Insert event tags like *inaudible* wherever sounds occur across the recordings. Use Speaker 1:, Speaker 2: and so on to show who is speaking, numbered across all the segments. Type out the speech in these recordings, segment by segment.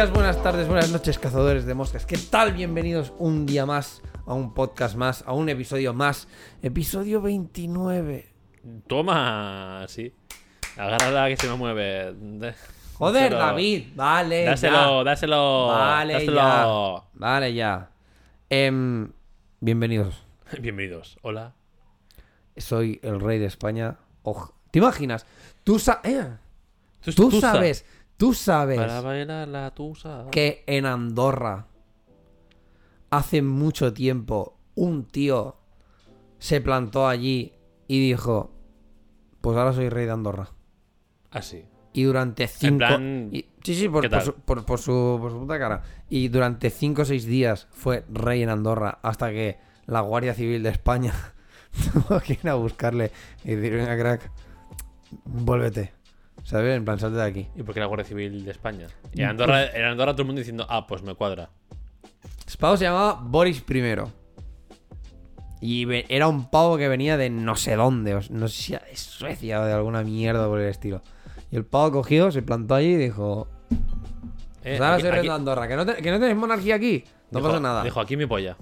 Speaker 1: días, buenas tardes, buenas noches, cazadores de moscas. ¿Qué tal? Bienvenidos un día más a un podcast más, a un episodio más. Episodio 29.
Speaker 2: Toma, sí. Agárrala que se me mueve. De-
Speaker 1: Joder,
Speaker 2: dáselo.
Speaker 1: David. Vale.
Speaker 2: Dáselo,
Speaker 1: ya.
Speaker 2: dáselo.
Speaker 1: Vale,
Speaker 2: dáselo.
Speaker 1: ya. Vale, ya. Em, bienvenidos. *laughs*
Speaker 2: Bienvenidos. Hola.
Speaker 1: Soy el rey de España. ¿Te imaginas? Tú, sa- eh,
Speaker 2: Tú,
Speaker 1: tú
Speaker 2: tusa.
Speaker 1: sabes, tú sabes
Speaker 2: Para bailar la tusa.
Speaker 1: que en Andorra hace mucho tiempo un tío se plantó allí y dijo, pues ahora soy rey de Andorra.
Speaker 2: Ah, sí.
Speaker 1: Y durante cinco...
Speaker 2: plan,
Speaker 1: y- sí, sí, por,
Speaker 2: ¿qué
Speaker 1: por
Speaker 2: tal?
Speaker 1: su, por- por su, por su puta cara. Y durante cinco o seis días fue rey en Andorra hasta que la Guardia Civil de España *laughs* tuvo que ir a buscarle y decir, venga, crack, vuélvete. ¿Sabes? En plan, salte de aquí.
Speaker 2: ¿Y por qué la Guardia Civil de España? Y en Andorra, en Andorra todo el mundo diciendo, ah, pues me cuadra.
Speaker 1: Ese pavo se llamaba Boris I. Y era un pavo que venía de no sé dónde, no sé si era de Suecia o de alguna mierda por el estilo. Y el pavo cogió, se plantó allí y dijo:
Speaker 2: Eh,
Speaker 1: Pues ahora
Speaker 2: aquí-
Speaker 1: soy rey
Speaker 2: aquí-
Speaker 1: de Andorra, ¿que no, te- que no tenéis monarquía aquí. No
Speaker 2: dijo-
Speaker 1: pasa nada.
Speaker 2: Dijo, aquí mi polla.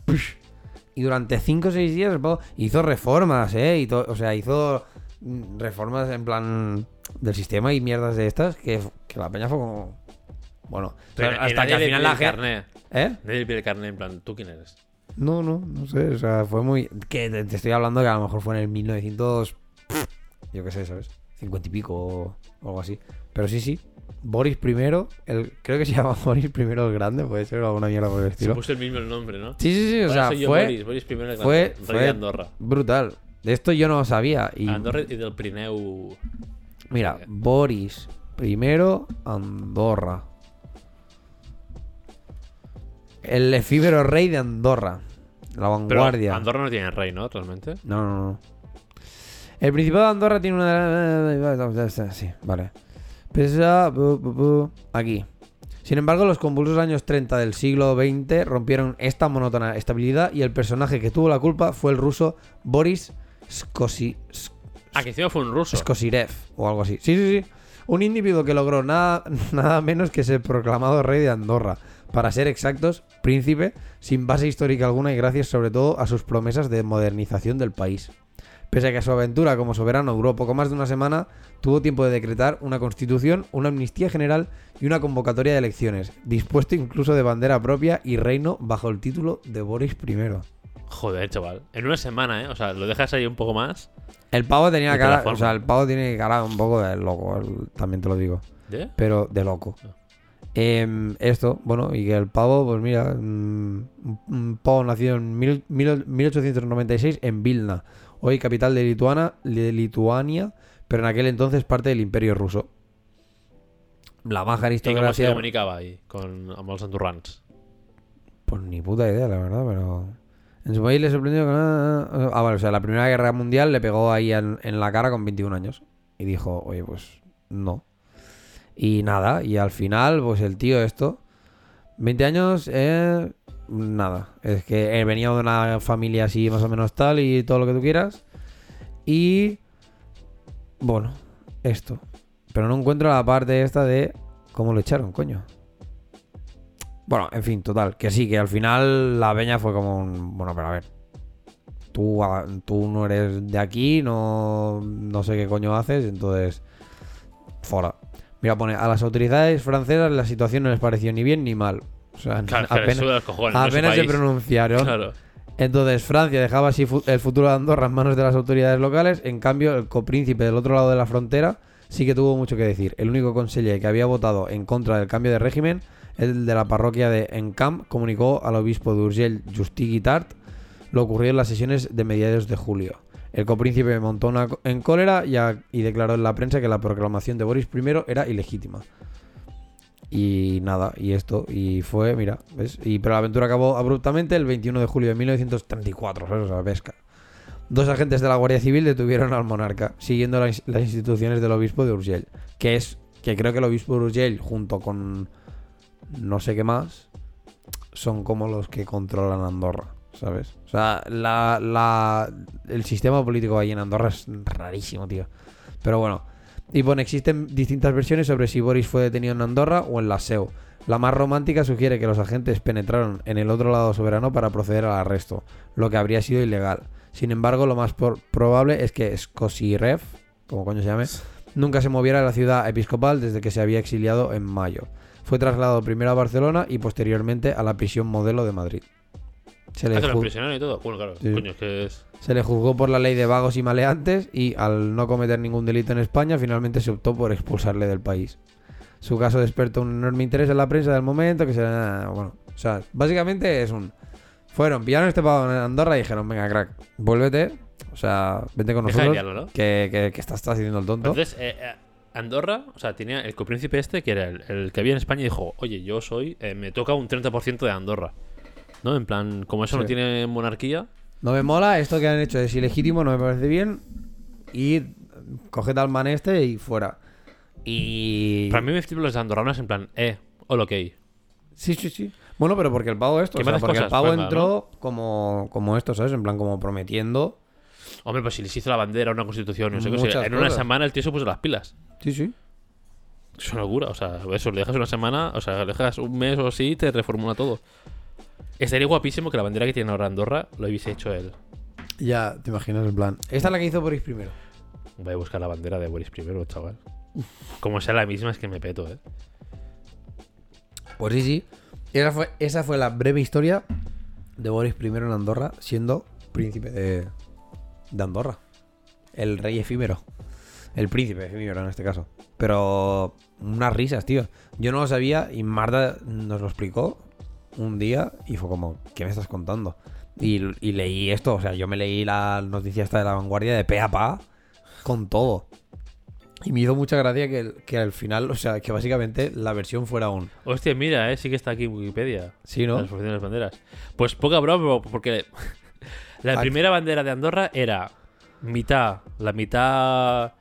Speaker 1: Y durante 5 o 6 días el pavo hizo reformas, ¿eh? Y to- o sea, hizo mm, reformas en plan del sistema y mierdas de estas que, que la peña fue como. Bueno,
Speaker 2: Pero-
Speaker 1: hasta que al final la gente. ¿Eh?
Speaker 2: Nadie pide el carné en plan, ¿tú quién eres?
Speaker 1: No, no, no sé. O sea, fue muy. Que te, te estoy hablando que a lo mejor fue en el 1900. Yo qué sé, ¿sabes? 50 y pico o, o algo así. Pero sí, sí. Boris I, el, creo que se *laughs* llama Boris I el Grande, puede ser o alguna mierda por el
Speaker 2: Se
Speaker 1: estilo.
Speaker 2: puso el mismo el nombre, ¿no?
Speaker 1: Sí, sí, sí. O sea,
Speaker 2: soy yo
Speaker 1: fue,
Speaker 2: Boris, Boris primero el
Speaker 1: fue,
Speaker 2: grande, rey
Speaker 1: fue
Speaker 2: de Andorra.
Speaker 1: brutal. De esto yo no lo sabía. Y
Speaker 2: Andorra y del Pirineu.
Speaker 1: Mira, Boris I Andorra. El efímero rey de Andorra. La
Speaker 2: Pero
Speaker 1: vanguardia.
Speaker 2: Andorra no tiene rey, ¿no? Realmente.
Speaker 1: No, no, no. El Principado de Andorra tiene una... Sí, vale. Pesa... Aquí. Sin embargo, los convulsos años 30 del siglo XX rompieron esta monótona estabilidad y el personaje que tuvo la culpa fue el ruso Boris Skosi...
Speaker 2: Ah, que encima fue un ruso.
Speaker 1: Skosirev o algo así. Sí, sí, sí. Un individuo que logró nada, *laughs* nada menos que ser proclamado rey de Andorra. Para ser exactos, príncipe, sin base histórica alguna y gracias sobre todo a sus promesas de modernización del país. Pese a que su aventura como soberano duró poco más de una semana, tuvo tiempo de decretar una constitución, una amnistía general y una convocatoria de elecciones, dispuesto incluso de bandera propia y reino bajo el título de Boris I.
Speaker 2: Joder, chaval. En una semana, ¿eh? O sea, lo dejas ahí un poco más.
Speaker 1: El pavo tenía cara, o sea, el pavo tiene cara un poco de loco, el- también te lo digo.
Speaker 2: ¿De?
Speaker 1: pero de loco.
Speaker 2: Ah.
Speaker 1: Em, esto, bueno, y que el pavo, pues mira, mm, un, un pavo nacido en mil- mil- 1896 en Vilna, hoy capital de, Lituana, de Lituania, pero en aquel entonces parte del Imperio Ruso. La baja
Speaker 2: ¿Y cómo se
Speaker 1: aristocracia.
Speaker 2: comunicaba ahí con els andorrans?
Speaker 1: Pues ni puta idea, la verdad, pero. En su país le sorprendió que. Ah, vale, o sea, la Primera Guerra Mundial le pegó ahí en, la cara con 21 años. Y dijo, oye, pues no. Y nada, y al final, pues el tío esto. 20 años, eh, nada. Es que eh, venía de una familia así más o menos tal y todo lo que tú quieras. Y. Bueno, esto. Pero no encuentro la parte esta de cómo lo echaron, coño. Bueno, en fin, total. Que sí, que al final la peña fue como un. Bueno, pero a ver. Tú, tú no eres de aquí, no, no sé qué coño haces, entonces. Fora. Mira, pone, a las autoridades francesas la situación no les pareció ni bien ni mal. O sea,
Speaker 2: Claro,
Speaker 1: apenas,
Speaker 2: los cojones.
Speaker 1: apenas se pronunciaron.
Speaker 2: Claro.
Speaker 1: Entonces Francia dejaba así el futuro de Andorra en manos de las autoridades locales. En cambio, el copríncipe del otro lado de la frontera sí que tuvo mucho que decir. El único conseller que había votado en contra del cambio de régimen, el de la parroquia de Encamp, comunicó al obispo de Urgell, Justí Guitart, lo ocurrido en las sesiones de mediados de julio. El copríncipe montó una en cólera y, declaró en la prensa que la proclamación de Boris I era ilegítima. Y nada, y esto, y fue, mira, ¿ves? Y, pero la aventura acabó abruptamente el 21 de julio de 1934, ¿sabes? O sea, pesca. Dos agentes de la Guardia Civil detuvieron al monarca, siguiendo las, las instrucciones del obispo de Urgell, que es, que creo que el obispo de Urgell, junto con no sé qué más, son como los que controlan Andorra, ¿sabes? O sea, la, la- el sistema político ahí en Andorra es rarísimo, tío. Pero bueno, Y pone, existen distintas versiones sobre si Boris fue detenido en Andorra o en la SEO. La más romántica sugiere que los agentes penetraron en el otro lado soberano para proceder al arresto, lo que habría sido ilegal. Sin embargo, lo más por- probable es que Skosirev, como coño se llame, nunca se moviera de la ciudad episcopal desde que se había exiliado en mayo. Fue trasladado primero a Barcelona y posteriormente a la prisión modelo de Madrid. Se le,
Speaker 2: Ah, que lo
Speaker 1: ju-
Speaker 2: impresionaron y todo. Bueno, claro,
Speaker 1: Sí.
Speaker 2: coño, es que es.
Speaker 1: se le juzgó por la ley de vagos y maleantes y al no cometer ningún delito en España, finalmente se optó por expulsarle del país. Su caso despertó un enorme interés en la prensa del momento, que se... Bueno, o sea, básicamente es un... Fueron, pillaron este pavo en Andorra y dijeron, venga, crack, vuélvete, o sea, vente con
Speaker 2: Deja
Speaker 1: nosotros,
Speaker 2: liarlo, ¿no?
Speaker 1: que, que, que estás, estás haciendo el tonto.
Speaker 2: Entonces, eh, eh, Andorra, o sea, tenía el copríncipe este, que era el, el que había en España, y dijo, oye, yo soy, eh, me toca un 30% de Andorra. ¿No? En plan, como eso no tiene monarquía,
Speaker 1: No me mola, esto que han hecho es ilegítimo, no me parece bien, y coged al man este y fuera. Y...
Speaker 2: para mí me flipan los andorranos en plan, eh, all ok.
Speaker 1: Sí, sí, sí. Bueno, pero porque el pavo esto,
Speaker 2: ¿Qué
Speaker 1: o sea, porque el
Speaker 2: cosas?
Speaker 1: pavo
Speaker 2: Pues
Speaker 1: entró como, como esto, ¿sabes? En plan, como prometiendo.
Speaker 2: Hombre, pues si les hizo la bandera, una constitución, no sé qué, en una semana el tío se puso las pilas.
Speaker 1: Sí, sí.
Speaker 2: Es una locura, o sea, eso, le dejas una semana, o sea, le dejas un mes o así y te reformula todo. Estaría guapísimo que la bandera que tiene ahora Andorra lo hubiese hecho él.
Speaker 1: Ya, te imaginas el plan. Esta es la que hizo Boris primero.
Speaker 2: Voy a buscar la bandera de Boris primero, chaval. Como sea la misma, es que me peto, eh.
Speaker 1: Pues sí, sí. Esa fue, esa fue la breve historia de Boris I en Andorra, siendo príncipe de, de Andorra. El rey efímero. El príncipe efímero en este caso. Pero unas risas, tío. Yo no lo sabía y Marta nos lo explicó un día y fue como, ¿qué me estás contando? Y, y leí esto, o sea, yo me leí la noticia esta de la vanguardia de pe a pa con todo. Y me hizo mucha gracia que, que al final, o sea, que básicamente la versión fuera un...
Speaker 2: Hostia, mira, eh, sí que está aquí en Wikipedia.
Speaker 1: Sí, ¿no?
Speaker 2: De las banderas. Pues poca broma, porque *laughs* la primera bandera de Andorra era mitad, la mitad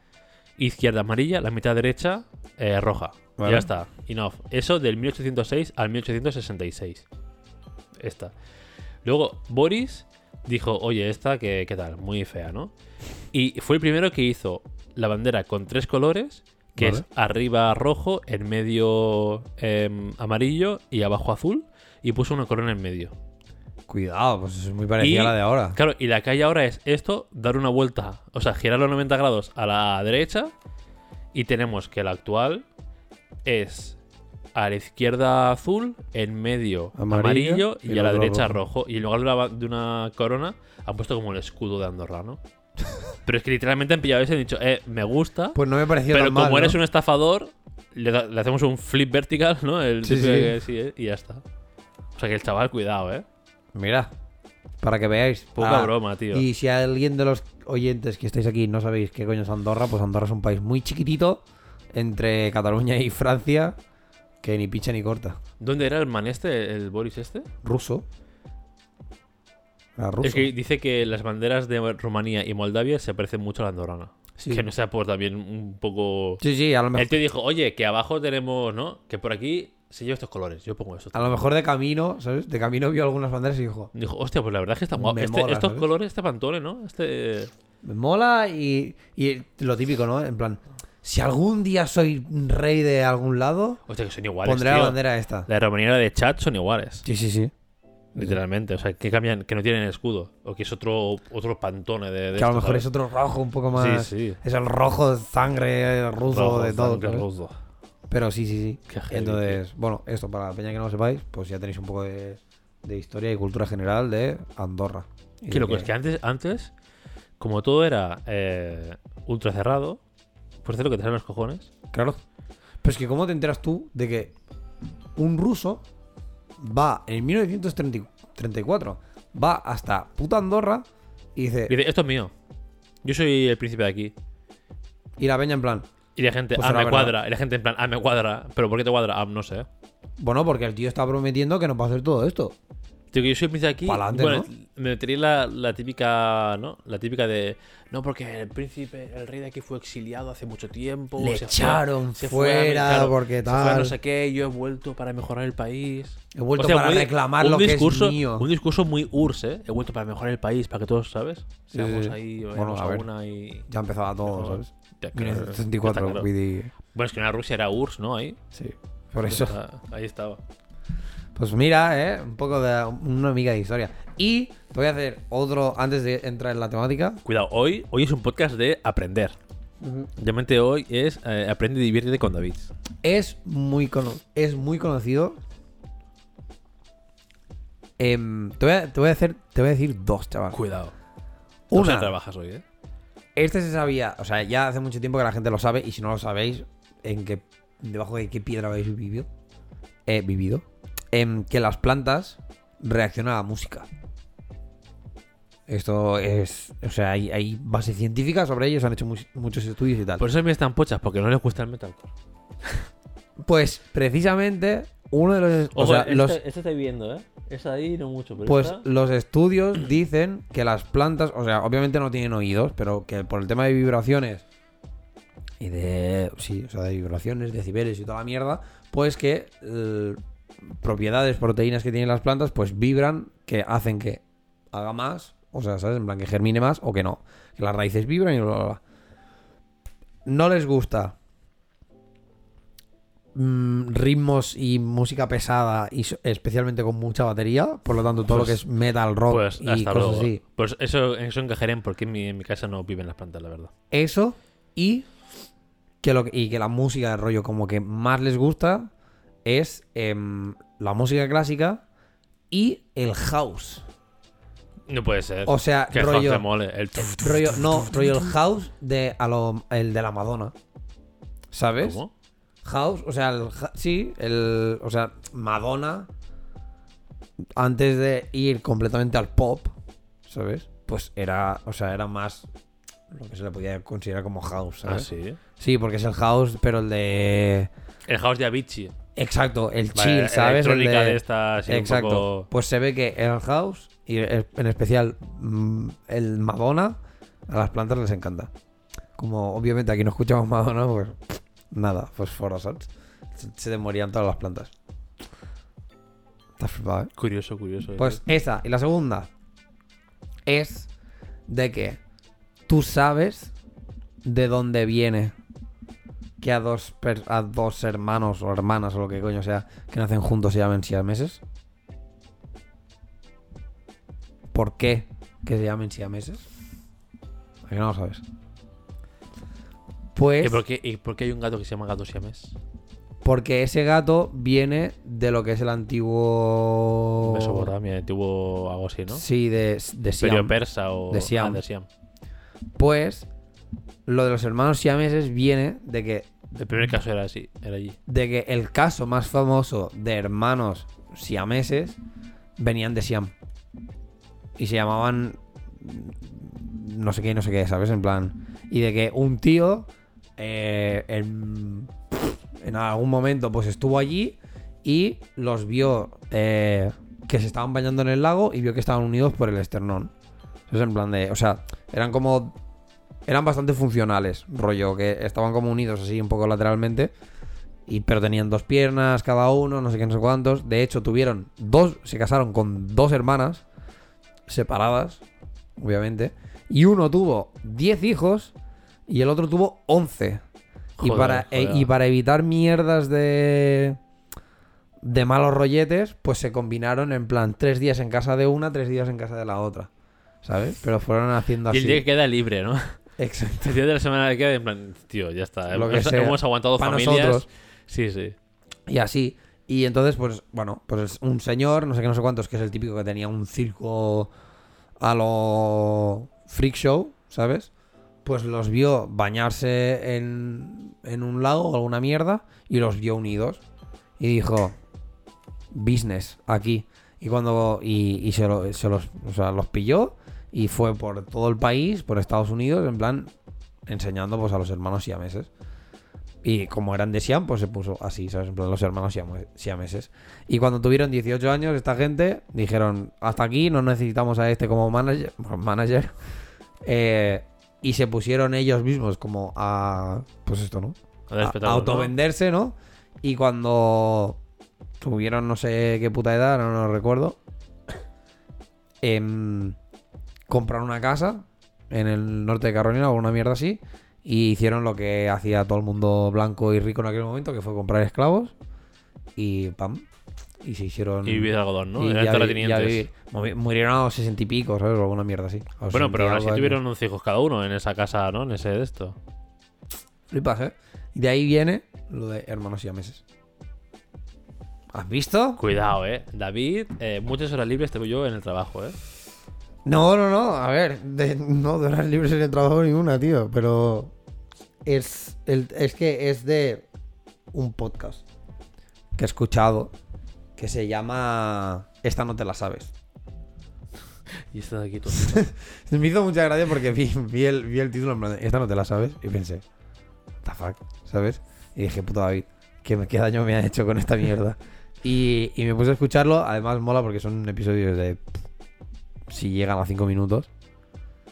Speaker 2: izquierda amarilla, la mitad derecha eh, roja.
Speaker 1: Vale.
Speaker 2: Ya está, enough. Eso del 1806 al 1866. Esta. Luego Boris dijo, oye, esta, ¿qué, qué tal? Muy fea, ¿no? Y fue el primero que hizo la bandera con tres colores, que
Speaker 1: Vale.
Speaker 2: es arriba rojo, en medio em, amarillo y abajo azul, y puso una corona en medio.
Speaker 1: Cuidado, pues es muy parecida
Speaker 2: Y-
Speaker 1: a la de ahora.
Speaker 2: Claro, y la que hay ahora es esto, dar una vuelta, o sea, girar los 90 grados a la derecha, y tenemos que la actual es a la izquierda azul, en medio
Speaker 1: Amarillo,
Speaker 2: amarillo,
Speaker 1: y
Speaker 2: a la derecha
Speaker 1: rojo.
Speaker 2: rojo. Y en lugar de una, de una corona, han puesto como el escudo de Andorra, ¿no? *laughs* Pero es que literalmente han pillado eso y han dicho, eh, me gusta,
Speaker 1: Pues no me pareció
Speaker 2: pero
Speaker 1: tan
Speaker 2: como
Speaker 1: mal,
Speaker 2: eres
Speaker 1: ¿no?
Speaker 2: un estafador, le, hacemos un flip vertical, ¿no? El
Speaker 1: Sí, sí.
Speaker 2: que sí, eh, y ya está. O sea que el chaval, cuidado, ¿eh?
Speaker 1: Mira, para que veáis.
Speaker 2: Poca
Speaker 1: Ah,
Speaker 2: broma, tío.
Speaker 1: Y si alguien de los oyentes que estáis aquí no sabéis qué coño es Andorra, pues Andorra es un país muy chiquitito entre Cataluña y Francia que ni picha ni corta.
Speaker 2: ¿Dónde era el man este, el Boris este?
Speaker 1: Ruso. Era ruso.
Speaker 2: Es que dice que las banderas de Rumanía y Moldavia se parecen mucho a la andorrana.
Speaker 1: Sí.
Speaker 2: Que no sea por también un poco...
Speaker 1: Sí, sí, a lo, mejor,
Speaker 2: Él te dijo, oye, que abajo tenemos, ¿no? Que por aquí se lleva estos colores. Yo pongo estos.
Speaker 1: a lo mejor de camino, ¿sabes? De camino vio algunas banderas y dijo,
Speaker 2: Dijo, hostia, pues la verdad es que está guapo. Este-
Speaker 1: mola,
Speaker 2: estos
Speaker 1: ¿sabes?
Speaker 2: colores, este pantone, ¿no? Este...
Speaker 1: me mola y, y lo típico, ¿no? En plan, si algún día soy rey de algún lado,
Speaker 2: Hostia, que son iguales,
Speaker 1: pondré la bandera esta.
Speaker 2: La la de Chad son iguales.
Speaker 1: Sí, sí, sí.
Speaker 2: Literalmente. O sea, que cambian, que no tienen escudo. O que es otro, otro pantone de, de
Speaker 1: Que a lo mejor
Speaker 2: ¿sabes?
Speaker 1: es otro rojo un poco más.
Speaker 2: Sí, sí.
Speaker 1: Es el rojo de sangre ruso
Speaker 2: Rojo,
Speaker 1: de todo.
Speaker 2: sangre ruso.
Speaker 1: Pero sí, sí, sí.
Speaker 2: Qué
Speaker 1: Entonces, bueno, esto para la peña que no lo sepáis, pues ya tenéis un poco de, de historia y cultura general de Andorra. Y
Speaker 2: Qué
Speaker 1: de
Speaker 2: loco, es que antes, antes, como todo era eh, ultra cerrado, por hacer lo que te salen los cojones.
Speaker 1: Claro. Pero es que, ¿cómo te enteras tú de que un ruso va en 1934, va hasta puta Andorra y dice,
Speaker 2: Y dice, esto es mío. Yo soy el príncipe de aquí.
Speaker 1: y la peña en plan,
Speaker 2: Y la gente,
Speaker 1: Pues
Speaker 2: ah, me
Speaker 1: verdad.
Speaker 2: cuadra. Y la gente en plan, ah, me cuadra. ¿Pero por qué te cuadra? Ah, no sé.
Speaker 1: bueno, porque el tío está prometiendo que nos va a hacer todo esto.
Speaker 2: Tío, que yo soy el príncipe aquí.
Speaker 1: Pa'lante,
Speaker 2: bueno, me metería la, la típica, ¿no? La típica de. No, porque el príncipe, el rey de aquí fue exiliado hace mucho tiempo.
Speaker 1: Le
Speaker 2: se fue-
Speaker 1: echaron
Speaker 2: se fue a-
Speaker 1: fuera porque
Speaker 2: se fue a
Speaker 1: tal.
Speaker 2: no sé qué, yo he vuelto para mejorar el país.
Speaker 1: He vuelto
Speaker 2: O sea,
Speaker 1: para
Speaker 2: muy-
Speaker 1: reclamar lo
Speaker 2: discurso,
Speaker 1: que es mío.
Speaker 2: Un discurso muy URSS, ¿eh? He vuelto para mejorar el país, para que todos, ¿sabes? Seamos
Speaker 1: sí.
Speaker 2: ahí,
Speaker 1: Bueno, a ver.
Speaker 2: una y.
Speaker 1: Ya empezaba todo. ¿sabes?
Speaker 2: Ya, que-
Speaker 1: 1934,
Speaker 2: está claro. Bueno, es que una Rusia era URSS, ¿no? Ahí.
Speaker 1: sí. Por eso.
Speaker 2: Ah, Ahí estaba.
Speaker 1: Pues mira, eh, un poco de una amiga de historia. Y te voy a hacer otro antes de entrar en la temática.
Speaker 2: Cuidado, hoy, hoy es un podcast de aprender. Realmente hoy es eh, Aprende y diviértete con David.
Speaker 1: Es muy, cono- es muy conocido. Em, te, voy a, te voy a hacer, te voy a decir dos, chaval.
Speaker 2: Cuidado. No
Speaker 1: Una,
Speaker 2: si trabajas hoy, ¿eh?
Speaker 1: Este se sabía, o sea, ya hace mucho tiempo que la gente lo sabe y si no lo sabéis, en qué debajo de qué piedra habéis vivido, eh, vivido, em, que las plantas reaccionan a la música. Esto es, o sea, hay, hay base científica sobre ello, se han hecho mu- muchos estudios y tal.
Speaker 2: Por eso me están pochas, porque no les gusta el metalcore.
Speaker 1: Pues precisamente uno de los, o
Speaker 2: Ojo,
Speaker 1: sea,
Speaker 2: este,
Speaker 1: los,
Speaker 2: este estoy viendo, ¿eh? Esa ahí no mucho, pero
Speaker 1: Pues
Speaker 2: esta-
Speaker 1: los estudios dicen que las plantas, o sea, obviamente no tienen oídos, pero que por el tema de vibraciones y de, sí, o sea, de vibraciones, decibeles y toda la mierda, pues que eh, propiedades, proteínas que tienen las plantas, pues vibran que hacen que haga más, o sea, ¿sabes? En plan que germine más o que no. Que las raíces vibran y bla, bla, bla. No les gusta mm, ritmos y música pesada y especialmente con mucha batería, por lo tanto todo lo que
Speaker 2: Pues-
Speaker 1: es metal, rock
Speaker 2: Pues
Speaker 1: y
Speaker 2: hasta
Speaker 1: cosas
Speaker 2: luego.
Speaker 1: así.
Speaker 2: Pues eso, eso encajaría en porque en mi, en mi casa no viven las plantas, la verdad.
Speaker 1: Eso y que lo y que la música de rollo como que más les gusta es em, la música clásica y el house.
Speaker 2: No puede ser.
Speaker 1: O sea,
Speaker 2: que
Speaker 1: rollo-
Speaker 2: house mole. El
Speaker 1: Rollo, no, rollo el house de a lo- el de la Madonna. ¿Sabes?
Speaker 2: ¿Cómo?
Speaker 1: House, o sea, el sí, el, o sea, Madonna antes de ir completamente al pop, ¿sabes? Pues era, o sea, era más lo que se le podía considerar como house,
Speaker 2: Ah,
Speaker 1: ¿sabes?
Speaker 2: sí.
Speaker 1: Sí, porque es el house, pero el de
Speaker 2: El house de Avicii.
Speaker 1: exacto, el
Speaker 2: Vale,
Speaker 1: chill, ¿sabes? El de-
Speaker 2: de esta, un
Speaker 1: Exacto.
Speaker 2: poco-
Speaker 1: Pues se ve que el house y el- en especial mm, el Madonna a las plantas les encanta. Como obviamente aquí no escuchamos Madonna, pues nada, pues fora, ¿sabes? Se, se te morían todas las plantas. Está flipado, ¿eh?
Speaker 2: Curioso, curioso.
Speaker 1: Pues esa. Y la segunda es de que tú sabes de dónde viene que a dos, per- a dos hermanos o hermanas o lo que coño sea que nacen juntos se llamen siameses. ¿Por qué que se llamen siameses? ¿A que no lo sabes? Pues
Speaker 2: ¿Y por, qué, ¿Y por qué hay un gato que se llama gato siamés?
Speaker 1: porque ese gato viene de lo que es el antiguo...
Speaker 2: Mesopotamia, tuvo algo así, ¿no?
Speaker 1: Sí, de, de Siam.
Speaker 2: Imperio persa o
Speaker 1: De Siam.
Speaker 2: ah, de Siam.
Speaker 1: Pues lo de los hermanos siameses viene de que,
Speaker 2: El primer caso era así, era allí.
Speaker 1: de que el caso más famoso de hermanos siameses venían de Siam. Y se llamaban no sé qué, no sé qué, ¿sabes? En plan. Y de que un tío eh, en, algún momento pues estuvo allí y los vio eh, que se estaban bañando en el lago y vio que estaban unidos por el esternón. Es en plan de. O sea, eran como. Eran bastante funcionales, rollo, que estaban como unidos así un poco lateralmente. Y, pero tenían dos piernas cada uno, no sé qué, no sé cuántos. De hecho, tuvieron dos. Se casaron con dos hermanas. Separadas, obviamente. Y uno tuvo 10 hijos. Y el otro tuvo 11. y, para, e- y para evitar mierdas de. De malos rolletes, pues se combinaron en plan tres días en casa de una, tres días en casa de la otra. ¿Sabes? Pero fueron haciendo
Speaker 2: Y
Speaker 1: así.
Speaker 2: el día que queda libre, ¿no?
Speaker 1: Exacto.
Speaker 2: El día de la semana que queda, en plan, tío, ya está.
Speaker 1: Lo
Speaker 2: hemos,
Speaker 1: que
Speaker 2: hemos aguantado
Speaker 1: Para
Speaker 2: familias.
Speaker 1: nosotros.
Speaker 2: Sí, sí.
Speaker 1: Y así. Y entonces, pues, bueno, pues un señor, no sé qué, no sé cuántos, que es el típico que tenía un circo a lo freak show, ¿sabes? Pues los vio bañarse en, en un lago o alguna mierda y los vio unidos. Y dijo, business, aquí. Y cuando, y, y se, se los, o sea, los pilló y fue por todo el país, por Estados Unidos, en plan, enseñando pues a los hermanos siameses. Y como eran de Siam, pues se puso así, ¿sabes? En plan, los hermanos siam- siameses. Y cuando tuvieron 18 años, esta gente dijeron, hasta aquí, no necesitamos a este como manager. manager. *laughs* Eh, y se pusieron ellos mismos como a... Pues esto, ¿no?
Speaker 2: A
Speaker 1: A, autovenderse, ¿no? Y cuando tuvieron no sé qué puta edad, no, lo recuerdo, *coughs* em, compraron una casa en el norte de Carolina o una mierda así Y hicieron lo que hacía todo el mundo blanco y rico en aquel momento, que fue comprar esclavos. Y pam. Y se hicieron.
Speaker 2: Y vivir de algodón, ¿no?
Speaker 1: y
Speaker 2: Eran terratenientes.
Speaker 1: Murieron a los sesenta y pico, ¿sabes? O alguna mierda así.
Speaker 2: Bueno,
Speaker 1: 60
Speaker 2: pero
Speaker 1: y
Speaker 2: así
Speaker 1: años.
Speaker 2: tuvieron 11 hijos cada uno en esa casa, ¿no? En ese de esto.
Speaker 1: Flipas, ¿eh? Y de ahí viene lo de hermanos siameses. ¿Has visto?
Speaker 2: Cuidado, ¿eh? David, eh, muchas horas libres tengo yo en el trabajo, ¿eh?
Speaker 1: No, no, no. A ver, de- no de horas libres en el trabajo ninguna, tío. Pero es, el, es que es de un podcast que he escuchado que se llama Esta no te la sabes. *laughs*
Speaker 2: Y está aquí todo. *laughs*
Speaker 1: Me hizo mucha gracia porque vi, vi el, vi el título en plan de, Esta no te la sabes. Y pensé, what the fuck, ¿sabes? Y dije, puto David, ¿qué, daño me ha hecho con esta mierda? Y, y me puse a escucharlo. Además, mola porque son episodios de. Si llegan a 5 minutos.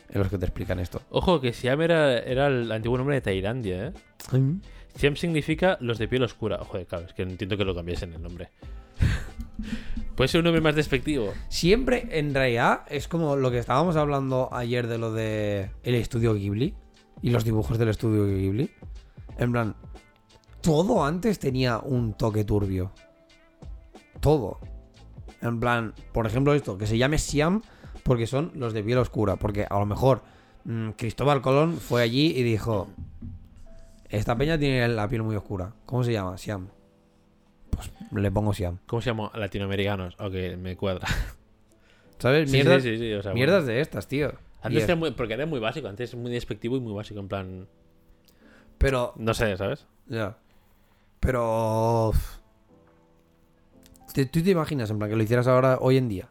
Speaker 1: En los que te explican esto.
Speaker 2: Ojo, que Siam era, era el antiguo nombre de Tailandia, ¿eh? Siam significa los de piel oscura. Joder, claro, es que entiendo que lo cambiesen el nombre. Puede ser un nombre más despectivo.
Speaker 1: Siempre, en realidad, es como lo que estábamos hablando ayer de lo de el estudio Ghibli y los dibujos del estudio Ghibli. En plan, todo antes tenía un toque turbio. Todo. En plan, por ejemplo, esto, que se llame Siam porque son los de piel oscura. Porque a lo mejor mm, Cristóbal Colón fue allí y dijo: Esta peña tiene la piel muy oscura. ¿Cómo se llama? Siam. Pues le pongo Siam.
Speaker 2: ¿Cómo se llama? Latinoamericanos. Ok, me cuadra. *laughs*
Speaker 1: ¿Sabes?
Speaker 2: Sí,
Speaker 1: Mierdas,
Speaker 2: sí, sí, sí, o sea,
Speaker 1: mierdas
Speaker 2: bueno.
Speaker 1: de estas, tío.
Speaker 2: Antes era muy, porque era muy básico, antes es muy despectivo y muy básico, en plan.
Speaker 1: Pero
Speaker 2: No sé, ¿sabes?
Speaker 1: Ya. Pero. uf. ¿Te- ¿Tú te imaginas, en plan, que lo hicieras ahora, hoy en día?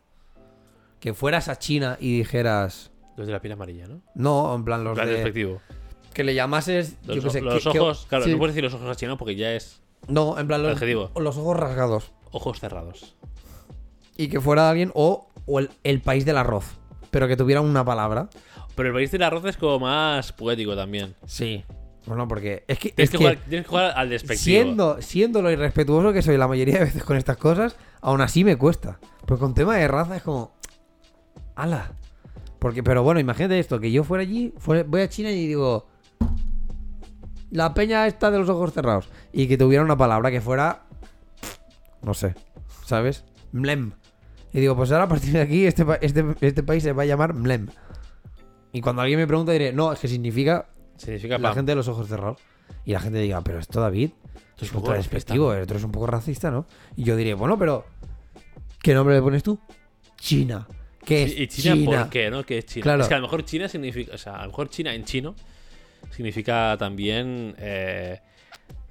Speaker 1: Que fueras a China y dijeras.
Speaker 2: Los de la piel amarilla, ¿no?
Speaker 1: No, en plan, los
Speaker 2: plan
Speaker 1: de.
Speaker 2: despectivo.
Speaker 1: Que le llamases.
Speaker 2: Los,
Speaker 1: yo qué sé,
Speaker 2: los
Speaker 1: que- que-
Speaker 2: ojos, claro,
Speaker 1: sí.
Speaker 2: no puedes decir los ojos a chino porque ya es
Speaker 1: No, en plan, los,
Speaker 2: Adjetivo.
Speaker 1: los ojos rasgados.
Speaker 2: ojos cerrados.
Speaker 1: Y que fuera alguien. O, o el, el país del arroz. Pero que tuviera una palabra.
Speaker 2: Pero el país del arroz es como más poético también.
Speaker 1: Sí. Bueno, porque. Es que.
Speaker 2: Tienes,
Speaker 1: es
Speaker 2: que,
Speaker 1: que
Speaker 2: jugar, tienes que jugar al despectivo.
Speaker 1: Siendo, siendo lo irrespetuoso que soy la mayoría de veces con estas cosas, aún así me cuesta. Pues con tema de raza es como. ¡Hala! Porque, pero bueno, imagínate esto, que yo fuera allí, fuera- voy a China y digo. La peña está de los ojos cerrados. Y que tuviera una palabra que fuera. No sé. ¿Sabes? Mlem. Y digo, pues ahora a partir de aquí este, este, este país se va a llamar Mlem. Y cuando alguien me pregunta diré, no, es que significa
Speaker 2: Significa
Speaker 1: la
Speaker 2: pam.
Speaker 1: gente de los ojos cerrados. Y la gente diga, pero esto, David,
Speaker 2: Esto
Speaker 1: es
Speaker 2: un poco
Speaker 1: ultra
Speaker 2: racista,
Speaker 1: despectivo, eres un poco racista, ¿no? Y yo diré, bueno, pero. ¿Qué nombre le pones tú? China. ¿Qué es
Speaker 2: ¿Y China,
Speaker 1: China?
Speaker 2: por qué, no? ¿Qué es China?
Speaker 1: Claro.
Speaker 2: Es que a lo mejor China significa. O sea, a lo mejor China en chino significa también eh,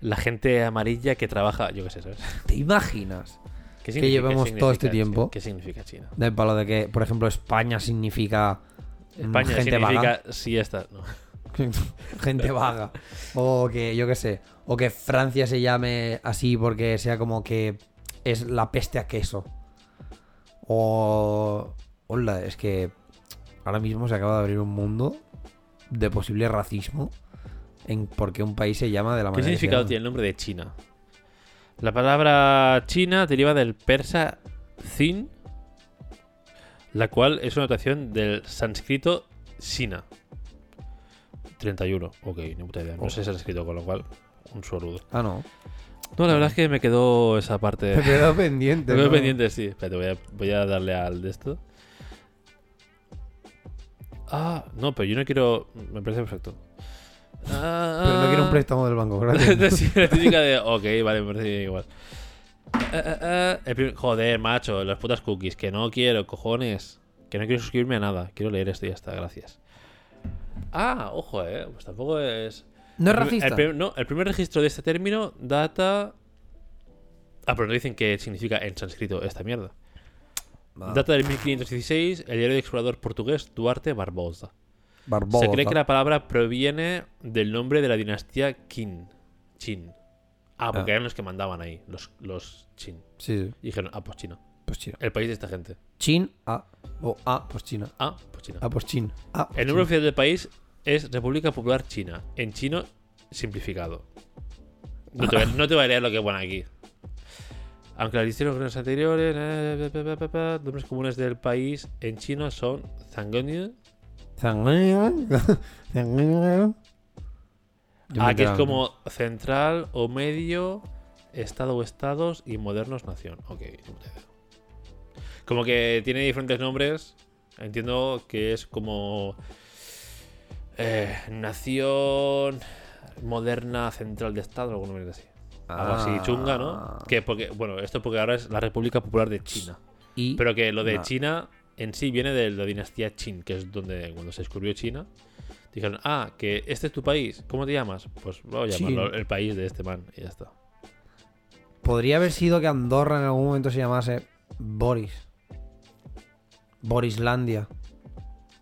Speaker 2: la gente amarilla que trabaja. Yo qué sé, ¿sabes? *laughs*
Speaker 1: ¿Te imaginas?
Speaker 2: ¿Qué
Speaker 1: Que llevamos todo este tiempo.
Speaker 2: ¿Qué significa China?
Speaker 1: Del palo de que, por ejemplo, España significa. mm,
Speaker 2: España
Speaker 1: gente
Speaker 2: significa
Speaker 1: vaga.
Speaker 2: siesta. No. *laughs*
Speaker 1: gente vaga. O que, yo qué sé. O que Francia se llame así porque sea como que es la peste a queso. O. Hola, es que ahora mismo se acaba de abrir un mundo de posible racismo en por qué un país se llama de la
Speaker 2: ¿Qué
Speaker 1: manera que se
Speaker 2: significado
Speaker 1: llama.
Speaker 2: tiene el nombre de China? La palabra China deriva del persa Zin, la cual es una notación del sánscrito Sina. 31. Ok, ni puta idea. No
Speaker 1: Oh.
Speaker 2: sé sánscrito, con lo cual, un saludo.
Speaker 1: Ah, no.
Speaker 2: No, la verdad es que me quedó esa parte. *laughs*
Speaker 1: Me quedo pendiente. *laughs*
Speaker 2: Me quedo
Speaker 1: ¿no?
Speaker 2: pendiente, sí. Espérate, voy a, voy a darle al de esto. Ah, no, pero yo no quiero. Me parece perfecto. Ah,
Speaker 1: Pero no quiero un
Speaker 2: ah.
Speaker 1: préstamo del banco, gracias. *laughs*
Speaker 2: Sí, la típica de. Ok, vale, me parece igual. Prim- Joder, macho, las putas cookies. Que no quiero, cojones. Que no quiero suscribirme a nada. Quiero leer esto y ya está, gracias. Ah, ojo, eh. Pues tampoco es.
Speaker 1: No es racista.
Speaker 2: el no, el primer registro de este término data. Ah, pero no dicen qué significa en sánscrito esta mierda. Data del 1516, el diario de explorador portugués Duarte Barbosa.
Speaker 1: Barbosa.
Speaker 2: Se cree que la palabra proviene del nombre de la dinastía Qin. Chin. Ah, porque
Speaker 1: Ah.
Speaker 2: eran los que mandaban ahí, los, los Chin.
Speaker 1: Sí, sí.
Speaker 2: Y dijeron, ah, pues China.
Speaker 1: Pues China.
Speaker 2: El país de esta gente.
Speaker 1: Chin, A. O A, pues China.
Speaker 2: Ah, pues China.
Speaker 1: A, pues Chin. A, pues
Speaker 2: El nombre oficial del país es República Popular China. En chino, simplificado. No te, voy- no te voy a leer lo que pone aquí. Aunque las distintas anteriores, eh, pa, pa, pa, pa, nombres comunes del país en chino son Zangoniu, *laughs*
Speaker 1: me
Speaker 2: Ah, que es como central o medio, estado o estados y modernos nación. Ok. Como que tiene diferentes nombres. Entiendo que es como eh, nación moderna central de estado, algo nombre así. Algo así chunga, ¿no?
Speaker 1: Ah.
Speaker 2: Que porque, bueno, esto porque ahora es la República Popular de China.
Speaker 1: Y
Speaker 2: Pero que lo de
Speaker 1: No.
Speaker 2: China en sí viene de la dinastía Qin, que es donde cuando se descubrió China, dijeron, ah, que este es tu país, ¿cómo te llamas? Pues vamos a
Speaker 1: Chin.
Speaker 2: llamarlo el país de este man y ya está.
Speaker 1: podría haber sido que Andorra en algún momento se llamase Boris. Borislandia.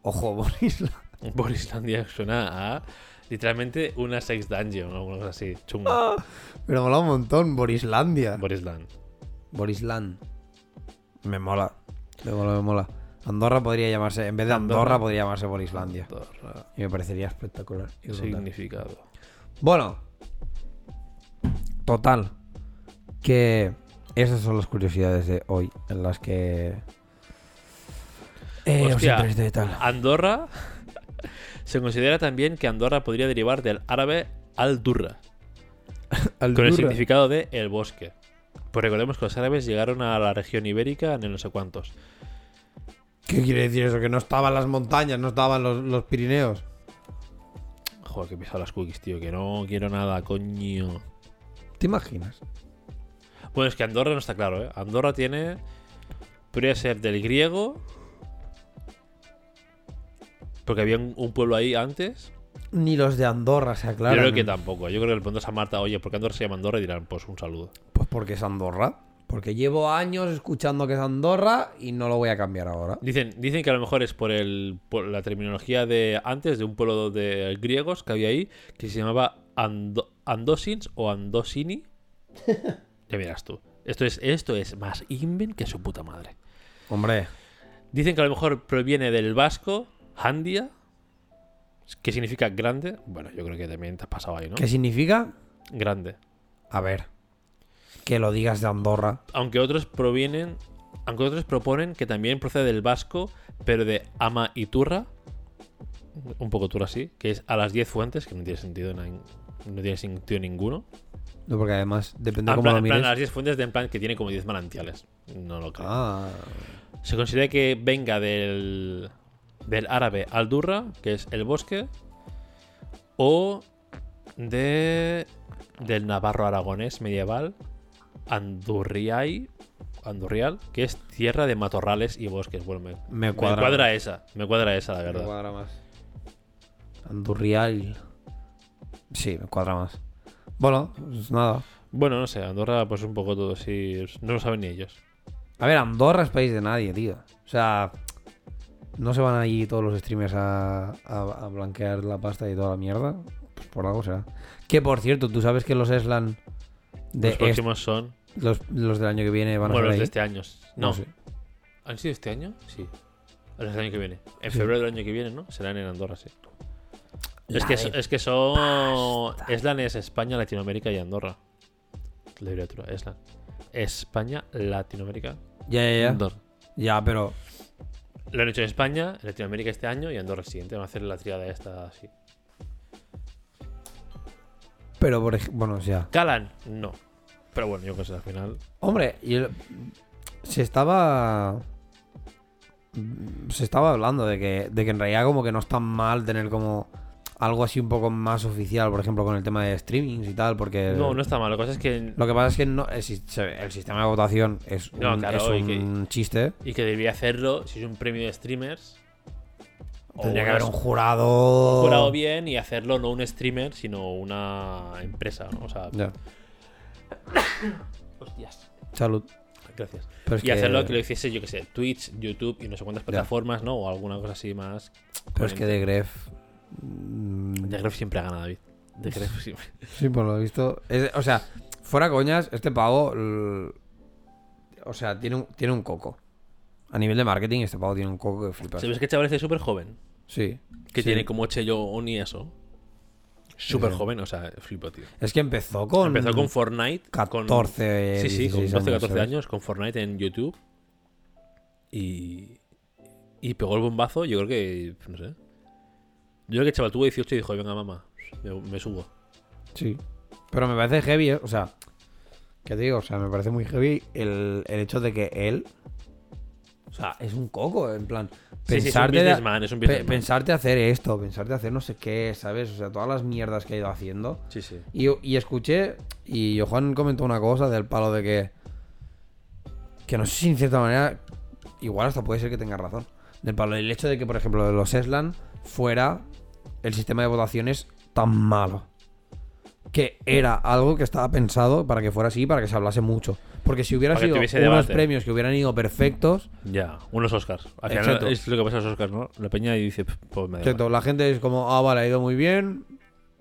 Speaker 1: Ojo, *laughs* Borislandia.
Speaker 2: Borislandia suena a literalmente una sex dungeon o algo así, chunga.
Speaker 1: Ah. Pero mola un montón, Borislandia.
Speaker 2: Borisland.
Speaker 1: Borisland. Me mola. Me mola, me mola. Andorra podría llamarse, en vez de Andorra,
Speaker 2: Andorra.
Speaker 1: podría llamarse Borislandia.
Speaker 2: Andorra.
Speaker 1: Y me parecería espectacular. y brutal.
Speaker 2: Significado.
Speaker 1: Bueno. Total. Que esas son las curiosidades de hoy en las que... Eh, os
Speaker 2: Hostia,
Speaker 1: y tal.
Speaker 2: Andorra se considera también que Andorra podría derivar del árabe al-Durra. *laughs* con el significado de el bosque. Pues recordemos que los árabes llegaron a la región ibérica en el no sé cuántos.
Speaker 1: ¿Qué quiere decir eso? Que no estaban las montañas, no estaban los, los Pirineos.
Speaker 2: Joder, que he pisado las cookies, tío, que no quiero nada, coño.
Speaker 1: ¿Te imaginas?
Speaker 2: Bueno, es que Andorra no está claro, ¿eh? Andorra tiene. Podría ser del griego. Porque había un, un pueblo ahí antes.
Speaker 1: Ni los de Andorra se aclaran.
Speaker 2: Yo creo que tampoco. Yo creo que le preguntas a Marta, oye, ¿por qué Andorra se llama Andorra? Y dirán, pues un saludo.
Speaker 1: Pues porque es Andorra. Porque llevo años escuchando que es Andorra y no lo voy a cambiar ahora.
Speaker 2: Dicen, dicen que a lo mejor es por, el, por la terminología de antes, de un pueblo de griegos que había ahí, que se llamaba Ando- Andosins o Andosini. *laughs* ya miras tú. Esto es, esto es más inven que su puta madre.
Speaker 1: Hombre,
Speaker 2: Dicen que a lo mejor proviene del vasco, Handia, que significa grande. Bueno, yo creo que también te has pasado ahí, ¿no?
Speaker 1: ¿qué significa?
Speaker 2: Grande.
Speaker 1: A ver, que lo digas de Andorra.
Speaker 2: Aunque otros provienen, aunque otros proponen que también procede del vasco, pero de ama y turra, un poco turra así, que es a las 10 fuentes, que no tiene sentido, no tiene sentido ninguno.
Speaker 1: No, porque además depende de cómo
Speaker 2: plan,
Speaker 1: lo
Speaker 2: en plan,
Speaker 1: mires.
Speaker 2: a las 10 fuentes de en plan que tiene como 10 manantiales. No lo creo.
Speaker 1: Ah,
Speaker 2: Se considera que venga del, del árabe al-durra, que es el bosque, o de del navarro aragonés medieval, Andurriai, Andurrial, que es tierra de matorrales y bosques. Bueno, me,
Speaker 1: me
Speaker 2: me
Speaker 1: cuadra.
Speaker 2: cuadra esa, me cuadra esa, la
Speaker 1: me
Speaker 2: verdad.
Speaker 1: cuadra más. Andurrial. Sí, me cuadra más. Bueno, pues nada.
Speaker 2: Bueno, no sé, Andorra, pues un poco todo así. No lo saben ni ellos.
Speaker 1: A ver, Andorra es país de nadie, tío. O sea, no se van allí todos los streamers a, a- a blanquear la pasta y toda la mierda. Pues por algo será. Que por cierto, tú sabes que los Eslan de
Speaker 2: los
Speaker 1: est-
Speaker 2: próximos son.
Speaker 1: los, los del año que viene van a
Speaker 2: Bueno,
Speaker 1: ser
Speaker 2: los
Speaker 1: ahí.
Speaker 2: de este año. No,
Speaker 1: sé.
Speaker 2: ¿Han sido este año? Sí. Los del año que viene. En
Speaker 1: Sí.
Speaker 2: febrero del año que viene, ¿no? Serán en Andorra, sí. Es que, es que son. Eslan es España, Latinoamérica y Andorra. La abreviatura, Eslan. España, Latinoamérica,
Speaker 1: Ya, ya, ya.
Speaker 2: Andorra.
Speaker 1: Ya, pero
Speaker 2: Lo han hecho en España, en Latinoamérica este año y Andorra el siguiente. Van a hacer la triada esta así.
Speaker 1: pero por ejemplo, bueno, sea,
Speaker 2: ¿Calan? No. Pero bueno, yo qué sé, al final.
Speaker 1: hombre, y el- se estaba se estaba hablando de que de que en realidad como que no es tan mal tener como algo así un poco más oficial, por ejemplo, con el tema de streamings y tal, porque
Speaker 2: No, no está mal. Lo que pasa es que.
Speaker 1: Lo que pasa es que no, el, sis- el sistema de votación es un,
Speaker 2: No, claro,
Speaker 1: es
Speaker 2: y que-
Speaker 1: un chiste.
Speaker 2: Y que debería hacerlo si es un premio de streamers.
Speaker 1: Tendría que haber un jurado.
Speaker 2: jurado bien y hacerlo no un streamer, sino una empresa. ¿no? O sea,
Speaker 1: Ya, *coughs*
Speaker 2: hostias.
Speaker 1: salud.
Speaker 2: Gracias.
Speaker 1: Pero
Speaker 2: y hacerlo que lo hiciese, yo que sé, Twitch, YouTube y no sé cuántas plataformas, ¿no? O alguna cosa así más.
Speaker 1: pero es que de Gref. Mm,
Speaker 2: De Gref siempre gana, David. De Gref siempre. *laughs*
Speaker 1: Sí, por lo visto. es- o sea, fuera coñas, este pavo. l- o sea, tiene un, tiene un coco. A nivel de marketing, este pavo tiene un coco que flipas.
Speaker 2: ¿Sabes que chaval este es súper joven?
Speaker 1: Sí.
Speaker 2: Que
Speaker 1: sí.
Speaker 2: tiene como Cheyón y eso. Súper
Speaker 1: Sí.
Speaker 2: joven, o sea, flipo, tío.
Speaker 1: Es que empezó con.
Speaker 2: Empezó con Fortnite. con-
Speaker 1: 14.
Speaker 2: Sí, sí, con
Speaker 1: 16
Speaker 2: 12, 14
Speaker 1: ¿sabes?
Speaker 2: años, con Fortnite en YouTube. Y. Y pegó el bombazo, yo creo que. No sé. Yo creo que el chaval tuvo 18 y dijo, venga, mamá, me, subo.
Speaker 1: Sí. Pero me parece heavy, ¿eh? o sea, ¿qué te digo? O sea, me parece muy heavy el, el hecho de que él. O sea, es un coco, en plan.
Speaker 2: Sí, sí, es un
Speaker 1: pensarte
Speaker 2: es un
Speaker 1: pe- pensarte hacer esto, pensarte hacer no sé qué, ¿sabes? O sea, todas las mierdas que ha ido haciendo.
Speaker 2: Sí, sí.
Speaker 1: Y, y escuché, y Johan comentó una cosa del palo de que. Que no sé si en cierta manera. Igual hasta puede ser que tenga razón. Del palo del hecho de que, por ejemplo, de los Eslan fuera el sistema de votaciones tan malo. Que era algo que estaba pensado para que fuera así, para que se hablase mucho. Porque si hubiera sido unos
Speaker 2: debate.
Speaker 1: premios que hubieran ido perfectos,
Speaker 2: Ya, unos Oscars. Al final
Speaker 1: Exacto.
Speaker 2: es lo que pasa a los Oscars, ¿no? La peña y dice, pues me da
Speaker 1: Exacto,
Speaker 2: igual.
Speaker 1: la gente es como, ah, vale, ha ido muy bien,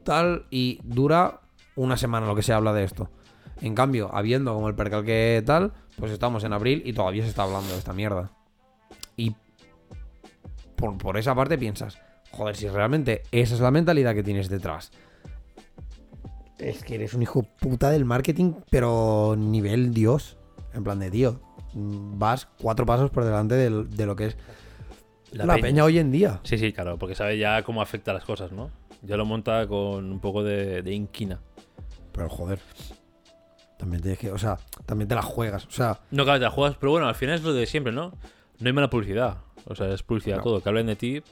Speaker 1: tal, y dura una semana lo que se habla de esto. En cambio, habiendo como el percal que tal, pues estamos en abril y todavía se está hablando de esta mierda. Y por, por esa parte piensas, joder, si realmente esa es la mentalidad que tienes detrás. Es que eres un hijo puta del marketing, pero nivel Dios. En plan de, tío, vas cuatro pasos por delante del- de lo que es la, peña. hoy en día.
Speaker 2: Sí, sí, claro, porque sabe ya cómo afecta a las cosas, ¿no? Ya lo monta con un poco de, de inquina.
Speaker 1: Pero joder. También tienes que, o sea, también te la juegas. O sea,
Speaker 2: No, claro, te la juegas, pero bueno, al final es lo de siempre, ¿no? No hay mala publicidad. O sea, es publicidad
Speaker 1: No.
Speaker 2: todo. Que hablen de ti.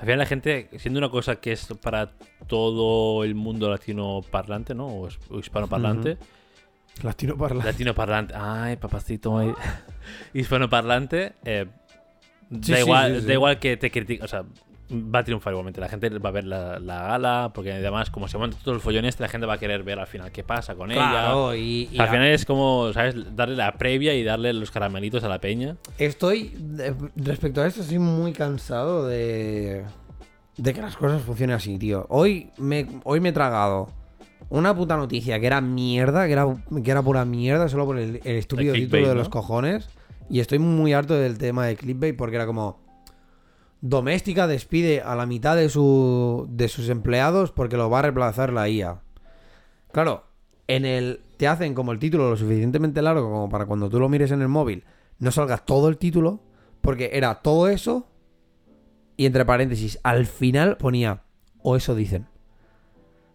Speaker 2: Al final la gente, siendo una cosa que es para todo el mundo latino parlante, ¿no? O, hispano parlante.
Speaker 1: latino parla.
Speaker 2: Latino parlante. Ay, papacito. ay. hispano parlante. eh,
Speaker 1: Sí,
Speaker 2: da,
Speaker 1: sí,
Speaker 2: igual,
Speaker 1: sí,
Speaker 2: da igual que te critique. O sea, va a triunfar igualmente. La gente va a ver la, la gala. Porque además, como se monta todo el follón este, la gente va a querer ver al final qué pasa con ella.
Speaker 1: Claro, y, y
Speaker 2: al
Speaker 1: a-
Speaker 2: final es como, ¿sabes? Darle la previa y darle los caramelitos a la peña.
Speaker 1: estoy, respecto a esto, estoy muy cansado de, de que las cosas funcionen así, tío. Hoy me, hoy me he tragado una puta noticia que era mierda, que era, que era pura mierda, solo por el, el estúpido
Speaker 2: clickbait,
Speaker 1: título de
Speaker 2: ¿no?
Speaker 1: los cojones. Y estoy muy harto del tema de clickbait porque era como... Doméstica despide a la mitad de, su, de sus empleados porque lo va a reemplazar la IA. Claro, en el te hacen como el título lo suficientemente largo como para cuando tú lo mires en el móvil no salga todo el título, porque era todo eso y entre paréntesis al final ponía o eso dicen.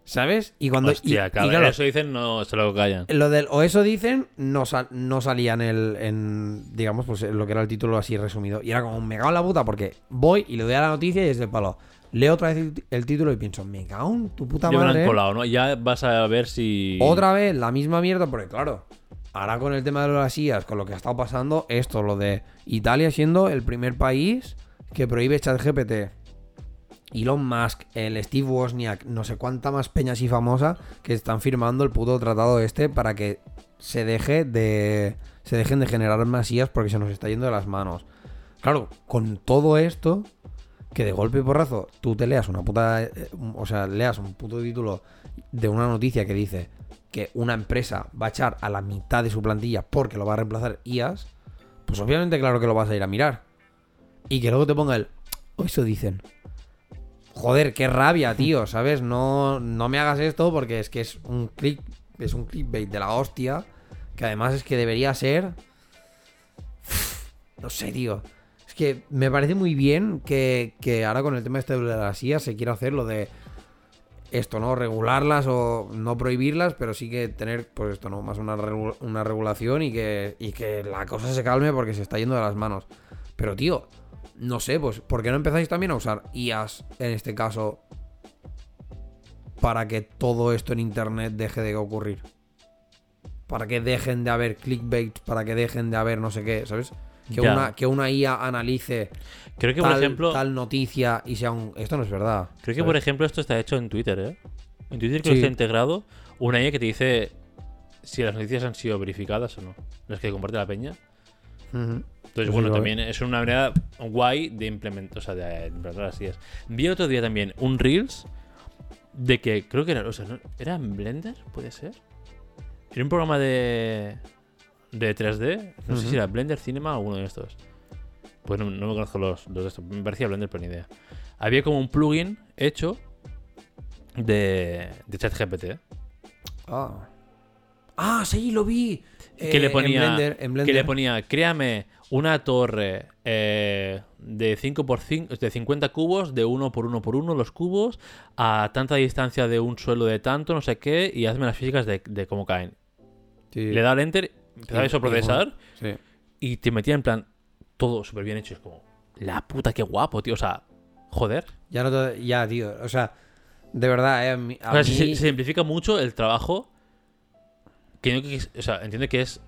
Speaker 1: ¿Sabes? Y cuando y-
Speaker 2: claro, eso dicen, no se lo callan.
Speaker 1: lo del o eso dicen no, sal- no salía en el en digamos pues lo que era el título así resumido y era como me cago en la puta porque voy y le doy a la noticia y es del palo. Leo otra vez el, el título y pienso, me cago en tu puta
Speaker 2: me lo
Speaker 1: madre.
Speaker 2: han
Speaker 1: ¿eh?
Speaker 2: colado, ¿no? Ya vas a ver si.
Speaker 1: Otra vez la misma mierda, porque claro, ahora con el tema de las IAS, con lo que ha estado pasando, esto, lo de Italia siendo el primer país que prohíbe ChatGPT. Elon Musk, el Steve Wozniak, no sé cuánta más peña así famosa que están firmando el puto tratado este para que se deje de se dejen de generar más IAS porque se nos está yendo de las manos. Claro, con todo esto, que de golpe y porrazo tú te leas una puta. eh, O sea, leas un puto título de una noticia que dice que una empresa va a echar a la mitad de su plantilla porque lo va a reemplazar IAS, pues obviamente, claro que lo vas a ir a mirar. Y que luego te ponga el. "Oh, eso dicen. Joder, qué rabia, tío, ¿sabes? No, no me hagas esto porque es que es un click. Es un clickbait de la hostia. Que además es que debería ser. No sé, tío. Es que me parece muy bien que, que ahora con el tema este de las IAS se quiera hacer lo de esto, ¿no? Regularlas o no prohibirlas, pero sí que tener, pues esto, ¿no? Más una, una regulación y que, y que la cosa se calme porque se está yendo de las manos. Pero, tío, no sé, pues, ¿por qué no empezáis también a usar IAS en este caso para que todo esto en internet deje de ocurrir? Para que dejen de haber clickbait, para que dejen de haber no sé qué, ¿sabes? Que,
Speaker 2: Ya.
Speaker 1: una, que una IA analice
Speaker 2: Creo que,
Speaker 1: tal,
Speaker 2: por ejemplo.
Speaker 1: tal noticia y sea un... Esto no es verdad.
Speaker 2: Creo que, por ejemplo, esto está hecho en Twitter, ¿eh? En Twitter creo
Speaker 1: Sí.
Speaker 2: que está integrado una IA que te dice si las noticias han sido verificadas o no. Las que comparte la peña. Entonces, bueno, también es una manera guay de implementar, o sea, de implementar las IAs. Vi otro día también un Reels de que creo que era, o sea, ¿no? ¿era en Blender? ¿Puede ser? Era un programa de de 3D, no sé si era Blender Cinema o uno de estos. Pues no, no me conozco los, los de estos, me parecía Blender, pero ni idea. Había como un plugin hecho de, de ChatGPT.
Speaker 1: Ah. Ah, sí, lo vi.
Speaker 2: Que
Speaker 1: Eh,
Speaker 2: le
Speaker 1: en
Speaker 2: ponía
Speaker 1: Blender- en
Speaker 2: que le ponía créame una torre eh, de 5 por 5 de 50 cubos de 1 por 1 por 1 los cubos a tanta distancia de un suelo de tanto no sé qué y hazme las físicas de, de cómo caen
Speaker 1: Sí.
Speaker 2: le da al enter empezaba eso a procesar
Speaker 1: Sí.
Speaker 2: y te metía en plan todo súper bien hecho es como la puta qué guapo tío o sea joder
Speaker 1: Ya no te- Ya, tío. O sea, de verdad, eh, a mí- a
Speaker 2: o sea, se-
Speaker 1: mí-
Speaker 2: se, se simplifica mucho el trabajo que que o sea entiende que es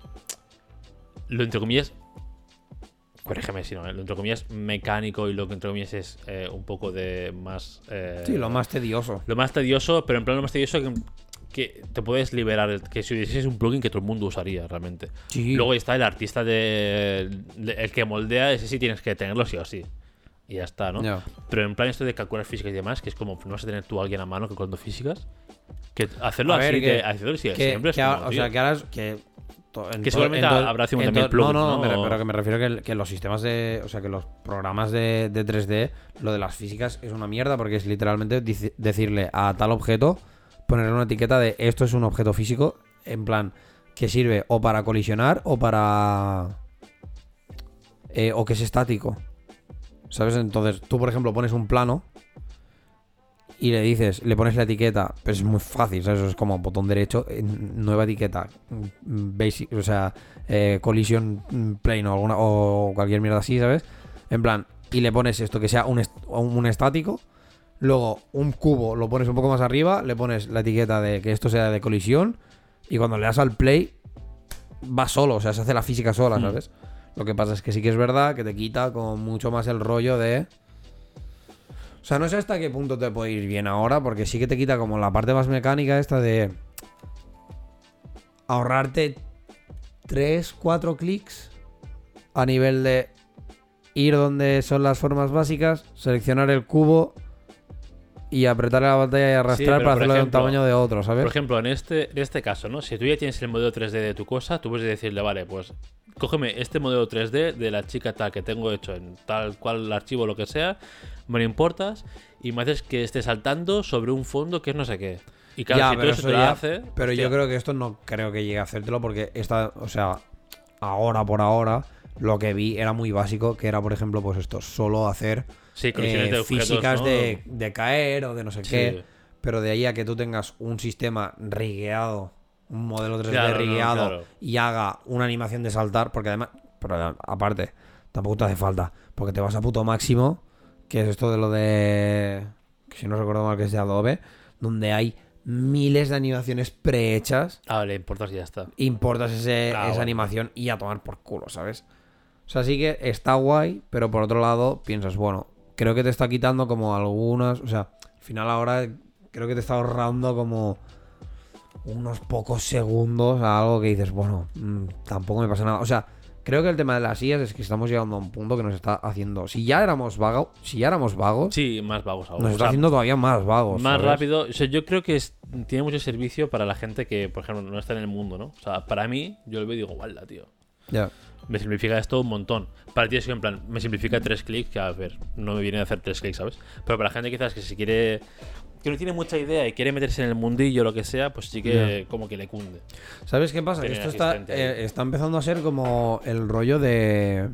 Speaker 2: lo entre comillas corrígeme si no ¿eh? lo entre comillas mecánico y lo que entre comillas es eh, un poco de más eh,
Speaker 1: Sí, lo más tedioso.
Speaker 2: lo más tedioso pero en plan lo más tedioso que, que te puedes liberar que si es un plugin que todo el mundo usaría realmente
Speaker 1: Sí.
Speaker 2: luego está el artista de, de- el que moldea ese sí tienes que tenerlo sí o sí y ya está no
Speaker 1: Ya.
Speaker 2: pero en plan esto de calcular físicas y demás, que es como no vas a tener tú a alguien a mano calculando físicas, que hacerlo
Speaker 1: A
Speaker 2: así
Speaker 1: ver,
Speaker 2: de
Speaker 1: que-
Speaker 2: hacerlo así de
Speaker 1: que,
Speaker 2: siempre es como,
Speaker 1: o
Speaker 2: tío,
Speaker 1: sea, que ahora es que en
Speaker 2: Que seguramente habrá 50.000
Speaker 1: en to-
Speaker 2: plugins,
Speaker 1: No, no,
Speaker 2: ¿no?
Speaker 1: pero, que me refiero que, que los sistemas de. O sea, que los programas de, de 3D, lo de las físicas es una mierda porque es literalmente decirle a tal objeto, ponerle una etiqueta de esto es un objeto físico, en plan, que sirve o para colisionar o para. eh, o que es estático. ¿Sabes? Entonces, tú, por ejemplo, pones un plano y le dices, le pones la etiqueta, pero es muy fácil, ¿sabes? Es como botón derecho, eh, nueva etiqueta, mm, basic, o sea, eh, collision mm, plane o, alguna, o cualquier mierda así, ¿sabes? En plan, y le pones esto que sea un, est- un estático, luego un cubo lo pones un poco más arriba, le pones la etiqueta de que esto sea de colisión, y cuando le das al play, va solo, o sea, se hace la física sola,
Speaker 2: Hmm.
Speaker 1: ¿sabes? Lo que pasa es que sí que es verdad que te quita como mucho más el rollo de... O sea, no sé hasta qué punto te puede ir bien ahora, porque sí que te quita como la parte más mecánica esta de ahorrarte 3, 4 clics a nivel de ir donde son las formas básicas, seleccionar el cubo y apretar la pantalla y arrastrar para hacerlo de un tamaño de otro, ¿sabes?
Speaker 2: Por ejemplo, en este, en este caso, ¿no? Si tú ya tienes el modelo 3D de tu cosa, tú puedes decirle, vale, pues cógeme este modelo 3D de la chica tal que tengo hecho en tal cual archivo lo que sea, me lo importas y me haces que esté saltando sobre un fondo que es no sé qué. Y claro,
Speaker 1: Ya,
Speaker 2: si
Speaker 1: pero
Speaker 2: eso te lo hace.
Speaker 1: Pero yo creo que esto no creo que llegue a hacértelo porque esta, o sea, ahora por ahora, lo que vi era muy básico, que era, por ejemplo, pues esto, solo hacer
Speaker 2: Sí,
Speaker 1: eh,
Speaker 2: de objetos,
Speaker 1: físicas
Speaker 2: ¿no?
Speaker 1: de, de caer o de no sé
Speaker 2: Sí.
Speaker 1: qué. Pero de ahí a que tú tengas un sistema rigueado, un modelo 3D
Speaker 2: Claro, no,
Speaker 1: rigueado
Speaker 2: claro.
Speaker 1: y haga una animación de saltar, porque además, pero aparte, tampoco te hace falta, porque te vas a puto máximo, que es esto de lo de, que si no recuerdo mal que es de Adobe, donde hay miles de animaciones prehechas
Speaker 2: Ah, le importas y ya está.
Speaker 1: importas ese-
Speaker 2: Ah,
Speaker 1: esa
Speaker 2: bueno.
Speaker 1: animación y a tomar por culo, ¿sabes? O sea, sí que está guay, pero por otro lado piensas, bueno, creo que te está quitando como algunas, o sea, al final ahora creo que te está ahorrando como unos pocos segundos a algo que dices, bueno, mm, tampoco me pasa nada. O sea, creo que el tema de las IAS es que estamos llegando a un punto que nos está haciendo, si ya éramos vagos, si ya éramos vagos,
Speaker 2: Sí, más vagos ahora.
Speaker 1: nos
Speaker 2: O
Speaker 1: está
Speaker 2: sea,
Speaker 1: haciendo todavía más vagos.
Speaker 2: más
Speaker 1: ¿sabes?
Speaker 2: rápido. O sea, yo creo que es- tiene mucho servicio para la gente que, por ejemplo, no está en el mundo, ¿no? O sea, para mí, yo lo veo y digo, guarda, tío.
Speaker 1: Ya.
Speaker 2: Me simplifica esto un montón. Para ti es que en plan, me simplifica tres clics, que a ver, no me viene a hacer tres clics, ¿sabes? Pero para la gente quizás que si quiere, que no tiene mucha idea y quiere meterse en el mundillo o lo que sea, pues sí que como que le cunde.
Speaker 1: ¿Sabes qué pasa? Que esto está, eh, está empezando a ser como el rollo de.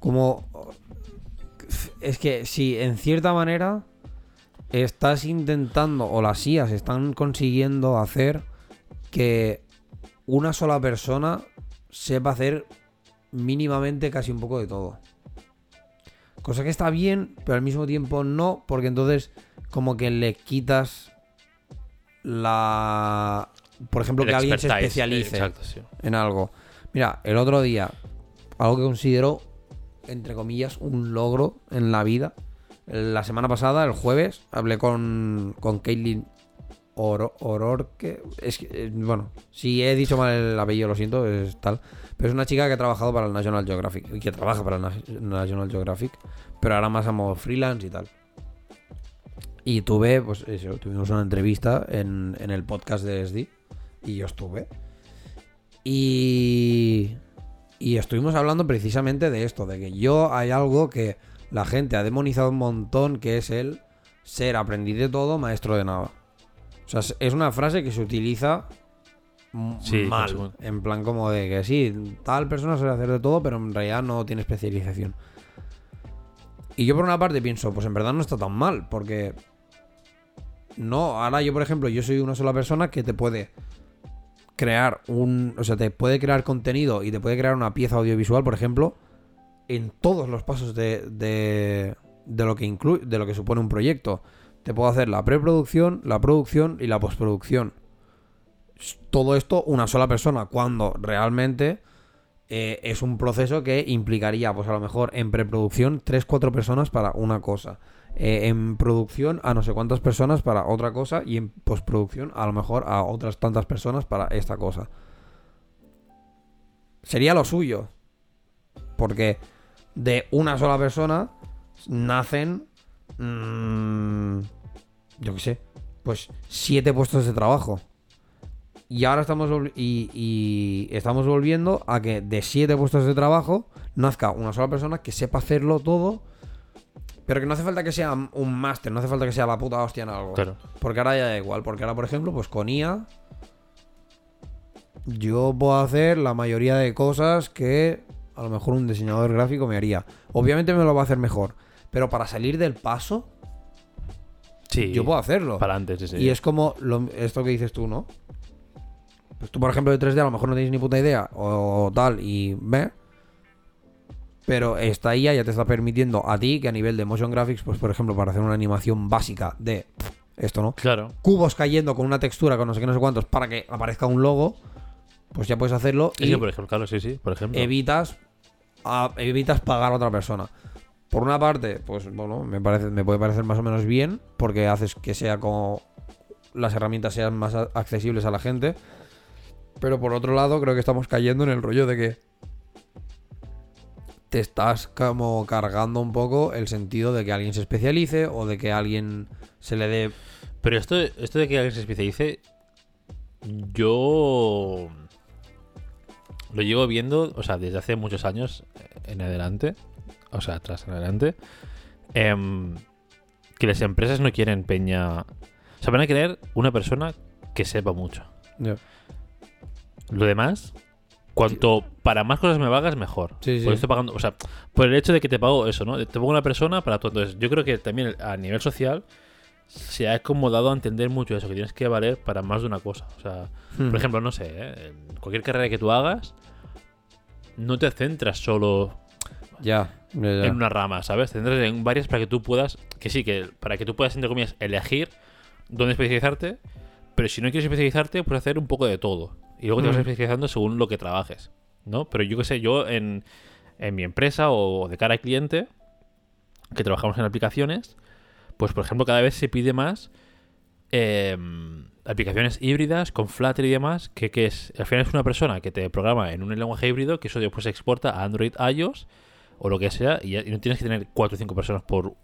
Speaker 1: Como. Es que si en cierta manera estás intentando, o las IAS están consiguiendo hacer que una sola persona sepa hacer mínimamente casi un poco de todo. Cosa que está bien, pero al mismo tiempo no, porque entonces como que le quitas la... Por ejemplo,
Speaker 2: El
Speaker 1: que alguien se especialice
Speaker 2: Exacto, sí.
Speaker 1: en algo. Mira, el otro día, algo que considero, entre comillas, un logro en la vida. La semana pasada, el jueves, hablé con, con Caitlin Oro, Ororque. Es que, eh, bueno, si he dicho mal el apellido, lo siento, es tal. Pero es una chica que ha trabajado para el National Geographic y que trabaja para el Na- National Geographic, pero ahora más a freelance y tal. Y tuve, pues eso, tuvimos una entrevista en, en el podcast de SD y yo estuve. Y, y estuvimos hablando precisamente de esto, de que yo hay algo que la gente ha demonizado un montón, que es el ser aprendiz de todo, maestro de nada. O sea, es- una frase que se utiliza
Speaker 2: Sí,
Speaker 1: mal. En plan como de que sí, tal persona sabe hacer de todo, pero en realidad no tiene especialización. Y yo por una parte pienso, pues en verdad no está tan mal, porque... No, ahora yo por ejemplo, yo soy una sola persona que te puede crear un... O sea, te puede crear contenido y te puede crear una pieza audiovisual, por ejemplo, en todos los pasos de, de, de lo que incluye, de lo que supone un proyecto. Te puedo hacer la preproducción, la producción y la postproducción. Todo esto una sola persona, cuando realmente eh, es un proceso que implicaría, pues a lo mejor en preproducción, 3-4 personas para una cosa. Eh, en producción a no sé cuántas personas para otra cosa y en postproducción a lo mejor a otras tantas personas para esta cosa. Sería lo suyo. Porque de una sola persona nacen. mm, yo qué sé. Pues siete puestos de trabajo. Y ahora estamos y estamos volviendo a que de siete puestos de trabajo nazca una sola persona que sepa hacerlo todo. Pero que no hace falta que sea un máster, no hace falta que sea la puta hostia en algo.
Speaker 2: Claro.
Speaker 1: Porque ahora ya da igual. Porque ahora, por ejemplo, pues con IA. Yo puedo hacer la mayoría de cosas que a lo mejor un diseñador gráfico me haría. Obviamente me lo va a hacer mejor. Pero para salir del paso,
Speaker 2: Sí.
Speaker 1: yo puedo hacerlo.
Speaker 2: Para antes, sí, sí.
Speaker 1: Y es como lo- esto que dices tú, ¿no? Pues tú, por ejemplo, de 3D a lo mejor no tienes ni puta idea o, tal y ve. Pero esta IA ya te está permitiendo a ti que a nivel de motion graphics, pues por ejemplo, para hacer una animación básica de esto, ¿no?
Speaker 2: Claro.
Speaker 1: Cubos cayendo con una textura con no sé qué, no sé cuántos para que aparezca un logo, pues ya puedes hacerlo
Speaker 2: Sí,
Speaker 1: y
Speaker 2: por ejemplo, claro, sí, sí. Por ejemplo.
Speaker 1: evitas a- evitas pagar a otra persona. Por una parte, pues bueno, me parece me puede parecer más o menos bien porque haces que sea como las herramientas sean más accesibles a la gente. Pero por otro lado, creo que estamos cayendo en el rollo de que te estás como cargando un poco el sentido de que alguien se especialice o de que alguien se le dé
Speaker 2: Pero esto, esto de que alguien se especialice, yo lo llevo viendo, o sea, desde hace muchos años en adelante, o sea, atrás en adelante, em, que las empresas no quieren peña. O sea, van a querer una persona que sepa mucho. Lo demás, cuanto para más cosas me pagas, mejor.
Speaker 1: Sí, sí.
Speaker 2: Por pagando, o sea, por el hecho de que te pago eso, ¿no? Te pongo una persona para todo. Entonces, yo creo que también a nivel social se ha acomodado a entender mucho eso, que tienes que valer para más de una cosa. O sea,
Speaker 1: Hmm.
Speaker 2: por ejemplo, no sé, ¿eh? cualquier carrera que tú hagas, no te centras solo
Speaker 1: Ya, ya, ya.
Speaker 2: en una rama, ¿sabes? Te centras en varias para que tú puedas, que sí, que para que tú puedas, entre comillas, elegir dónde especializarte, pero si no quieres especializarte, puedes hacer un poco de todo. Y luego te vas
Speaker 1: Mm.
Speaker 2: especializando según lo que trabajes, ¿no? Pero yo qué sé, yo en, en mi empresa o de cara al cliente, que trabajamos en aplicaciones, pues por ejemplo cada vez se pide más eh, aplicaciones híbridas con Flutter y demás, que, que es, al final es una persona que te programa en un lenguaje híbrido que eso después se exporta a Android, iOS o lo que sea, y, no tienes que tener cuatro o cinco personas por,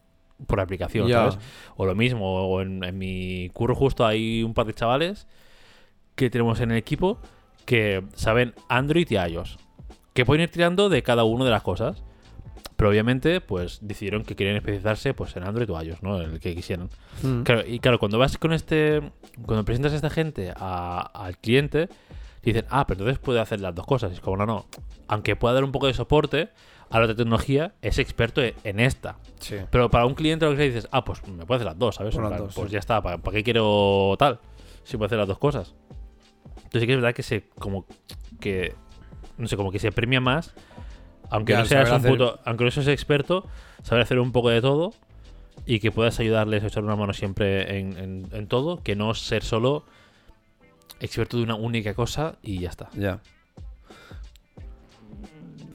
Speaker 2: por aplicación,
Speaker 1: Ya.
Speaker 2: ¿sabes? O lo mismo, o en, en mi curro justo hay un par de chavales que tenemos en el equipo que saben Android y iOS, que pueden ir tirando de cada una de las cosas. Pero obviamente, pues decidieron que querían especializarse pues, en Android o iOS, ¿no? El que quisieran.
Speaker 1: Hmm.
Speaker 2: Claro, y claro, cuando vas con este. Cuando presentas a esta gente a- al cliente, dicen, ah, pero entonces puede hacer las dos cosas. Y es como, no, no. Aunque pueda dar un poco de soporte a la otra tecnología, es experto e- en esta.
Speaker 1: Sí.
Speaker 2: Pero para un cliente lo que sea dices, ah, pues me puede hacer las dos, ¿sabes? Plan,
Speaker 1: dos,
Speaker 2: pues
Speaker 1: sí.
Speaker 2: ya está, ¿para, para qué quiero tal? Si puede hacer las dos cosas. Entonces sí que es verdad que se. como que. No sé, como que se premia más. Aunque
Speaker 1: Ya,
Speaker 2: no seas un
Speaker 1: hacer-
Speaker 2: puto. Aunque no seas experto, saber hacer un poco de todo. Y que puedas ayudarles a echar una mano siempre en, en- en todo. Que no ser solo experto de una única cosa y ya está.
Speaker 1: Ya.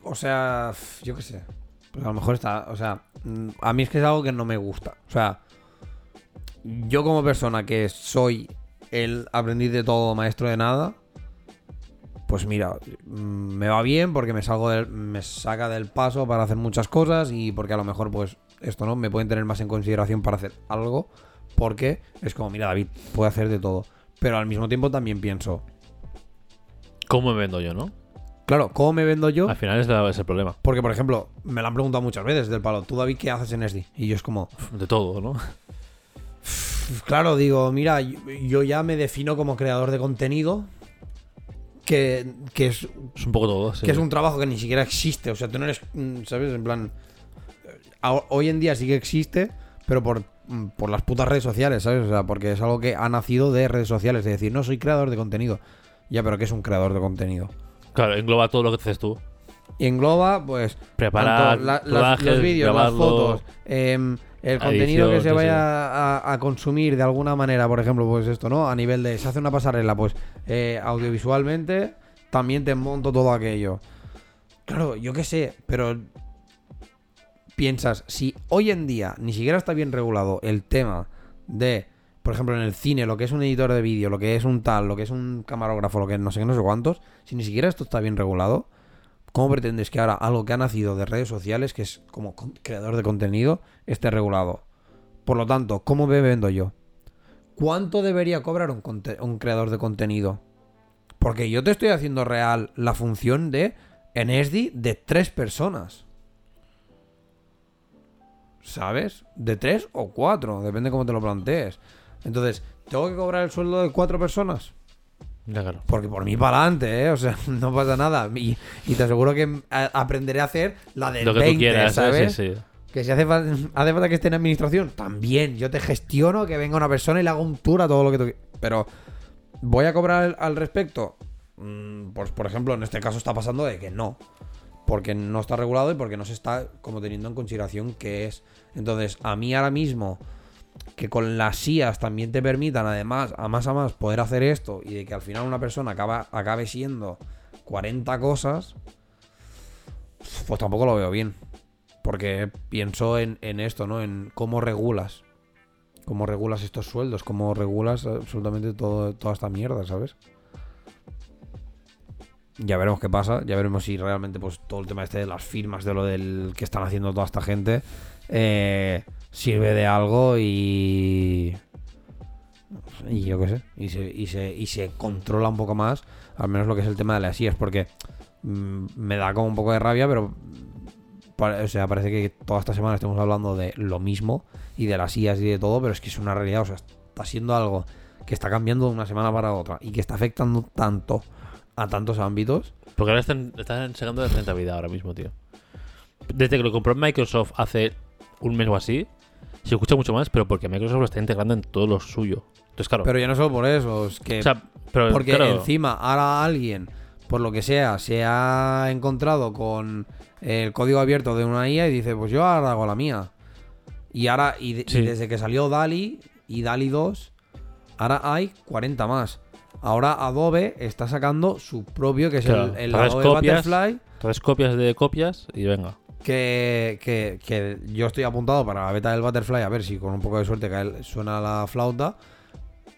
Speaker 1: O sea, yo qué sé. Pues a lo mejor está. O sea, mm, a mí es que es algo que no me gusta. O sea, yo como persona que soy el aprendiz de todo, maestro de nada. Pues mira, mm, me va bien porque me salgo del, me saca del paso para hacer muchas cosas y porque a lo mejor pues esto no me pueden tener más en consideración para hacer algo porque es como mira David puede hacer de todo pero al mismo tiempo también pienso
Speaker 2: ¿Cómo me vendo yo, no?
Speaker 1: claro cómo me vendo yo
Speaker 2: Al final es, el problema.
Speaker 1: Porque, por ejemplo, me lo han preguntado muchas veces del palo. ¿Tú, David, qué haces en SD? Y yo es como,
Speaker 2: De todo, ¿no?
Speaker 1: Claro, digo, mira, yo ya me defino como creador de contenido. Que, que es
Speaker 2: Es un poco todo. sí.
Speaker 1: que es un trabajo que ni siquiera existe. O sea, tú no eres, mm, ¿sabes? En plan, eh, hoy en día sí que existe, pero por, mm, por las putas redes sociales, ¿sabes? O sea, porque es algo que ha nacido de redes sociales. De decir, no, soy creador de contenido. Ya, pero ¿qué es un creador de contenido?
Speaker 2: Claro, engloba todo lo que haces tú.
Speaker 1: Y engloba, pues,
Speaker 2: Preparar
Speaker 1: la- las- los vídeos, las fotos, em, el contenido que se vaya a, a consumir de alguna manera, por ejemplo, pues esto, ¿no? A nivel de, se hace una pasarela, pues eh, audiovisualmente, también te monto todo aquello. Claro, yo qué sé, pero piensas, si hoy en día ni siquiera está bien regulado el tema de, por ejemplo, en el cine, lo que es un editor de vídeo, lo que es un tal, lo que es un camarógrafo, lo que no sé qué, no sé cuántos, si ni siquiera esto está bien regulado, ¿cómo pretendes que ahora algo que ha nacido de redes sociales, que es como creador de contenido, esté regulado? Por lo tanto, ¿cómo me vendo yo? ¿Cuánto debería cobrar un, un creador de contenido? Porque yo te estoy haciendo real la función de en ESDI de tres personas. ¿Sabes? De tres o cuatro, depende cómo te lo plantees. Entonces, ¿tengo que cobrar el sueldo de cuatro personas?
Speaker 2: Claro.
Speaker 1: Porque por mí para adelante, ¿eh? O sea, *laughs* no pasa nada. Y, y te aseguro que a- aprenderé a hacer la del
Speaker 2: Lo que
Speaker 1: 20,
Speaker 2: tú quieras,
Speaker 1: ¿sabes?
Speaker 2: Sí, sí.
Speaker 1: Que si hace, hace falta que esté en administración, también. Yo te gestiono que venga una persona y le hago un tour a todo lo que tú qui- Pero, ¿voy a cobrar al, respecto? Mm, Pues, por ejemplo, en este caso está pasando de que no. Porque no está regulado y porque no se está como teniendo en consideración qué es. Entonces, a mí ahora mismo, que con las IAS también te permitan, además, a más a más, poder hacer esto y de que al final una persona acaba, acabe siendo 40 cosas, pues tampoco lo veo bien. Porque pienso en, en esto, ¿no? En cómo regulas. Cómo regulas estos sueldos, cómo regulas absolutamente todo, toda esta mierda, ¿sabes? Ya veremos qué pasa, ya veremos si realmente pues todo el tema este de las firmas, de lo del que están haciendo toda esta gente, eh, sirve de algo y... Y yo qué sé, y se, y, se, y se controla un poco más, al menos lo que es el tema de las IAS, porque mm, me da como un poco de rabia, pero o sea, parece que toda esta semana estamos hablando de lo mismo y de las IAS y de todo, pero es que es una realidad, o sea, está siendo algo que está cambiando de una semana para otra y que está afectando tanto a tantos ámbitos.
Speaker 2: Porque ahora están, están sacando de rentabilidad ahora mismo, tío. Desde que lo compró Microsoft hace un mes o así, se escucha mucho más, pero porque Microsoft lo está integrando en todo lo suyo. Entonces, claro.
Speaker 1: Pero ya no solo por eso, es que
Speaker 2: o sea, pero,
Speaker 1: porque
Speaker 2: claro,
Speaker 1: encima ahora alguien, por lo que sea, se ha encontrado con el código abierto de una IA y dice, pues yo ahora hago la mía. Y ahora, y, de- y
Speaker 2: Sí.
Speaker 1: desde que salió DALI y DALI 2, ahora hay 40 más. Ahora Adobe está sacando su propio, que es
Speaker 2: Claro,
Speaker 1: el, Adobe
Speaker 2: copias.
Speaker 1: Butterfly,
Speaker 2: Traes copias de copias y venga.
Speaker 1: Que, que- que yo estoy apuntado para la beta del Butterfly, a ver si con un poco de suerte cae suena la flauta,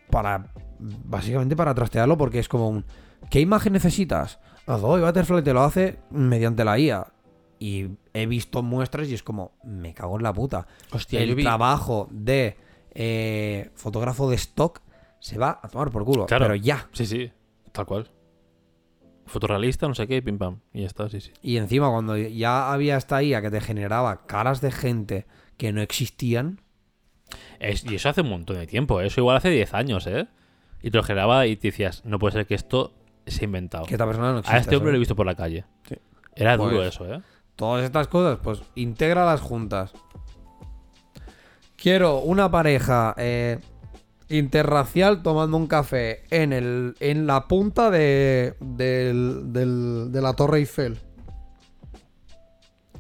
Speaker 1: para básicamente para trastearlo, porque es como un, ¿qué imagen necesitas? Adobe Butterfly te lo hace mediante la IA. Y he visto muestras y es como, me cago en la puta.
Speaker 2: Hostia,
Speaker 1: el trabajo de eh, fotógrafo de stock se va a tomar por culo.
Speaker 2: Claro.
Speaker 1: Pero ya.
Speaker 2: Sí, sí, tal cual. Fotorrealista, no sé qué, pim pam. Y ya está, sí, sí.
Speaker 1: Y encima, cuando ya había esta IA que te generaba caras de gente que no existían,
Speaker 2: Es- y eso hace un montón de tiempo, ¿eh? eso igual hace 10 años, ¿eh? Y te lo generaba y te decías, no puede ser que esto se ha inventado.
Speaker 1: que esta persona no existe.
Speaker 2: A este hombre lo he visto por la calle.
Speaker 1: Sí.
Speaker 2: Era
Speaker 1: Pues-
Speaker 2: duro eso, ¿eh?
Speaker 1: Todas estas cosas, pues integra las juntas. Quiero una pareja eh, interracial tomando un café en, el, en la punta de, del- del- de la Torre Eiffel.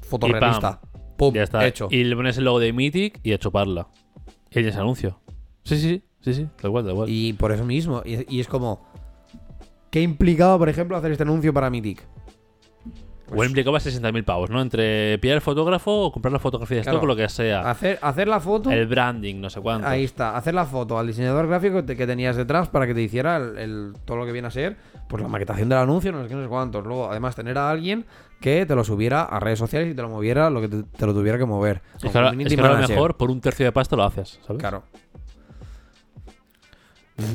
Speaker 1: Fotorrealista. Pum,
Speaker 2: ya está.
Speaker 1: hecho.
Speaker 2: Y le pones el logo de Mythic y a chuparla. Y tienes anuncio. Sí, sí, sí, sí, tal cual, tal cual.
Speaker 1: Y por eso mismo. Y, y es como. ¿Qué implicaba, por ejemplo, hacer este anuncio para Mythic?
Speaker 2: Igual implicaba 60.000 pavos, ¿no? Entre pillar el fotógrafo o comprar la fotografía de stock
Speaker 1: Claro.
Speaker 2: o lo que sea.
Speaker 1: Hacer, hacer la foto.
Speaker 2: El branding, no sé cuánto.
Speaker 1: Ahí está, hacer la foto al diseñador gráfico que tenías detrás para que te hiciera el, el- todo lo que viene a ser pues la maquetación del anuncio, no sé qué, no sé cuántos. Luego, además, tener a alguien que te lo subiera a redes sociales y te lo moviera lo que te, te lo tuviera que mover.
Speaker 2: Es que ahora, es que a lo mejor por un tercio de pasta lo haces, ¿sabes?
Speaker 1: Claro.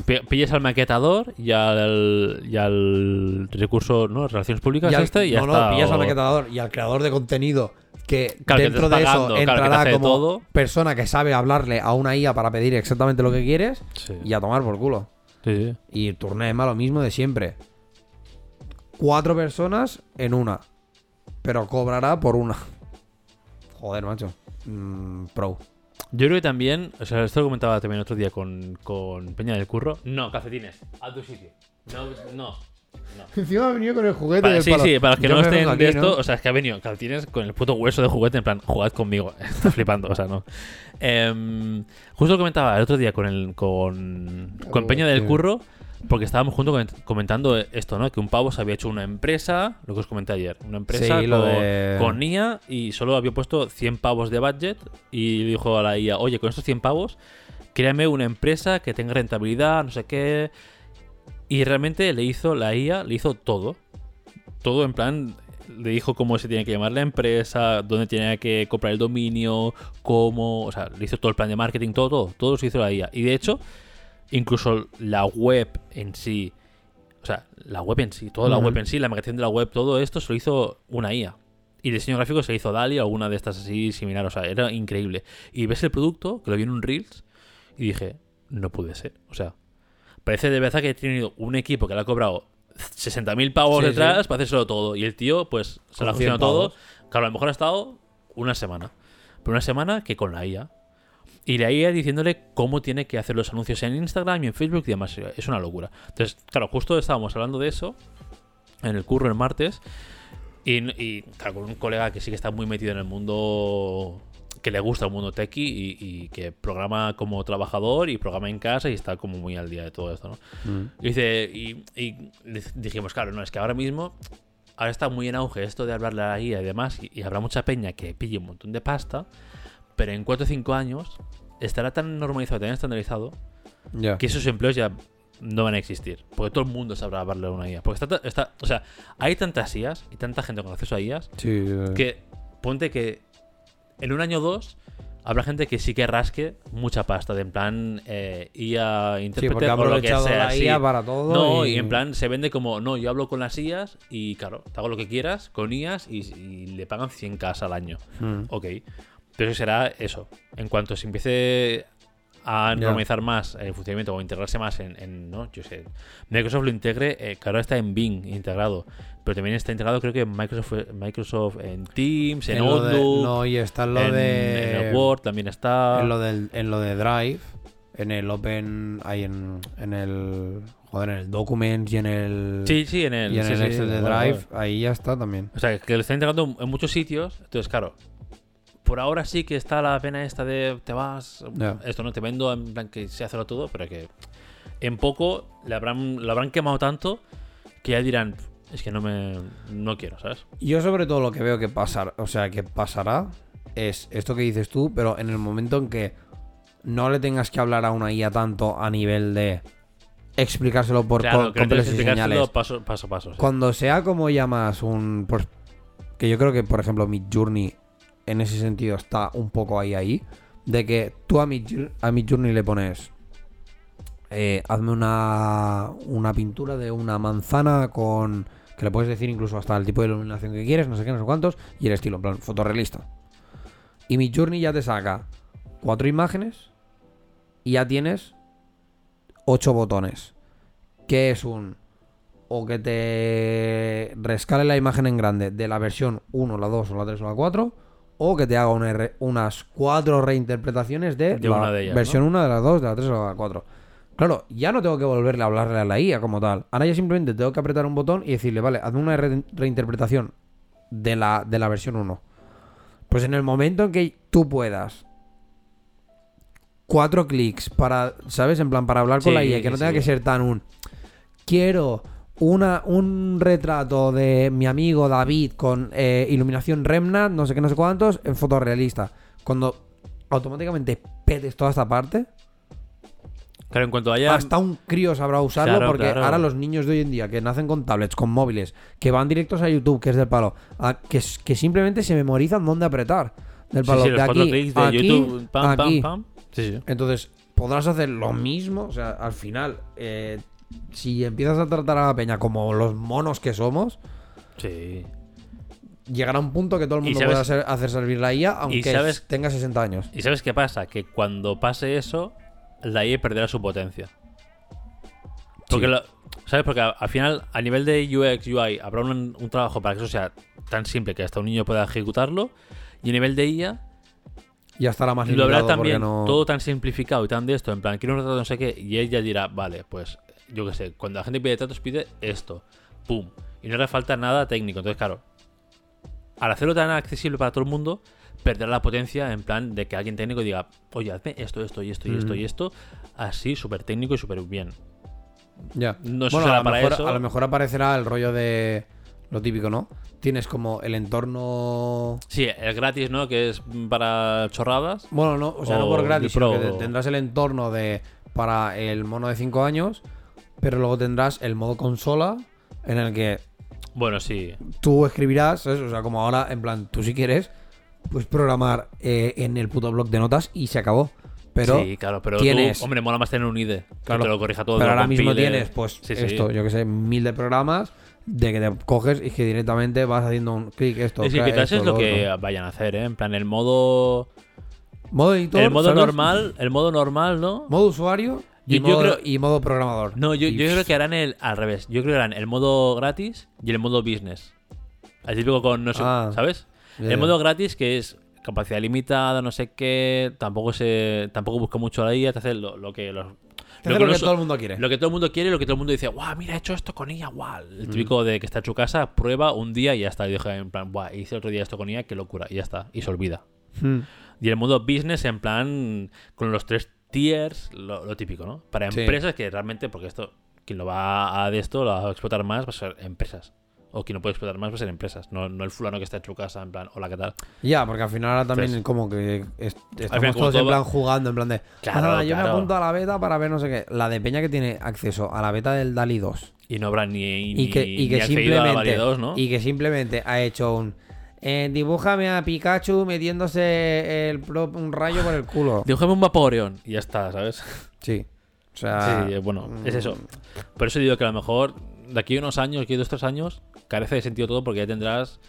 Speaker 2: Pi- Pillas al maquetador y al, y al recurso, ¿no? Relaciones públicas
Speaker 1: Y al-
Speaker 2: este y ya
Speaker 1: no,
Speaker 2: está.
Speaker 1: no, pillas al maquetador y al creador de contenido que
Speaker 2: Claro, que
Speaker 1: dentro de eso entrará como
Speaker 2: todo.
Speaker 1: persona que sabe hablarle a una IA para pedir exactamente lo que quieres
Speaker 2: Sí.
Speaker 1: y a tomar por culo.
Speaker 2: Sí, sí.
Speaker 1: Y Turnema lo mismo de siempre. Cuatro personas en una. Pero cobrará por una. Joder, macho. Mm, pro.
Speaker 2: Yo creo que también, o sea, esto lo comentaba también otro día con, con Peña del Curro. No, calcetines, a tu sitio. No, no. no. *laughs*
Speaker 1: Encima ha venido con el juguete
Speaker 2: Para-
Speaker 1: del
Speaker 2: sí,
Speaker 1: palo.
Speaker 2: sí, para los que
Speaker 1: Yo
Speaker 2: no estén de esto,
Speaker 1: ¿no?
Speaker 2: o sea, es que ha venido calcetines con el puto hueso de juguete, en plan, jugad conmigo. *laughs* Está flipando, o sea, no. Em, justo lo comentaba el otro día con el con, con Peña del. Curro, porque estábamos juntos coment- comentando esto, ¿no? Que un pavo se había hecho una empresa, lo que os comenté ayer, una empresa
Speaker 1: Sí, lo
Speaker 2: con,
Speaker 1: de-
Speaker 2: con IA y solo había puesto 100 pavos de budget y dijo a la IA, oye, con estos 100 pavos, créame una empresa que tenga rentabilidad, no sé qué. Y realmente le hizo, la IA le hizo todo. Todo en plan, le dijo cómo se tiene que llamar la empresa, dónde tenía que comprar el dominio, cómo, o sea, le hizo todo el plan de marketing, todo, todo, todo se hizo la IA. Y de hecho, incluso la web en sí, o sea, la web en sí, toda la web en sí, la magazine de la web, todo esto se lo hizo una IA. Y diseño gráfico se hizo Dali, alguna de estas así similar, o sea, era increíble. Y ves el producto, que lo vi en un Reels, y dije, no puede ser. O sea, parece de verdad que he tenido un equipo que le ha cobrado 60.000 pavos
Speaker 1: Sí,
Speaker 2: detrás
Speaker 1: sí.
Speaker 2: para hacérselo todo. Y el tío, pues, se lo ha
Speaker 1: Con 100
Speaker 2: funcionado todo. Claro, a lo mejor ha estado una semana. Pero una semana que con la IA. Y IA diciéndole cómo tiene que hacer los anuncios en Instagram y en Facebook y demás. Es una locura. Entonces, claro, justo estábamos hablando de eso en el curro el martes. Y, y, claro, con un colega que sí que está muy metido en el mundo que le gusta el mundo techie y, y que programa como trabajador y programa en casa y está como muy al día de todo esto, ¿no?
Speaker 1: Mm.
Speaker 2: Y dice, y, dijimos, claro, no, es que ahora mismo, ahora está muy en auge esto de hablarle a la guía y demás, y, y habrá mucha peña que pille un montón de pasta, pero en 4 o 5 años estará tan normalizado, tan estandarizado, que esos empleos ya no van a existir. Porque todo el mundo sabrá hablarle a una IA. Porque está, está, o sea, hay tantas IAs y tanta gente con acceso a IAs
Speaker 1: Sí, sí, sí.
Speaker 2: que ponte que en un año o dos habrá gente que sí que rasque mucha pasta, de en plan eh, IA
Speaker 1: Sí,
Speaker 2: intérprete o lo que sea.
Speaker 1: la
Speaker 2: sí.
Speaker 1: IA para todo.
Speaker 2: No,
Speaker 1: y...
Speaker 2: y en plan se vende como, no, yo hablo con las IAs y claro, te hago lo que quieras con IAs y, y le pagan 100k al año.
Speaker 1: Mm.
Speaker 2: Ok. Pero eso será eso. En cuanto se empiece a normalizar más el funcionamiento o integrarse más en, en, no, yo sé, Microsoft lo integre, eh, que ahora está en Bing integrado, pero también está integrado creo que en Microsoft, Microsoft en Teams, en,
Speaker 1: En lo de-
Speaker 2: Outlook,
Speaker 1: no, y está en lo
Speaker 2: en,
Speaker 1: de.
Speaker 2: en el Word también está.
Speaker 1: En lo, del, en lo de Drive, en el Open. Ahí en, en el. Joder, en el Documents y en el.
Speaker 2: Sí, sí, en el,
Speaker 1: y en
Speaker 2: sí,
Speaker 1: el
Speaker 2: sí,
Speaker 1: Excel de Drive, ahí ya está también.
Speaker 2: O sea, que lo está integrando en muchos sitios. Entonces, claro, por ahora sí que está la pena esta de te vas. Esto no te vendo en plan que se hacerlo todo, pero que en poco le habrán, le habrán quemado tanto que ya dirán, es que no me. No quiero, ¿sabes?
Speaker 1: Yo, sobre todo, lo que veo que pasar, o sea, que pasará es esto que dices tú, pero en el momento en que no le tengas que hablar a una IA tanto a nivel de explicárselo por
Speaker 2: claro,
Speaker 1: co-
Speaker 2: que no tienes
Speaker 1: complejas
Speaker 2: que
Speaker 1: y señales.
Speaker 2: paso, paso paso. sí.
Speaker 1: Cuando sea como llamas un. pues, que yo creo que, por ejemplo, Mid Journey en ese sentido está un poco ahí ahí. De que tú a Jour- a Mid Journey le pones. eh, hazme una, una pintura de una manzana con. Que le puedes decir incluso hasta el tipo de iluminación que quieres, no sé qué, no sé cuántos. Y el estilo, en plan, fotorrealista. Y Mid Journey ya te saca cuatro imágenes. Y ya tienes ocho botones. Que es un o que te rescale la imagen en grande de la versión 1, la 2 o la 3 o la 4, o que te haga una re- unas cuatro reinterpretaciones de,
Speaker 2: De
Speaker 1: la
Speaker 2: una de ellas,
Speaker 1: versión 1, de la 2, de la 3 o de la 4. Claro, ya no tengo que volverle a hablarle a la IA como tal. Ahora ya simplemente tengo que apretar un botón y decirle, vale, hazme una re- reinterpretación de la, de la versión 1. Pues en el momento en que tú puedas cuatro clics para, ¿sabes? En plan, para hablar con
Speaker 2: Sí,
Speaker 1: la IA, que no tenga
Speaker 2: sí.
Speaker 1: que ser tan un quiero una, un retrato de mi amigo David con eh, iluminación Remnant, no sé qué, no sé cuántos, en fotorrealista. Cuando automáticamente petes toda esta parte,
Speaker 2: Claro, en cuanto haya.
Speaker 1: hasta un crío sabrá usarlo,
Speaker 2: Claro,
Speaker 1: porque
Speaker 2: claro.
Speaker 1: ahora los niños de hoy en día que nacen con tablets, con móviles, que van directos a YouTube, que es del palo, a- que, que simplemente se memorizan dónde apretar. Del palo,
Speaker 2: sí,
Speaker 1: de aquí,
Speaker 2: de
Speaker 1: aquí,
Speaker 2: YouTube, pam,
Speaker 1: aquí.
Speaker 2: pam, pam. Sí, sí.
Speaker 1: Entonces, podrás hacer lo mismo. O sea, al final, eh, si empiezas a tratar a la peña como los monos que somos,
Speaker 2: Sí.
Speaker 1: llegará un punto que todo el mundo
Speaker 2: sabes-
Speaker 1: pueda hacer, hacer servir la IA, aunque
Speaker 2: sabes-
Speaker 1: tenga 60 años.
Speaker 2: ¿Y sabes qué pasa? Que cuando pase eso, la IA perderá su potencia. Porque
Speaker 1: Sí.
Speaker 2: lo- ¿Sabes? Porque al final, a nivel de UX, UI, habrá un, un trabajo para que eso sea tan simple que hasta un niño pueda ejecutarlo. Y a nivel de IA,
Speaker 1: Ya estará más
Speaker 2: lo habrá también
Speaker 1: no...
Speaker 2: todo tan simplificado y tan de esto. En plan, quiero un retrato no sé qué. Y ella dirá, vale, pues yo qué sé, cuando la gente pide retratos, pide esto. Pum. Y no le falta nada técnico. Entonces, claro, al hacerlo tan accesible para todo el mundo, perderá la potencia en plan de que alguien técnico diga, oye, hazme esto, esto y esto y esto y esto, así, súper técnico y súper bien.
Speaker 1: Ya.
Speaker 2: No
Speaker 1: bueno, a lo,
Speaker 2: para
Speaker 1: mejor,
Speaker 2: eso.
Speaker 1: a lo mejor aparecerá el rollo de lo típico, ¿no? Tienes como el entorno...
Speaker 2: Sí, el gratis, ¿no? Que es para chorradas.
Speaker 1: Bueno, no, o sea, no por gratis, sino que tendrás el entorno de para el mono de 5 años, pero luego tendrás el modo consola en el que
Speaker 2: Bueno, sí.
Speaker 1: tú escribirás, ¿sabes? O sea, como ahora, en plan, tú si quieres, pues programar eh, en el puto bloc de notas y se acabó. Pero,
Speaker 2: sí, claro, pero
Speaker 1: tienes-
Speaker 2: tú, hombre, mola más tener un IDE. que
Speaker 1: Claro,
Speaker 2: te lo corrija todo.
Speaker 1: pero ahora mismo tienes, pues,
Speaker 2: Sí, sí.
Speaker 1: esto, yo que sé, mil de programas de que te coges y que directamente vas haciendo un clic, esto.
Speaker 2: Quizás es lo
Speaker 1: lo
Speaker 2: que
Speaker 1: otro.
Speaker 2: vayan a hacer, ¿eh? En plan, el modo.
Speaker 1: Modo editor,
Speaker 2: el modo
Speaker 1: ¿sabes?
Speaker 2: normal, el modo normal, ¿no?
Speaker 1: Modo usuario y,
Speaker 2: Yo-
Speaker 1: modo,
Speaker 2: creo-
Speaker 1: y modo programador.
Speaker 2: No, yo,
Speaker 1: Y,
Speaker 2: yo creo que harán el al revés. Yo creo que harán el modo gratis y el modo business. El típico con no sé,
Speaker 1: Ah,
Speaker 2: ¿sabes? El modo gratis que es capacidad limitada, no sé qué, tampoco se tampoco busca mucho la IA, te hace lo, lo que los que
Speaker 1: lo que todo el mundo quiere.
Speaker 2: lo que todo el mundo quiere y lo que todo el mundo dice, guau, mira, he hecho esto con IA, guau.
Speaker 1: Mm.
Speaker 2: El típico de que está en su casa, prueba un día y ya está. Y dije, en plan, guau, hice otro día esto con IA, qué locura, y ya está, y se olvida.
Speaker 1: Hmm.
Speaker 2: Y el modo business, en plan, con los tres tiers, lo, lo típico, ¿no? Para
Speaker 1: Sí.
Speaker 2: empresas que realmente, porque esto, quien lo va a de esto, lo va a explotar más, va a ser empresas. O quien no puede explotar más va a ser empresas, no, no el fulano que está en su casa, en plan, hola, ¿qué tal?
Speaker 1: Ya, porque al final ahora también
Speaker 2: Entonces-
Speaker 1: como que est- estamos
Speaker 2: final,
Speaker 1: todos en plan jugando, en plan de...
Speaker 2: Claro,
Speaker 1: "Ah, yo me
Speaker 2: claro.
Speaker 1: apunto a la beta para ver no sé qué. La de Peña que tiene acceso a la beta del DALI 2
Speaker 2: Y no habrá ni,
Speaker 1: y que,
Speaker 2: ni-
Speaker 1: y que
Speaker 2: ni
Speaker 1: simplemente
Speaker 2: variedad, ¿no?
Speaker 1: y que simplemente ha hecho un eh, dibújame a Pikachu metiéndose el pro- un rayo por el culo.
Speaker 2: Dibújame un Vaporeon y ya está, ¿sabes?
Speaker 1: Sí. O sea,
Speaker 2: Sí, bueno, es
Speaker 1: mm,
Speaker 2: eso. Por eso digo que a lo mejor de aquí a unos años, de aquí a dos tres años, carece de sentido todo porque ya tendrás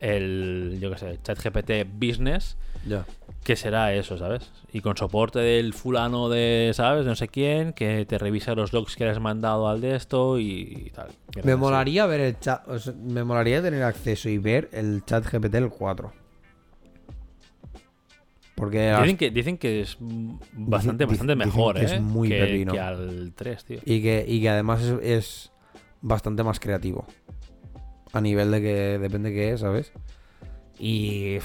Speaker 2: el, yo qué sé, ChatGPT Business,
Speaker 1: Ya.
Speaker 2: Que será eso, ¿sabes? Y con soporte del fulano de, ¿sabes? No sé quién, que te revisa los logs que le has mandado al de esto y, tal.
Speaker 1: Me
Speaker 2: así.
Speaker 1: molaría ver el chat, o sea, me molaría tener acceso y ver el chat GPT el 4. Porque
Speaker 2: Dicen que, dicen que es bastante,
Speaker 1: Dicen-
Speaker 2: bastante mejor,
Speaker 1: que es
Speaker 2: ¿eh?
Speaker 1: muy
Speaker 2: que,
Speaker 1: pepino.
Speaker 2: que al 3, tío.
Speaker 1: y que, y que además es, es bastante más creativo. A nivel de que depende qué es, ¿sabes? Y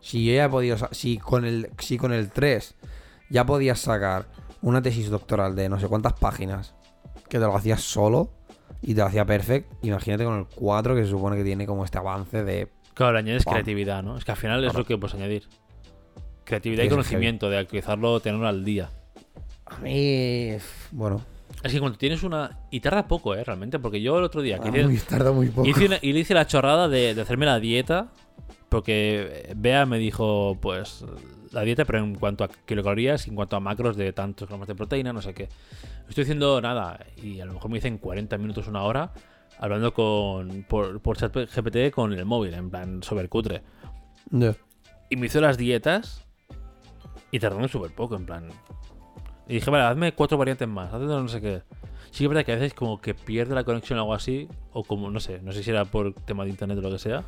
Speaker 1: si yo ya he podido, si con el si con el 3 ya podías sacar una tesis doctoral de no sé cuántas páginas que te lo hacías solo y te lo hacía perfect, imagínate con el 4 que se supone que tiene como este avance de
Speaker 2: Claro, le añades
Speaker 1: Pam.
Speaker 2: creatividad, ¿no? Es que al final es lo que puedes añadir. Creatividad y conocimiento, de actualizarlo, tenerlo al día.
Speaker 1: a mí bueno,
Speaker 2: Es que cuando tienes una. Y tarda poco, ¿eh? Realmente, porque yo el otro día.
Speaker 1: ah,
Speaker 2: hice-
Speaker 1: muy, tarda muy poco.
Speaker 2: hice una- y le hice la chorrada de, de hacerme la dieta. Porque Bea me dijo, pues, la dieta, pero en cuanto a kilocalorías, en cuanto a macros de tantos gramos de proteína, no sé qué. Estoy haciendo nada, y a lo mejor me dicen 40 minutos, una hora, hablando con por, por chat GPT con el móvil, en plan, sobre cutre.
Speaker 1: Ya.
Speaker 2: Y me hizo las dietas y tardaron súper poco, en plan. Y dije, vale, hazme cuatro variantes más, hazme no sé qué. Sí que es verdad que a veces como que pierde la conexión o algo así, o como, no sé, no sé si era por tema de internet o lo que sea.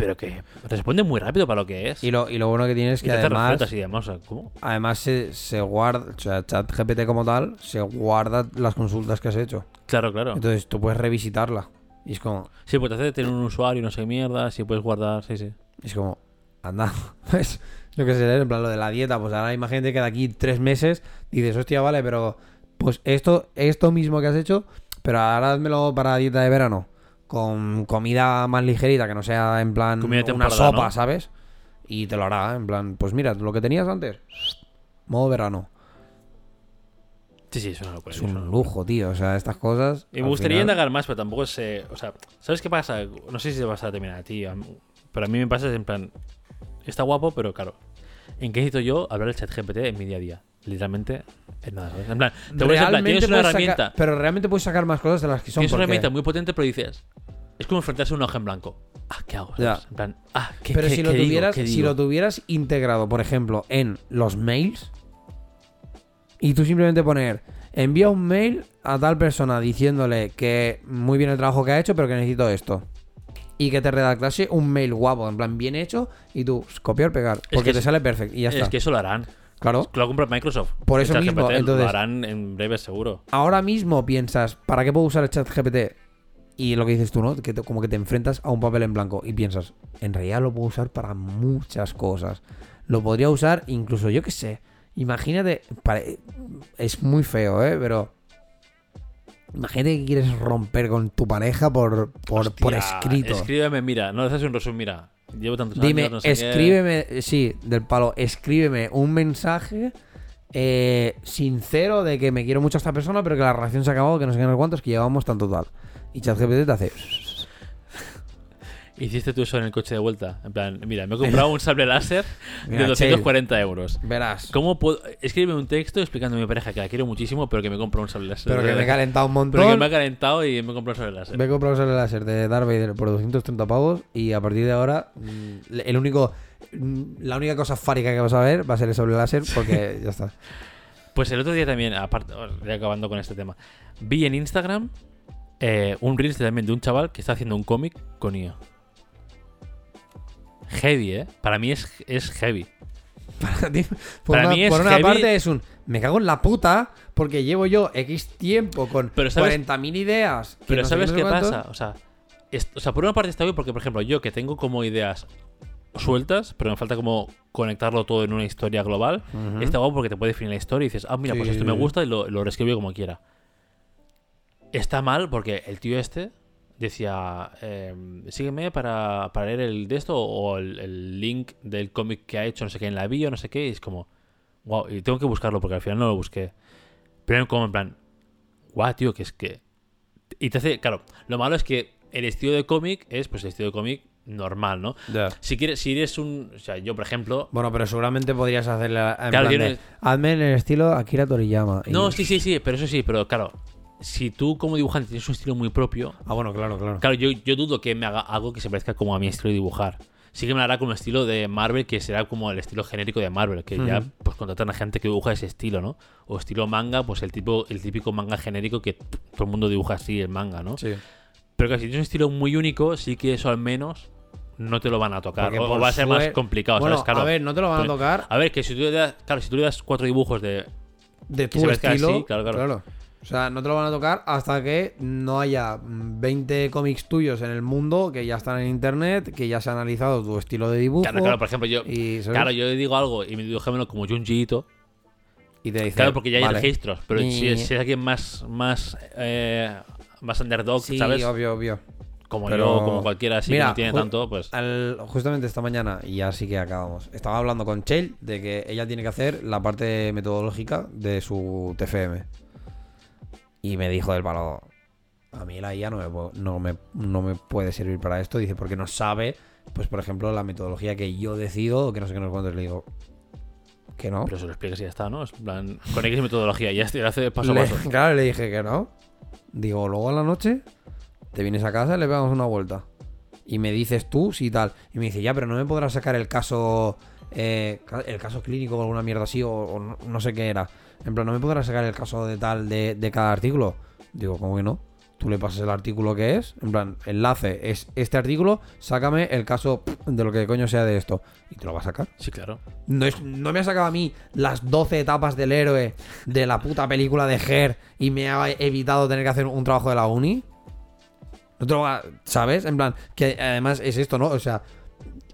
Speaker 2: Pero que responde muy rápido para lo que es.
Speaker 1: Y lo, y lo bueno que tiene es
Speaker 2: Y
Speaker 1: que además
Speaker 2: recetas y demás, o sea, ¿cómo?
Speaker 1: Además se, se guarda, o sea, ChatGPT como tal, se guarda las consultas que has hecho.
Speaker 2: Claro, claro.
Speaker 1: Entonces tú puedes revisitarla. Y es como,
Speaker 2: Sí, pues te hace tener un usuario, no sé qué mierda, si puedes guardar, sí, sí.
Speaker 1: es como, anda, *laughs* pues, lo que sé, en plan lo de la dieta, pues ahora imagínate que de aquí tres meses dices, hostia, vale, pero pues esto, esto mismo que has hecho, pero ahora házmelo para dieta de verano, con comida más ligerita, que no sea en plan una sopa,
Speaker 2: ¿no?
Speaker 1: ¿sabes? Y te lo hará, en plan, pues mira, lo que tenías antes, modo verano.
Speaker 2: Sí, sí, es una locura.
Speaker 1: Es un lujo, tío. O sea, estas cosas.
Speaker 2: Y me gustaría
Speaker 1: final-
Speaker 2: indagar más, pero tampoco sé. O sea, ¿sabes qué pasa? No sé si te también a ti, a mí- pero a mí me pasa es en plan. Está guapo, pero claro. ¿En qué necesito yo hablar el chat GPT en mi día a día? Literalmente, en nada. En plan, te pones en plan, tienes una
Speaker 1: sacar-
Speaker 2: herramienta.
Speaker 1: pero realmente puedes sacar más cosas de las que son.
Speaker 2: Tienes una herramienta muy potente, pero dices. Es como enfrentarse a un hoja en blanco. ah, ¿qué hago? En plan, ah, ¿qué,
Speaker 1: Pero
Speaker 2: qué-
Speaker 1: si lo
Speaker 2: digo?
Speaker 1: tuvieras,
Speaker 2: ¿Qué
Speaker 1: si lo tuvieras integrado, por ejemplo, en los mails, y tú simplemente poner, envía un mail a tal persona diciéndole que muy bien el trabajo que ha hecho, pero que necesito esto. Y que te redactase un mail guapo, en plan bien hecho, y tú copiar, pegar. Porque
Speaker 2: que
Speaker 1: te
Speaker 2: es-
Speaker 1: sale perfecto. Y ya
Speaker 2: Es
Speaker 1: está.
Speaker 2: que eso lo harán.
Speaker 1: Claro.
Speaker 2: Lo compra Microsoft.
Speaker 1: Por eso mismo,
Speaker 2: ChatGPT
Speaker 1: entonces-
Speaker 2: Lo harán en breve, seguro.
Speaker 1: Ahora mismo piensas, ¿para qué puedo usar el chat GPT? Y lo que dices tú, ¿no? Que te- como que te enfrentas a un papel en blanco y piensas, en realidad lo puedo usar para muchas cosas. Lo podría usar incluso, yo qué sé. Imagínate, pare- es muy feo, ¿eh? Pero imagínate que quieres romper con tu pareja por, por, por escrito.
Speaker 2: Escríbeme, mira, no haces un resumen, mira. Llevo tantos
Speaker 1: Dime,
Speaker 2: años, no sé qué.
Speaker 1: escríbeme, sí, del palo, escríbeme un mensaje eh, sincero de que me quiero mucho a esta persona, pero que la relación se ha acabado, que no sé qué, no sé cuántos, que llevamos tanto tal. Y ChatGPT te hace.
Speaker 2: Hiciste tú eso en el coche de vuelta. En plan, mira, me he comprado *laughs* un sable láser de
Speaker 1: Mira,
Speaker 2: 240 euros.
Speaker 1: Verás.
Speaker 2: ¿Cómo puedo.? Escríbeme un texto explicando a mi pareja que la quiero muchísimo, pero que me compro un sable láser.
Speaker 1: Pero que me he calentado un
Speaker 2: Pero que
Speaker 1: montón.
Speaker 2: me ha calentado y me compro un sable láser.
Speaker 1: Me he comprado un sable láser de Darth Vader por 230 pavos y a partir de ahora mm, el único mm, la única cosa fárica que vas a ver va a ser el sable láser porque *laughs* ya está.
Speaker 2: Pues el otro día también, aparte, ya acabando con este tema, vi en Instagram eh, un reel también de un chaval que está haciendo un cómic con IA. Heavy, ¿eh? Para mí es, es heavy.
Speaker 1: Para ti, por
Speaker 2: Para
Speaker 1: una,
Speaker 2: mí es
Speaker 1: por una
Speaker 2: heavy.
Speaker 1: parte es un me cago en la puta porque llevo yo X tiempo con
Speaker 2: Pero ¿sabes-
Speaker 1: 40.000 ideas. que
Speaker 2: Pero
Speaker 1: no
Speaker 2: ¿sabes qué pasa? O sea, es- o sea, por una parte está bien porque, por ejemplo, yo que tengo como ideas sueltas, pero me falta como conectarlo todo en una historia global,
Speaker 1: Ujú.
Speaker 2: está guapo porque te puede definir la historia y dices, ah, mira, pues
Speaker 1: Sí,
Speaker 2: esto
Speaker 1: sí,
Speaker 2: me gusta y lo, lo reescribo como quiera. Está mal porque el tío este decía, eh, sígueme para, para leer el de esto o el, el link del cómic que ha hecho, no sé qué, en la bio, no sé qué, y es como, wow, y tengo que buscarlo porque al final no lo busqué. Pero como en plan, guau, tío, que es que... Y te hace, claro, lo malo es que el estilo de cómic es pues el estilo de cómic normal, ¿no?
Speaker 1: Ya.
Speaker 2: Si quieres, si eres un... O sea, yo, por ejemplo...
Speaker 1: Bueno, pero seguramente podrías hacerle en
Speaker 2: Claro,
Speaker 1: plan de,
Speaker 2: no-
Speaker 1: hazme en el estilo Akira Toriyama. y-
Speaker 2: No, sí, sí, sí, pero eso sí, pero claro, si tú como dibujante tienes un estilo muy propio,
Speaker 1: Ah, bueno, claro, claro.
Speaker 2: claro, yo, yo dudo que me haga algo que se parezca como a mi estilo de dibujar. Sí que me hará como estilo de Marvel, que será como el estilo genérico de Marvel, que ya
Speaker 1: Ujú.
Speaker 2: pues contratan a gente que dibuja ese estilo, ¿no? O estilo manga, pues el tipo, el típico manga genérico que todo el mundo dibuja así, el manga, ¿no?
Speaker 1: Sí.
Speaker 2: Pero que si tienes un estilo muy único, sí que eso al menos no te lo van a tocar. O, va a ser más
Speaker 1: sue-
Speaker 2: complicado,
Speaker 1: Bueno,
Speaker 2: ¿sabes? Claro.
Speaker 1: a ver, no te lo van a tocar
Speaker 2: A ver, que si tú le das, claro, si tú le das cuatro dibujos de
Speaker 1: de tu estilo.
Speaker 2: así, claro, claro.
Speaker 1: O sea, no te lo van a tocar hasta que no haya mm, 20 cómics tuyos en el mundo que ya están en internet, que ya se ha analizado tu estilo de dibujo.
Speaker 2: Claro, claro, por ejemplo, yo, claro, yo le digo algo y me dibujémelo como Junji Ito.
Speaker 1: y te dice,
Speaker 2: Claro, porque ya hay
Speaker 1: vale.
Speaker 2: registros. Pero si, si es alguien más, más, eh, más underdog,
Speaker 1: Sí,
Speaker 2: ¿sabes?
Speaker 1: obvio, obvio.
Speaker 2: Como
Speaker 1: pero-
Speaker 2: yo, como cualquiera así
Speaker 1: Mira,
Speaker 2: que no tiene tanto, pues.
Speaker 1: Al- justamente esta mañana, y ya sí que acabamos, estaba hablando con Chell de que ella tiene que hacer la parte metodológica de su TFM. Y me dijo del palo, a mí la IA no me, no me, no me puede servir para esto. Dice, porque no sabe, pues por ejemplo, la metodología que yo decido, o que no sé qué nos cuántos. Le digo, que no.
Speaker 2: Pero se lo explicas y ya está, ¿no? Es plan, con X metodología, ya estoy, hace *laughs* paso a
Speaker 1: Le-
Speaker 2: paso. *laughs*
Speaker 1: claro, le dije que no. Digo, luego a la noche te vienes a casa y le pegamos una vuelta. Y me dices tú si tal. Y me dice, ya, pero no me podrás sacar el caso. eh, el caso clínico o alguna mierda así, o, o no, no sé qué era. En plan, no me podrás sacar el caso de tal de, de cada artículo. Digo, ¿cómo que no? Tú le pasas el artículo que es, en plan, enlace es este artículo, sácame el caso de lo que coño sea de esto. Y te lo va a sacar.
Speaker 2: Sí, claro.
Speaker 1: No, es- no me ha sacado a mí las 12 etapas del héroe de la puta película de Her y me ha evitado tener que hacer un trabajo de la uni. No te lo va- ¿Sabes? En plan, que además es esto, ¿no? O sea,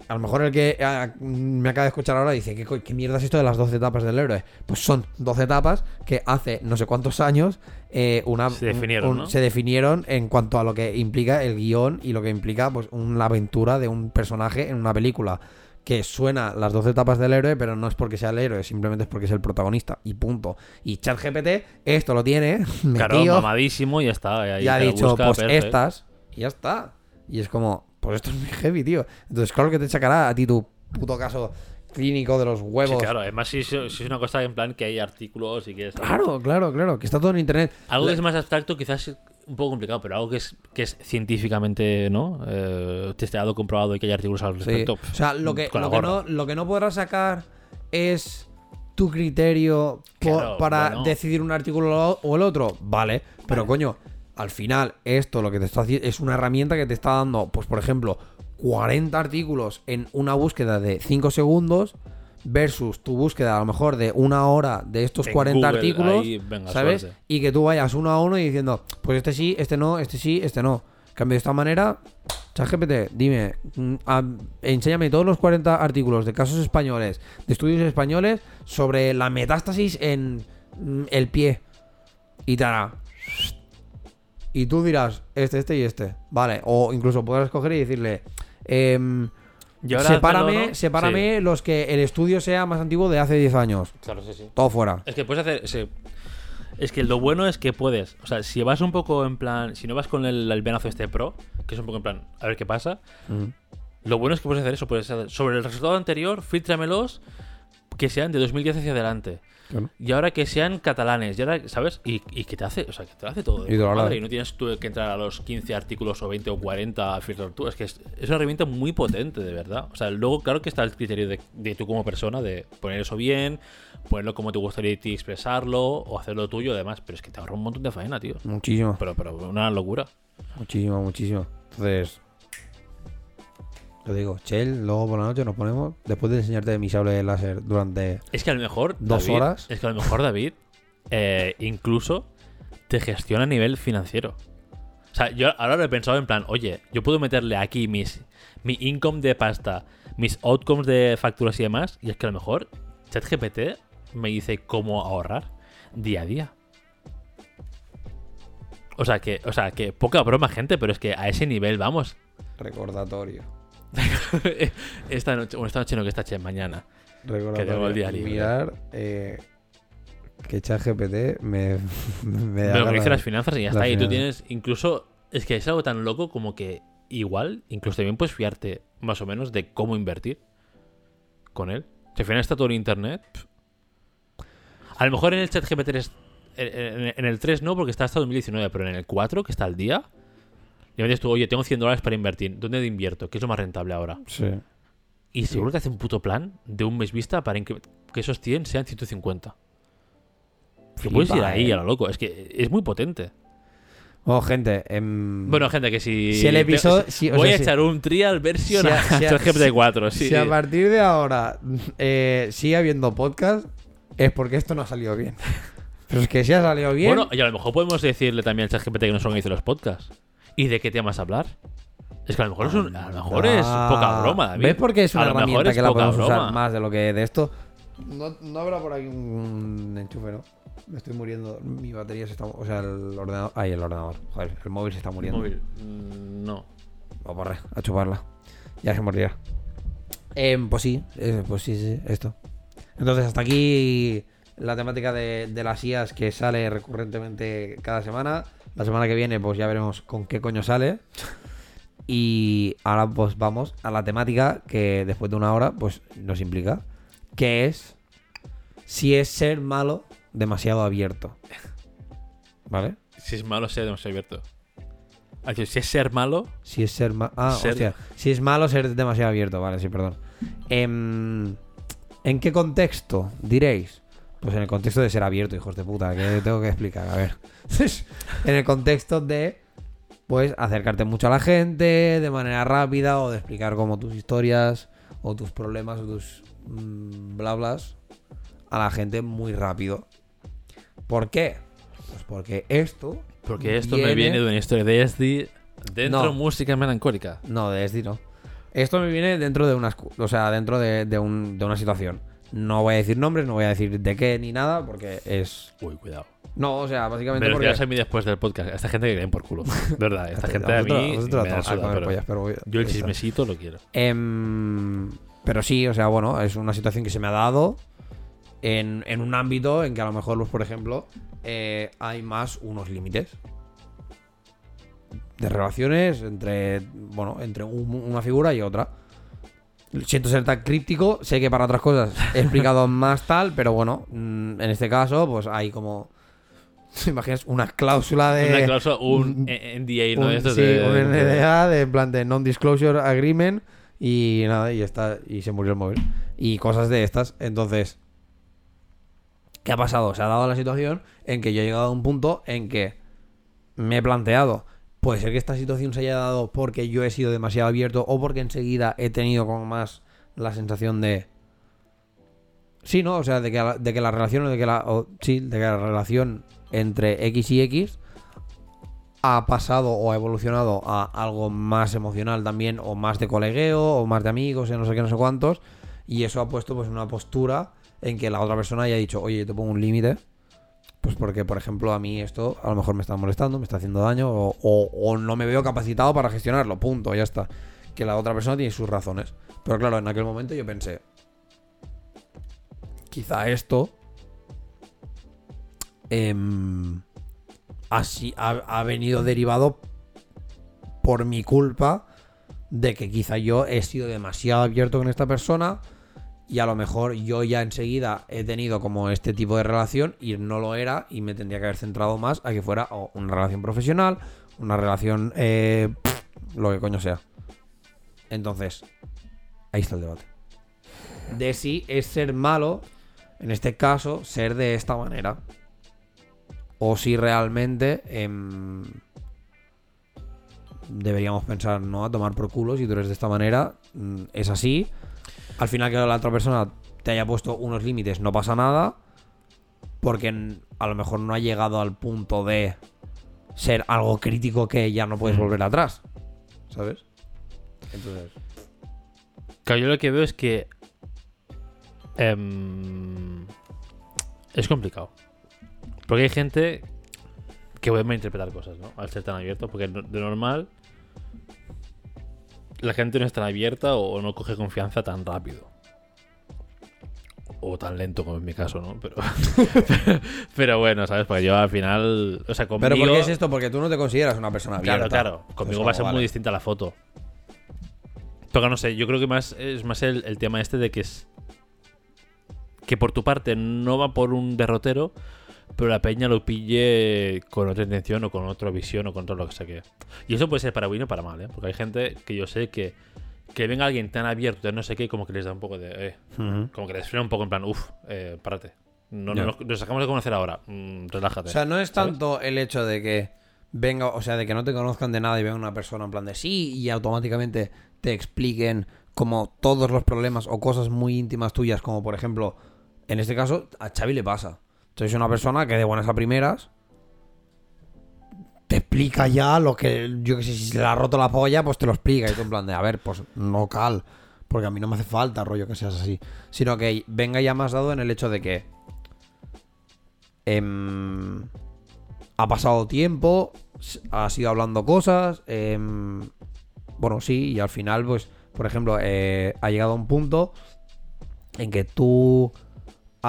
Speaker 1: a lo mejor el que ah, me acaba de escuchar ahora dice, ¿qué, qué mierda es esto de las 12 etapas del héroe? Pues son 12 etapas que hace no sé cuántos años eh, una,
Speaker 2: Se definieron,
Speaker 1: un-
Speaker 2: ¿no?
Speaker 1: se definieron en cuanto a lo que implica el guion y lo que implica pues una aventura de un personaje en una película que suena las 12 etapas del héroe, pero no es porque sea el héroe, simplemente es porque es el protagonista y punto. Y ChatGPT esto lo tiene *laughs*
Speaker 2: Claro,
Speaker 1: metido
Speaker 2: mamadísimo y ya está.
Speaker 1: y ha dicho,
Speaker 2: busca,
Speaker 1: pues estas y ya está. Y es como, pues esto es muy heavy, tío. Entonces, claro que te sacará a ti tu puto caso clínico de los
Speaker 2: Sí,
Speaker 1: huevos.
Speaker 2: claro, además si, si es una cosa en plan que hay artículos y que es...
Speaker 1: claro, claro, claro, que está todo en internet.
Speaker 2: Algo
Speaker 1: La-
Speaker 2: que es más abstracto quizás un poco complicado, pero algo que es, que es científicamente, ¿no? Eh, testeado, comprobado y que haya artículos al
Speaker 1: Sí.
Speaker 2: respecto.
Speaker 1: O sea, lo que,
Speaker 2: con la
Speaker 1: lo, que no, lo que no podrás sacar es tu criterio
Speaker 2: Claro,
Speaker 1: para
Speaker 2: bueno.
Speaker 1: decidir un artículo o el otro. Vale, pero coño, al final esto lo que te está haciendo es una herramienta que te está dando, pues por ejemplo, 40 artículos en una búsqueda de 5 segundos versus tu búsqueda a lo mejor de una hora de estos
Speaker 2: En
Speaker 1: 40
Speaker 2: Google,
Speaker 1: artículos,
Speaker 2: ahí, venga,
Speaker 1: ¿sabes?
Speaker 2: suerte.
Speaker 1: Y que tú vayas uno a uno y diciendo, pues este sí, este no, este sí, este no. Cambio, de esta manera, ChatGPT, dime, mm, a- enséñame todos los 40 artículos de casos españoles, de estudios españoles, sobre la metástasis en mm, el pie. Y te hará. Y tú dirás, este, este y este. Vale. O incluso podrás coger y decirle,
Speaker 2: Y ahora
Speaker 1: sepárame,
Speaker 2: hacerlo, ¿no?
Speaker 1: sepárame los que el estudio sea más antiguo de hace 10 años.
Speaker 2: Claro, sí, sí.
Speaker 1: Todo fuera.
Speaker 2: Es que puedes hacer. sí. Es que lo bueno es que puedes. O sea, si vas un poco en plan. Si no vas con el, el venazo este pro, que es un poco en plan, a ver qué pasa. Lo bueno es que puedes hacer eso. Puedes hacer, sobre el resultado anterior, filtramelos que sean de 2010 hacia adelante.
Speaker 1: Claro.
Speaker 2: Y ahora que sean catalanes. Y ahora, ¿sabes? Y, y que te hace. O sea, que te hace todo.
Speaker 1: Y
Speaker 2: madre, y no tienes tú que entrar a los 15 artículos o 20 o 40 a filtrar tú. Es que es, es una herramienta muy potente, de verdad. O sea, luego, claro que está el criterio de, de tú como persona de poner eso bien, ponerlo como te gustaría ti expresarlo o hacerlo tuyo, además. Pero es que te ahorra un montón de faena, tío.
Speaker 1: Muchísimo.
Speaker 2: Pero, pero una locura.
Speaker 1: Muchísimo, muchísimo. Entonces, lo digo, Chell, luego por la noche nos ponemos, después de enseñarte mi sable láser durante...
Speaker 2: Es que a lo mejor.
Speaker 1: ¿Dos
Speaker 2: David-
Speaker 1: horas?
Speaker 2: Es que a lo mejor David eh, incluso te gestiona a nivel financiero. O sea, yo ahora lo he pensado en plan, oye, yo puedo meterle aquí mis mi income de pasta, mis outcomes de facturas y demás, y es que a lo mejor ChatGPT me dice cómo ahorrar día a día. O sea que, o sea que poca broma, gente, pero es que a ese nivel vamos.
Speaker 1: Recordatorio. *laughs*
Speaker 2: esta noche, bueno, esta noche no que esta noche, mañana.
Speaker 1: Recordatorio.
Speaker 2: tengo el día libre.
Speaker 1: Mirar eh, que ChatGPT me, *laughs* me da
Speaker 2: las finanzas y ya está. Y tú
Speaker 1: finanzas.
Speaker 2: tienes, incluso, es que es algo tan loco como que igual, incluso también puedes fiarte más o menos de cómo invertir con él. Si al final está todo en internet. A lo mejor en el chat GPT en, en- en el 3 no, porque está hasta 2019, pero en el 4, que está al día, le metes tú, oye, tengo 100 dólares para invertir. ¿Dónde invierto? ¿Qué es lo más rentable ahora?
Speaker 1: Sí.
Speaker 2: Y seguro que hace un puto plan de un mes vista para que, esos 100 sean 150. Que puedes ir ahí
Speaker 1: eh.
Speaker 2: a lo loco. Es que es muy potente.
Speaker 1: Bueno, gente, em,
Speaker 2: Bueno, gente, que si.
Speaker 1: Si el episodio-
Speaker 2: te-
Speaker 1: si- o
Speaker 2: voy
Speaker 1: sea,
Speaker 2: a
Speaker 1: si-
Speaker 2: echar un trial version
Speaker 1: si a-
Speaker 2: a,
Speaker 1: si a- *laughs*
Speaker 2: ChatGPT 4. Sí,
Speaker 1: si a partir de ahora eh, sigue habiendo podcast, es porque esto no ha salido bien. *laughs* Pero es que si ha salido bien...
Speaker 2: Bueno, y a lo mejor podemos decirle también al ChatGPT que nos organice los podcasts. ¿Y de qué temas hablar? Es que a lo mejor, es, un- a lo mejor es
Speaker 1: Ah,
Speaker 2: poca broma, David.
Speaker 1: ¿Ves por qué es
Speaker 2: A
Speaker 1: una
Speaker 2: lo mejor
Speaker 1: herramienta
Speaker 2: es
Speaker 1: que la
Speaker 2: poca
Speaker 1: podemos usar
Speaker 2: broma.
Speaker 1: más de lo que de esto? No, no habrá por aquí un enchufe, ¿no? Me estoy muriendo. Mi batería se está... O sea, el ordenador... Ay, el ordenador. Joder, el móvil se está muriendo.
Speaker 2: Móvil. Mm, No.
Speaker 1: O porre, a chuparla. Ya se morirá. Em, pues sí, eh, pues sí, sí, esto. Entonces, hasta aquí la temática de, de las IAS que sale recurrentemente cada semana. La semana que viene, pues ya veremos con qué coño sale. Y ahora, pues vamos a la temática que después de una hora, pues nos implica. Que es si es ser malo demasiado abierto. ¿Vale?
Speaker 2: Si es malo, sea demasiado abierto. Ah, Si es ser malo,
Speaker 1: Si es ser malo. Ah,
Speaker 2: Ser-
Speaker 1: hostia. Si es malo ser demasiado abierto. Vale, sí, perdón. Em, ¿En qué contexto diréis? Pues en el contexto de ser abierto, hijos de puta. Que tengo que explicar. A ver. *laughs* en el contexto de. Pues acercarte mucho a la gente de manera rápida o de explicar como tus historias o tus problemas o tus mm, blablas a la gente muy rápido. ¿Por qué? Pues porque esto.
Speaker 2: porque esto me viene de una historia de SD dentro
Speaker 1: No.
Speaker 2: música melancólica.
Speaker 1: No, de SD no. Esto me viene dentro de una, o sea, dentro de, de un- de una situación. No voy a decir nombres, no voy a decir de qué ni nada, porque es.
Speaker 2: Uy, cuidado.
Speaker 1: No, o sea, básicamente
Speaker 2: Me
Speaker 1: porque.
Speaker 2: a mí después del podcast. A esta gente que den por culo. *laughs* ¿Verdad? Esta gente a
Speaker 1: Vosotros-
Speaker 2: mí
Speaker 1: vosotros
Speaker 2: me
Speaker 1: a
Speaker 2: da
Speaker 1: to- a
Speaker 2: suda,
Speaker 1: comer
Speaker 2: pero
Speaker 1: pollas, pero voy-
Speaker 2: Yo el chismecito lo quiero.
Speaker 1: Em, pero sí, o sea, bueno, es una situación que se me ha dado en, en un ámbito en que a lo mejor, pues, por ejemplo, eh, hay más unos límites de relaciones entre, bueno, entre un- una figura y otra. Siento ser tan críptico, sé que para otras cosas he explicado *laughs* más tal, pero bueno, mm, en este caso, pues hay como *laughs* ¿Te imaginas una cláusula de.
Speaker 2: Una cláusula, un NDA, ¿no?
Speaker 1: un,
Speaker 2: Esto
Speaker 1: sí,
Speaker 2: de-
Speaker 1: un NDA de en plan de non-disclosure agreement y nada, y está, y se murió el móvil. Y cosas de estas. Entonces, ¿qué ha pasado? Se ha dado la situación en que yo he llegado a un punto en que me he planteado. Puede ser que esta situación se haya dado porque yo he sido demasiado abierto o porque enseguida he tenido como más la sensación de. Sí, ¿no? O sea, de que, la- de que la relación de que la. sí, de que la relación entre X y X ha pasado o ha evolucionado a algo más emocional también, o más de colegueo, o más de amigos, y no sé qué, no sé cuántos. Y eso ha puesto pues una postura en que la otra persona haya dicho, oye, yo te pongo un límite. Pues porque, por ejemplo, a mí esto a lo mejor me está molestando, me está haciendo daño, o, no me veo capacitado para gestionarlo, punto, ya está. Que la otra persona tiene sus razones. Pero claro, en aquel momento yo pensé, quizá esto em, así ha venido derivado por mi culpa de que quizá yo he sido demasiado abierto con esta persona y a lo mejor yo ya enseguida he tenido como este tipo de relación y no lo era y me tendría que haber centrado más a que fuera o una relación profesional, una relación eh, lo que coño sea. Entonces, ahí está el debate. De si es ser malo, en este caso, ser de esta manera. O si realmente em, deberíamos pensar, ¿no? A tomar por culo, si tú eres de esta manera, mm, es así. Al final que la otra persona te haya puesto unos límites, no pasa nada. Porque a lo mejor no ha llegado al punto de ser algo crítico que ya no puedes volver atrás. ¿Sabes? Entonces...
Speaker 2: Claro, yo lo que veo es que. em, es complicado. Porque hay gente que puede malinterpretar cosas, ¿no? Al ser tan abierto. Porque de normal. La gente no es tan abierta o no coge confianza tan rápido. O tan lento como en mi caso, ¿no? Pero, *laughs* pero bueno, ¿sabes? Porque yo al final. O sea, conmigo.
Speaker 1: ¿Pero por qué es esto? Porque tú no te consideras una persona abierta.
Speaker 2: Claro, claro. Conmigo va a ser muy distinta la foto. Pero no sé, yo creo que más es más el, el tema este de que es. Que por tu parte no va por un derrotero, pero la peña lo pille con otra intención o con otra visión o con todo lo que sea que. Y eso puede ser para bien o para mal, ¿eh? Porque hay gente que yo sé que. Que venga alguien tan abierto, tan no sé qué, como que les da un poco de. eh, como que les frena un poco en plan, uff, eh, párate. No, nos, nos acabamos de conocer ahora. mm, relájate.
Speaker 1: O sea, no es
Speaker 2: ¿sabes?
Speaker 1: tanto el hecho de que venga, o sea, de que no te conozcan de nada y venga una persona en plan de sí y automáticamente te expliquen como todos los problemas o cosas muy íntimas tuyas, como por ejemplo, en este caso, a Xavi le pasa. Sois una persona que de buenas a primeras te explica ya lo que, yo que sé, si se le ha roto la polla, pues te lo explica. Y tú en plan de, a ver, pues no cal, porque a mí no me hace falta rollo que seas así, sino que venga ya más dado en el hecho de que em, ha pasado tiempo, has ido hablando cosas, em, bueno, sí, y al final, pues, por ejemplo, eh, ha llegado un punto en que tú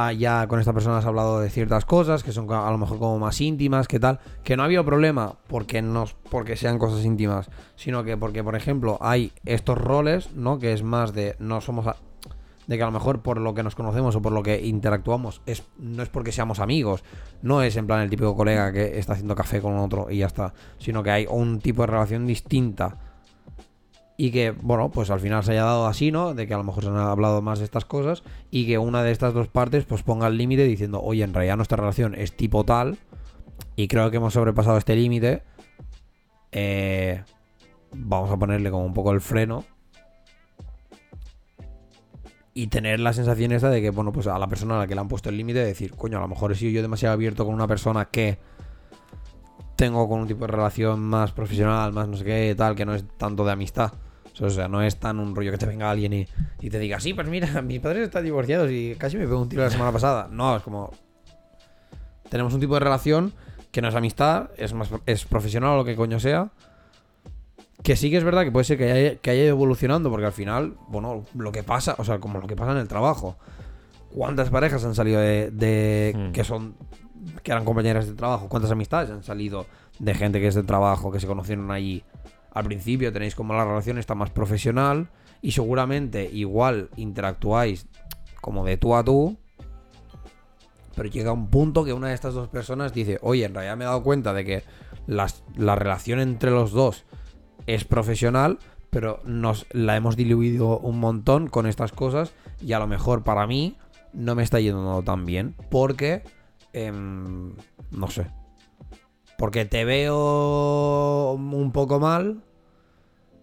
Speaker 1: ah, ya con esta persona has hablado de ciertas cosas que son a lo mejor como más íntimas, que tal, que no ha habido problema porque no porque sean cosas íntimas, sino que porque, por ejemplo, hay estos roles, ¿no? Que es más de no somos de que a lo mejor por lo que nos conocemos o por lo que interactuamos es no es porque seamos amigos, no es en plan el típico colega que está haciendo café con otro y ya está, sino que hay un tipo de relación distinta y que, bueno, pues al final se haya dado así, ¿no? De que a lo mejor se han hablado más de estas cosas y que una de estas dos partes pues ponga el límite diciendo, oye, en realidad nuestra relación es tipo tal y creo que hemos sobrepasado este límite, eh, vamos a ponerle como un poco el freno y tener la sensación esta de que, bueno, pues a la persona a la que le han puesto el límite, decir, coño, a lo mejor he sido yo demasiado abierto con una persona que tengo con un tipo de relación más profesional, más no sé qué, tal, que no es tanto de amistad. O sea, no es tan un rollo que te venga alguien y, y te diga, sí, pues mira, *laughs* mis padres están divorciados y casi me pegó un tiro la semana pasada. No, es como. Tenemos un tipo de relación que no es amistad, es más es profesional o lo que coño sea. Que sí que es verdad que puede ser que haya, que haya ido evolucionando, porque al final, bueno, lo que pasa, o sea, como lo que pasa en el trabajo. ¿Cuántas parejas han salido de, de-
Speaker 2: Hmm.
Speaker 1: que son que eran compañeras de trabajo? ¿Cuántas amistades han salido de gente que es de trabajo, que se conocieron allí? Al principio tenéis como la relación está más profesional y seguramente igual interactuáis como de tú a tú, pero llega un punto que una de estas dos personas dice, oye, en realidad me he dado cuenta de que la relación entre los dos es profesional, pero nos la hemos diluido un montón con estas cosas y a lo mejor para mí no me está yendo tan bien porque, em, no sé, porque te veo un poco mal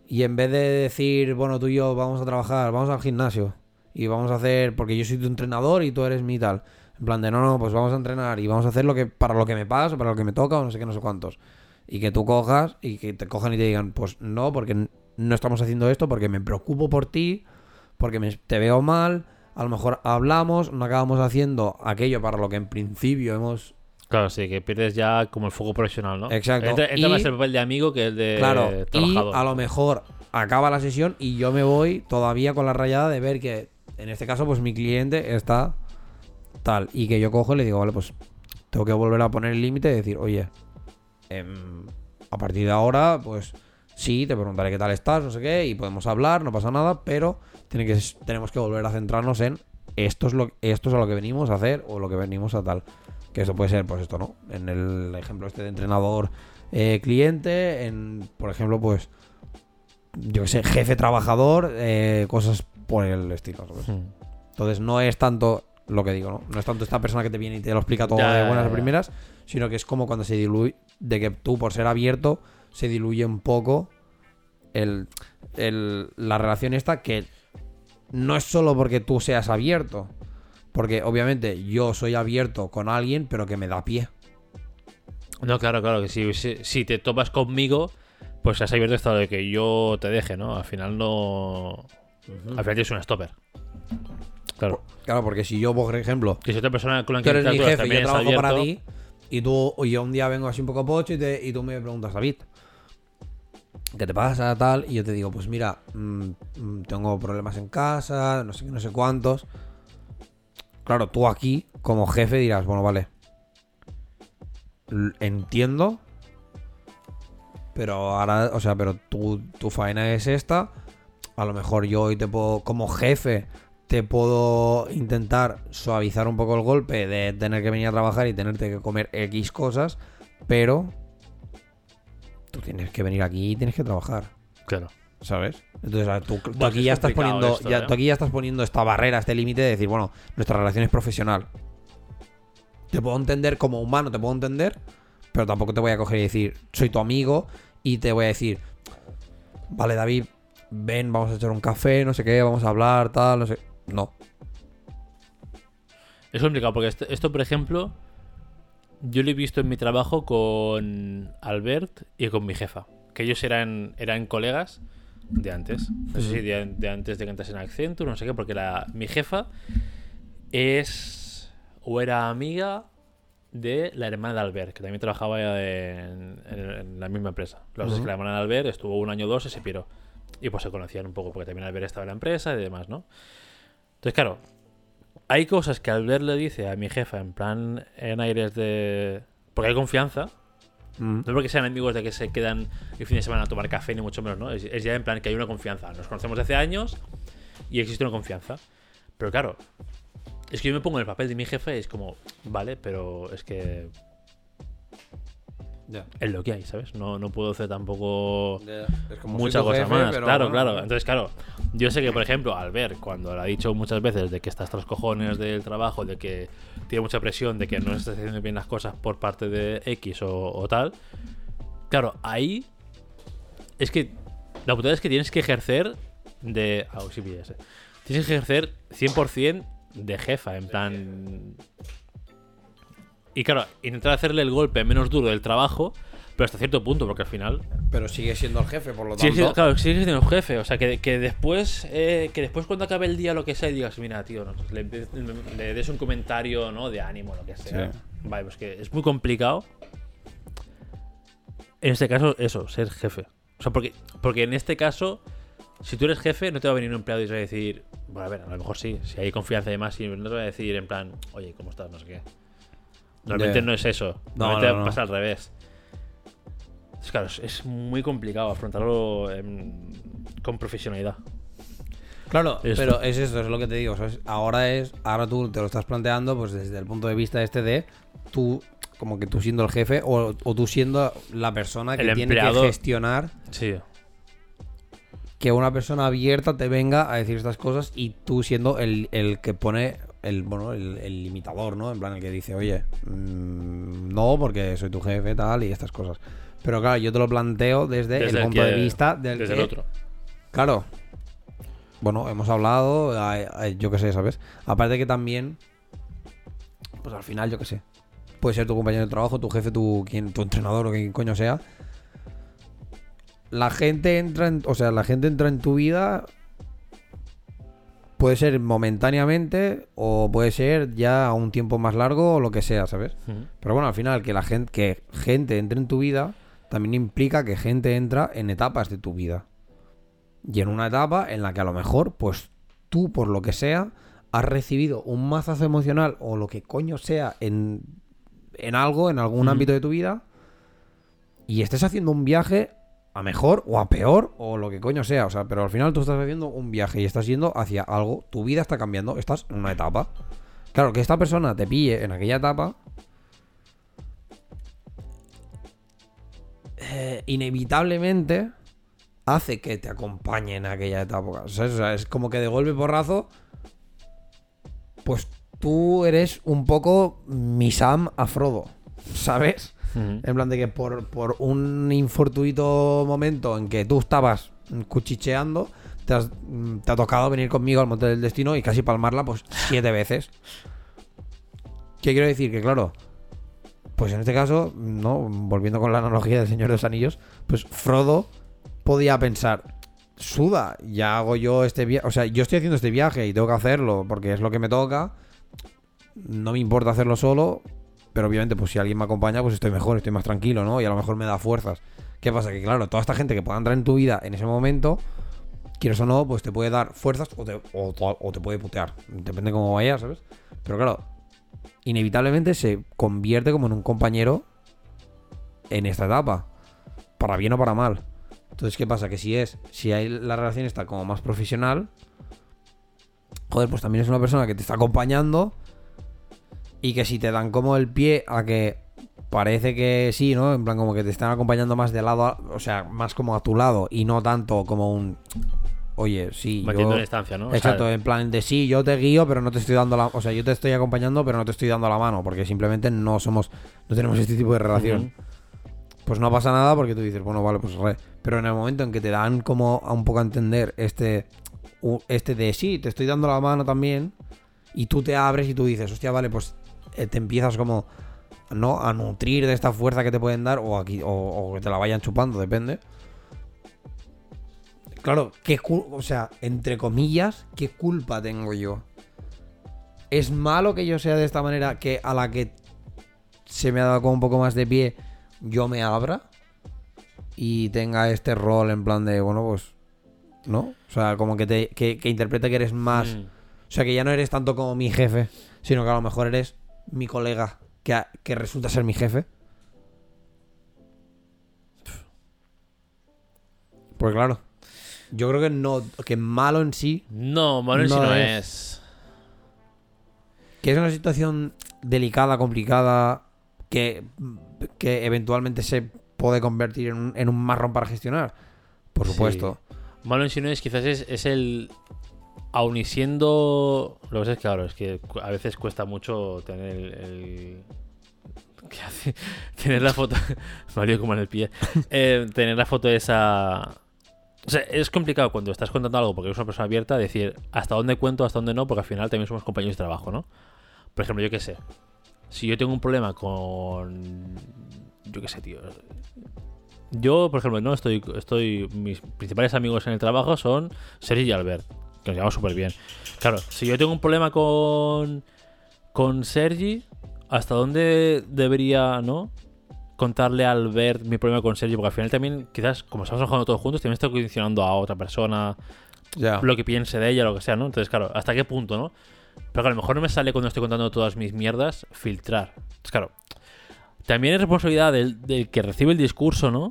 Speaker 1: y en vez de decir, bueno, tú y yo vamos a trabajar, vamos al gimnasio y vamos a hacer, porque yo soy tu entrenador y tú eres mi tal. En plan de, no, no, pues vamos a entrenar y vamos a hacer lo que para lo que me pagas o para lo que me toca o no sé qué, no sé cuántos. Y que tú cojas y que te cojan y te digan, pues no, porque no estamos haciendo esto, porque me preocupo por ti, porque me, te veo mal, a lo mejor hablamos, no acabamos haciendo aquello para lo que en principio hemos...
Speaker 2: Claro, sí, que pierdes ya como el fuego profesional, ¿no?
Speaker 1: Exacto.
Speaker 2: Entra, entra
Speaker 1: Y-
Speaker 2: más el papel de amigo que el de
Speaker 1: Claro, y
Speaker 2: trabajador.
Speaker 1: a lo mejor acaba la sesión y yo me voy todavía con la rayada de ver que, en este caso, pues mi cliente está tal. Y que yo cojo y le digo, vale, pues tengo que volver a poner el límite y decir, oye, em, a partir de ahora, pues sí, te preguntaré qué tal estás, no sé qué, y podemos hablar, no pasa nada, pero tiene que, tenemos que volver a centrarnos en esto es, lo, esto es a lo que venimos a hacer o lo que venimos a tal. Que eso puede ser, pues esto, ¿no? En el ejemplo este de entrenador eh, cliente, en, por ejemplo, pues, yo qué sé, jefe trabajador, eh, cosas por el estilo, ¿sabes?
Speaker 2: Hmm.
Speaker 1: Entonces no es tanto lo que digo, ¿no? No es tanto esta persona que te viene y te lo explica todo
Speaker 2: Ya,
Speaker 1: de buenas
Speaker 2: ya.
Speaker 1: primeras, sino que es como cuando se diluye, de que tú por ser abierto se diluye un poco el, el- la relación esta que no es solo porque tú seas abierto, porque obviamente yo soy abierto con alguien, pero que me da pie.
Speaker 2: No, claro, claro, que si, si, si te topas conmigo, pues has abierto esto de que yo te deje, ¿no? Al final no. Al final tienes un stopper. Claro.
Speaker 1: Claro, porque si yo, por ejemplo,
Speaker 2: Que si otra persona con la
Speaker 1: tú
Speaker 2: que
Speaker 1: eres mi jefe, yo
Speaker 2: es
Speaker 1: trabajo para
Speaker 2: abierto,
Speaker 1: ti y tú y yo un día vengo así un poco pocho y, te- y tú me preguntas, David, ¿qué te pasa? Tal, y yo te digo, pues mira, mm, mm, tengo problemas en casa, no sé qué, no sé cuántos. Claro, tú aquí, como jefe, dirás, bueno, vale. Entiendo. Pero ahora, o sea, pero tu, tu faena es esta. A lo mejor yo hoy te puedo, como jefe, te puedo intentar suavizar un poco el golpe de tener que venir a trabajar y tenerte que comer X cosas, pero tú tienes que venir aquí y tienes que trabajar,
Speaker 2: Claro.
Speaker 1: ¿Sabes? Entonces, tú, tú
Speaker 2: Bueno,
Speaker 1: aquí
Speaker 2: es
Speaker 1: ya estás poniendo,
Speaker 2: esto,
Speaker 1: ya,
Speaker 2: ¿eh?
Speaker 1: tú aquí ya estás poniendo esta barrera, este límite de decir, bueno, nuestra relación es profesional. Te puedo entender como humano, te puedo entender, pero tampoco te voy a coger y decir, soy tu amigo y te voy a decir, vale, David, ven, vamos a echar un café, no sé qué, vamos a hablar, tal, no sé. No.
Speaker 2: Es complicado porque esto, esto, por ejemplo, yo lo he visto en mi trabajo con Albert y con mi jefa. Que ellos eran, eran colegas de antes. No sé si de, de antes de que entrasen en Accenture, no sé qué, porque la, mi jefa es o era amiga de la hermana de Albert, que también trabajaba en, en- en la misma empresa. Lo que es que la hermana de Albert estuvo un año o dos y se piró. Y pues se conocían un poco, porque también Albert estaba en la empresa y demás, ¿no? Entonces, claro, hay cosas que Albert le dice a mi jefa en plan en aires de... Porque hay confianza.
Speaker 1: Mm.
Speaker 2: No porque sean amigos de que se quedan el fin de semana a tomar café, ni mucho menos, ¿no? Es, ya en plan que hay una confianza. Nos conocemos hace años y existe una confianza. Pero claro, es que yo me pongo en el papel de mi jefe y es como, vale, pero es que
Speaker 1: Ya.
Speaker 2: es lo que hay, ¿sabes? No, no puedo hacer tampoco
Speaker 1: tu
Speaker 2: cosa más.
Speaker 1: pero
Speaker 2: Claro,
Speaker 1: bueno,
Speaker 2: claro. Entonces, claro, yo sé que, por ejemplo, Albert, cuando le ha dicho muchas veces de que está hasta los cojones del trabajo, de que tiene mucha presión, de que no está haciendo bien las cosas por parte de X o, o tal, claro, ahí es que la putada es que tienes que ejercer de. Ah, sí. Tienes que ejercer 100% de jefa, en plan. Y claro, intentar hacerle el golpe menos duro del trabajo, pero hasta cierto punto, porque al final
Speaker 1: Pero sigue siendo el jefe, por lo tanto.
Speaker 2: claro, sigue siendo el jefe. O sea, que, que después eh, que después cuando acabe el día lo que sea, digas, mira, tío, no, le, le- le des un comentario, ¿no? De ánimo, lo que sea.
Speaker 1: Sí.
Speaker 2: Vale, pues que es muy complicado. En este caso, eso, ser jefe. O sea, porque, porque en este caso, si tú eres jefe, no te va a venir un empleado y te va a decir, bueno, a ver, a lo mejor sí, si hay confianza y demás, y no te va a decir en plan, oye, ¿cómo estás? No sé qué. Realmente no es eso.
Speaker 1: No,
Speaker 2: Normalmente
Speaker 1: no, no.
Speaker 2: pasa al revés. Es, claro, es, muy complicado afrontarlo en- con profesionalidad.
Speaker 1: Claro, pero es esto, es lo que te digo. ¿sabes? Ahora es, ahora tú te lo estás planteando, pues desde el punto de vista este de tú, como que tú siendo el jefe, o, o tú siendo la persona que
Speaker 2: El
Speaker 1: tiene
Speaker 2: empleado.
Speaker 1: que gestionar
Speaker 2: Sí.
Speaker 1: que una persona abierta te venga a decir estas cosas y tú siendo el, el que pone el bueno el, el limitador, ¿no? En plan el que dice, oye, mm, no, porque soy tu jefe, tal, y estas cosas. Pero claro, yo te lo planteo desde,
Speaker 2: Desde
Speaker 1: el
Speaker 2: el
Speaker 1: punto
Speaker 2: que-
Speaker 1: de vista del
Speaker 2: Desde
Speaker 1: que-
Speaker 2: el otro.
Speaker 1: Claro. Bueno, hemos hablado, yo qué sé, ¿sabes? Aparte que también, pues al final, yo qué sé, puede ser tu compañero de trabajo, tu jefe, tu, quien, tu entrenador o quien coño sea. La gente entra en, o sea, la gente entra en tu vida, puede ser momentáneamente o puede ser ya a un tiempo más largo o lo que sea, ¿sabes? Pero bueno, al final, que la gente, que gente entre en tu vida también implica que gente entra en etapas de tu vida. Y en una etapa en la que a lo mejor, pues tú, por lo que sea, has recibido un mazazo emocional o lo que coño sea en, en algo, en algún ámbito de tu vida, y estés haciendo un viaje a mejor o a peor o lo que coño sea. O sea, pero al final tú estás haciendo un viaje y estás yendo hacia algo, tu vida está cambiando, estás en una etapa. Claro, que esta persona te pille en aquella etapa. eh, inevitablemente hace que te acompañe en aquella etapa. O sea, es como que de golpe porrazo. Pues tú eres un poco mi Sam a Frodo. ¿Sabes? En plan de que por, por un infortuito momento en que tú estabas cuchicheando, te, has- te ha tocado venir conmigo al Monte del Destino y casi palmarla pues siete veces. ¿Qué quiero decir? Que claro, pues en este caso, no, volviendo con la analogía del Señor de los Anillos, pues Frodo podía pensar, suda, ya hago yo este viaje, o sea, yo estoy haciendo este viaje y tengo que hacerlo porque es lo que me toca. No me importa hacerlo solo, pero obviamente, pues si alguien me acompaña, pues estoy mejor, estoy más tranquilo, ¿no? Y a lo mejor me da fuerzas. ¿Qué pasa? Que claro, toda esta gente que pueda entrar en tu vida en ese momento, quieres o no, pues te puede dar fuerzas o te, o, te puede putear. Depende cómo vaya, ¿sabes? Pero claro, inevitablemente se convierte como en un compañero en esta etapa. Para bien o para mal. Entonces, ¿qué pasa? Que si es, si hay la relación está como más profesional, joder, pues también es una persona que te está acompañando y que si te dan como el pie a que parece que sí, ¿no? En plan como que te están acompañando más de lado, a- o sea, más como a tu lado y no tanto como un, oye, sí,
Speaker 2: Metiendo
Speaker 1: yo...
Speaker 2: la distancia, ¿no? O sea,
Speaker 1: Exacto, en plan de sí, yo te guío, pero no te estoy dando la... O sea, yo te estoy acompañando, pero no te estoy dando la mano, porque simplemente no somos... No tenemos este tipo de relación. Pues no pasa nada porque tú dices, bueno, vale, pues re. Pero en el momento en que te dan como a un poco a entender este... Este de sí, te estoy dando la mano también, y tú te abres y tú dices, hostia, vale, pues te empiezas como... ¿no? A nutrir de esta fuerza que te pueden dar o, aquí, o, o que te la vayan chupando, depende. Claro, qué o sea, entre comillas, ¿qué culpa tengo yo? ¿Es malo que yo sea de esta manera que a la que se me ha dado como un poco más de pie, yo me abra? Y tenga este rol en plan de, bueno, pues, ¿no? O sea, como que, te, que, que interprete que eres más...
Speaker 2: Mm.
Speaker 1: O sea, que ya no eres tanto como mi jefe, sino que a lo mejor eres mi colega, que, a- que resulta ser mi jefe. Pues claro, yo creo que no, que malo en sí,
Speaker 2: No, Manuel sí
Speaker 1: No
Speaker 2: no
Speaker 1: es.
Speaker 2: es.
Speaker 1: que es una situación delicada, complicada, que, que eventualmente se puede convertir en un, en un marrón para gestionar. Por
Speaker 2: Sí.
Speaker 1: supuesto.
Speaker 2: Malo en sí no es, quizás es, es el. Aun y siendo. Lo que es que, claro, es que a veces cuesta mucho tener el. ¿Qué hace? *laughs* Tener la foto. *laughs* Mario como en el pie. Eh, tener la foto esa. O sea, es complicado cuando estás contando algo porque eres una persona abierta decir hasta dónde cuento, hasta dónde no, porque al final también somos compañeros de trabajo, ¿no? Por ejemplo, yo qué sé. Si yo tengo un problema con. Yo qué sé, tío. Yo, por ejemplo, no estoy, estoy. Mis principales amigos en el trabajo son Sergi y Albert, que nos llevamos súper bien. Claro, si yo tengo un problema con. con Sergi, ¿hasta dónde debería, no? Contarle a Albert mi problema con Sergi, porque al final también, quizás, como estamos trabajando todos juntos, también estoy condicionando a otra persona, lo que piense de ella, lo que sea, ¿no? Entonces, claro, ¿hasta qué punto, no? Pero a lo mejor no me sale cuando estoy contando todas mis mierdas filtrar. Entonces, claro, también es responsabilidad del, del que recibe el discurso, ¿no?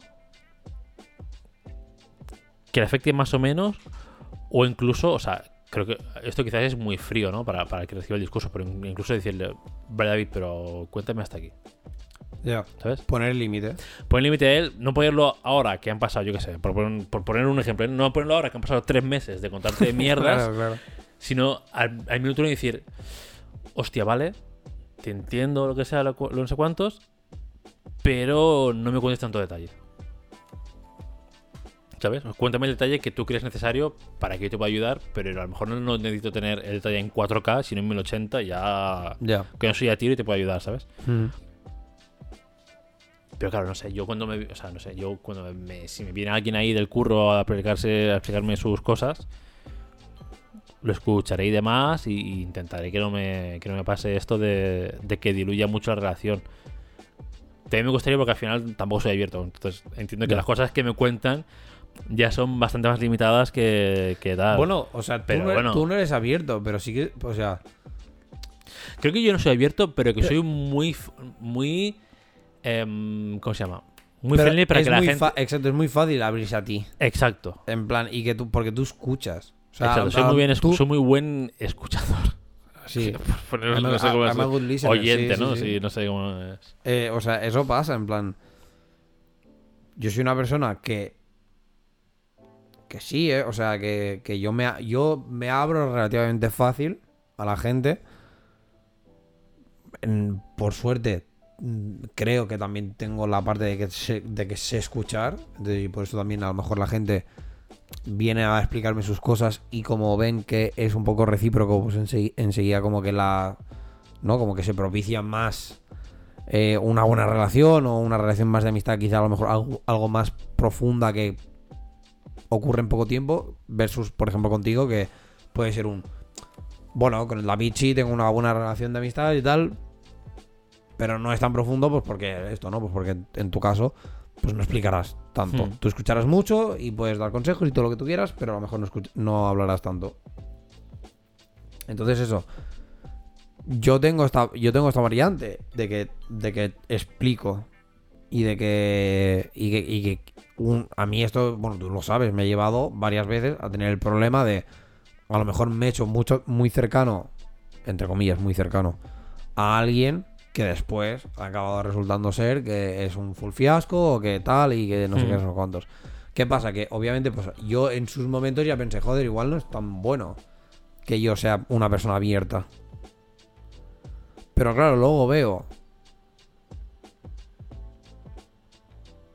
Speaker 2: Que le afecte más o menos, o incluso, o sea, creo que esto quizás es muy frío, ¿no? Para, para el que reciba el discurso, pero in- incluso decirle, vale David, pero cuéntame hasta aquí,
Speaker 1: Ya.
Speaker 2: ¿sabes?
Speaker 1: Poner el límite.
Speaker 2: Poner límite a él, no ponerlo ahora, que han pasado, yo qué sé, por, poner- por poner un ejemplo, no ponerlo ahora, que han pasado tres meses de contarte *laughs* mierdas,
Speaker 1: Claro, claro.
Speaker 2: sino al, al minuto uno decir, hostia, vale, te entiendo lo que sea, lo, lo no sé cuántos, pero no me cuentes tanto detalle. ¿Sabes? Cuéntame el detalle que tú crees necesario para que yo te pueda ayudar, pero a lo mejor no, necesito tener el detalle en 4K, sino en 1080 y ya... Que no soy a tiro y te puedo ayudar, ¿sabes?
Speaker 1: Mm.
Speaker 2: Pero claro, no sé, yo cuando me. O sea, no sé, yo cuando me. Si me viene alguien ahí del curro a explicarse, a explicarme sus cosas, lo escucharé y demás, y, y intentaré que no me, que no me pase esto de, de que diluya mucho la relación. También me gustaría porque al final tampoco soy abierto. Entonces entiendo que las cosas que me cuentan ya son bastante más limitadas que, que tal.
Speaker 1: Bueno, o sea, tú,
Speaker 2: Pero
Speaker 1: no,
Speaker 2: bueno.
Speaker 1: tú no eres abierto, pero sí que, o sea,
Speaker 2: Creo que yo no soy abierto, pero que soy muy. muy em, ¿Cómo se llama? Muy
Speaker 1: pero
Speaker 2: friendly para que la gente.
Speaker 1: exacto, es muy fácil abrirse a ti,
Speaker 2: Exacto.
Speaker 1: en plan, y que tú, porque tú escuchas. O sea,
Speaker 2: Exacto, soy muy, bien,
Speaker 1: tú-
Speaker 2: soy muy buen escuchador.
Speaker 1: sí. *laughs* A-
Speaker 2: no sé cómo es.
Speaker 1: listener,
Speaker 2: Oyente,
Speaker 1: sí,
Speaker 2: ¿no?
Speaker 1: sí,
Speaker 2: Sí,
Speaker 1: sí.
Speaker 2: no sé cómo es.
Speaker 1: Eh, o sea, eso pasa, en plan. Yo soy una persona que. Que sí, ¿eh? O sea, que, que yo, me, yo me abro relativamente fácil a la gente. En- por suerte, mm, creo que también tengo la parte de que sé, de que escuchar. y por eso también a lo mejor la gente viene a explicarme sus cosas y como ven que es un poco recíproco, pues ensegui- enseguida como que la... ¿No? Como que se propicia más eh, una buena relación o una relación más de amistad, quizá a lo mejor algo más profunda que ocurre en poco tiempo, versus, por ejemplo, contigo, que puede ser un. Bueno, con el David sí tengo una buena relación de amistad y tal, pero no es tan profundo, pues porque esto, ¿no? Pues porque en tu caso, pues no explicarás tanto.
Speaker 2: Hmm.
Speaker 1: Tú escucharás mucho y puedes dar consejos y todo lo que tú quieras, pero a lo mejor no, no hablarás tanto. Entonces, eso yo tengo esta yo tengo esta variante de que de que explico y de que y que, y que un- a mí esto bueno tú lo sabes me ha llevado varias veces a tener el problema de a lo mejor me he hecho mucho muy cercano entre comillas muy cercano a alguien que después ha acabado resultando ser que es un full fiasco o que tal y que no sé
Speaker 2: Mm.
Speaker 1: qué no sé cuántos qué pasa que obviamente pues yo en sus momentos ya pensé joder igual no es tan bueno que yo sea una persona abierta pero claro, luego veo.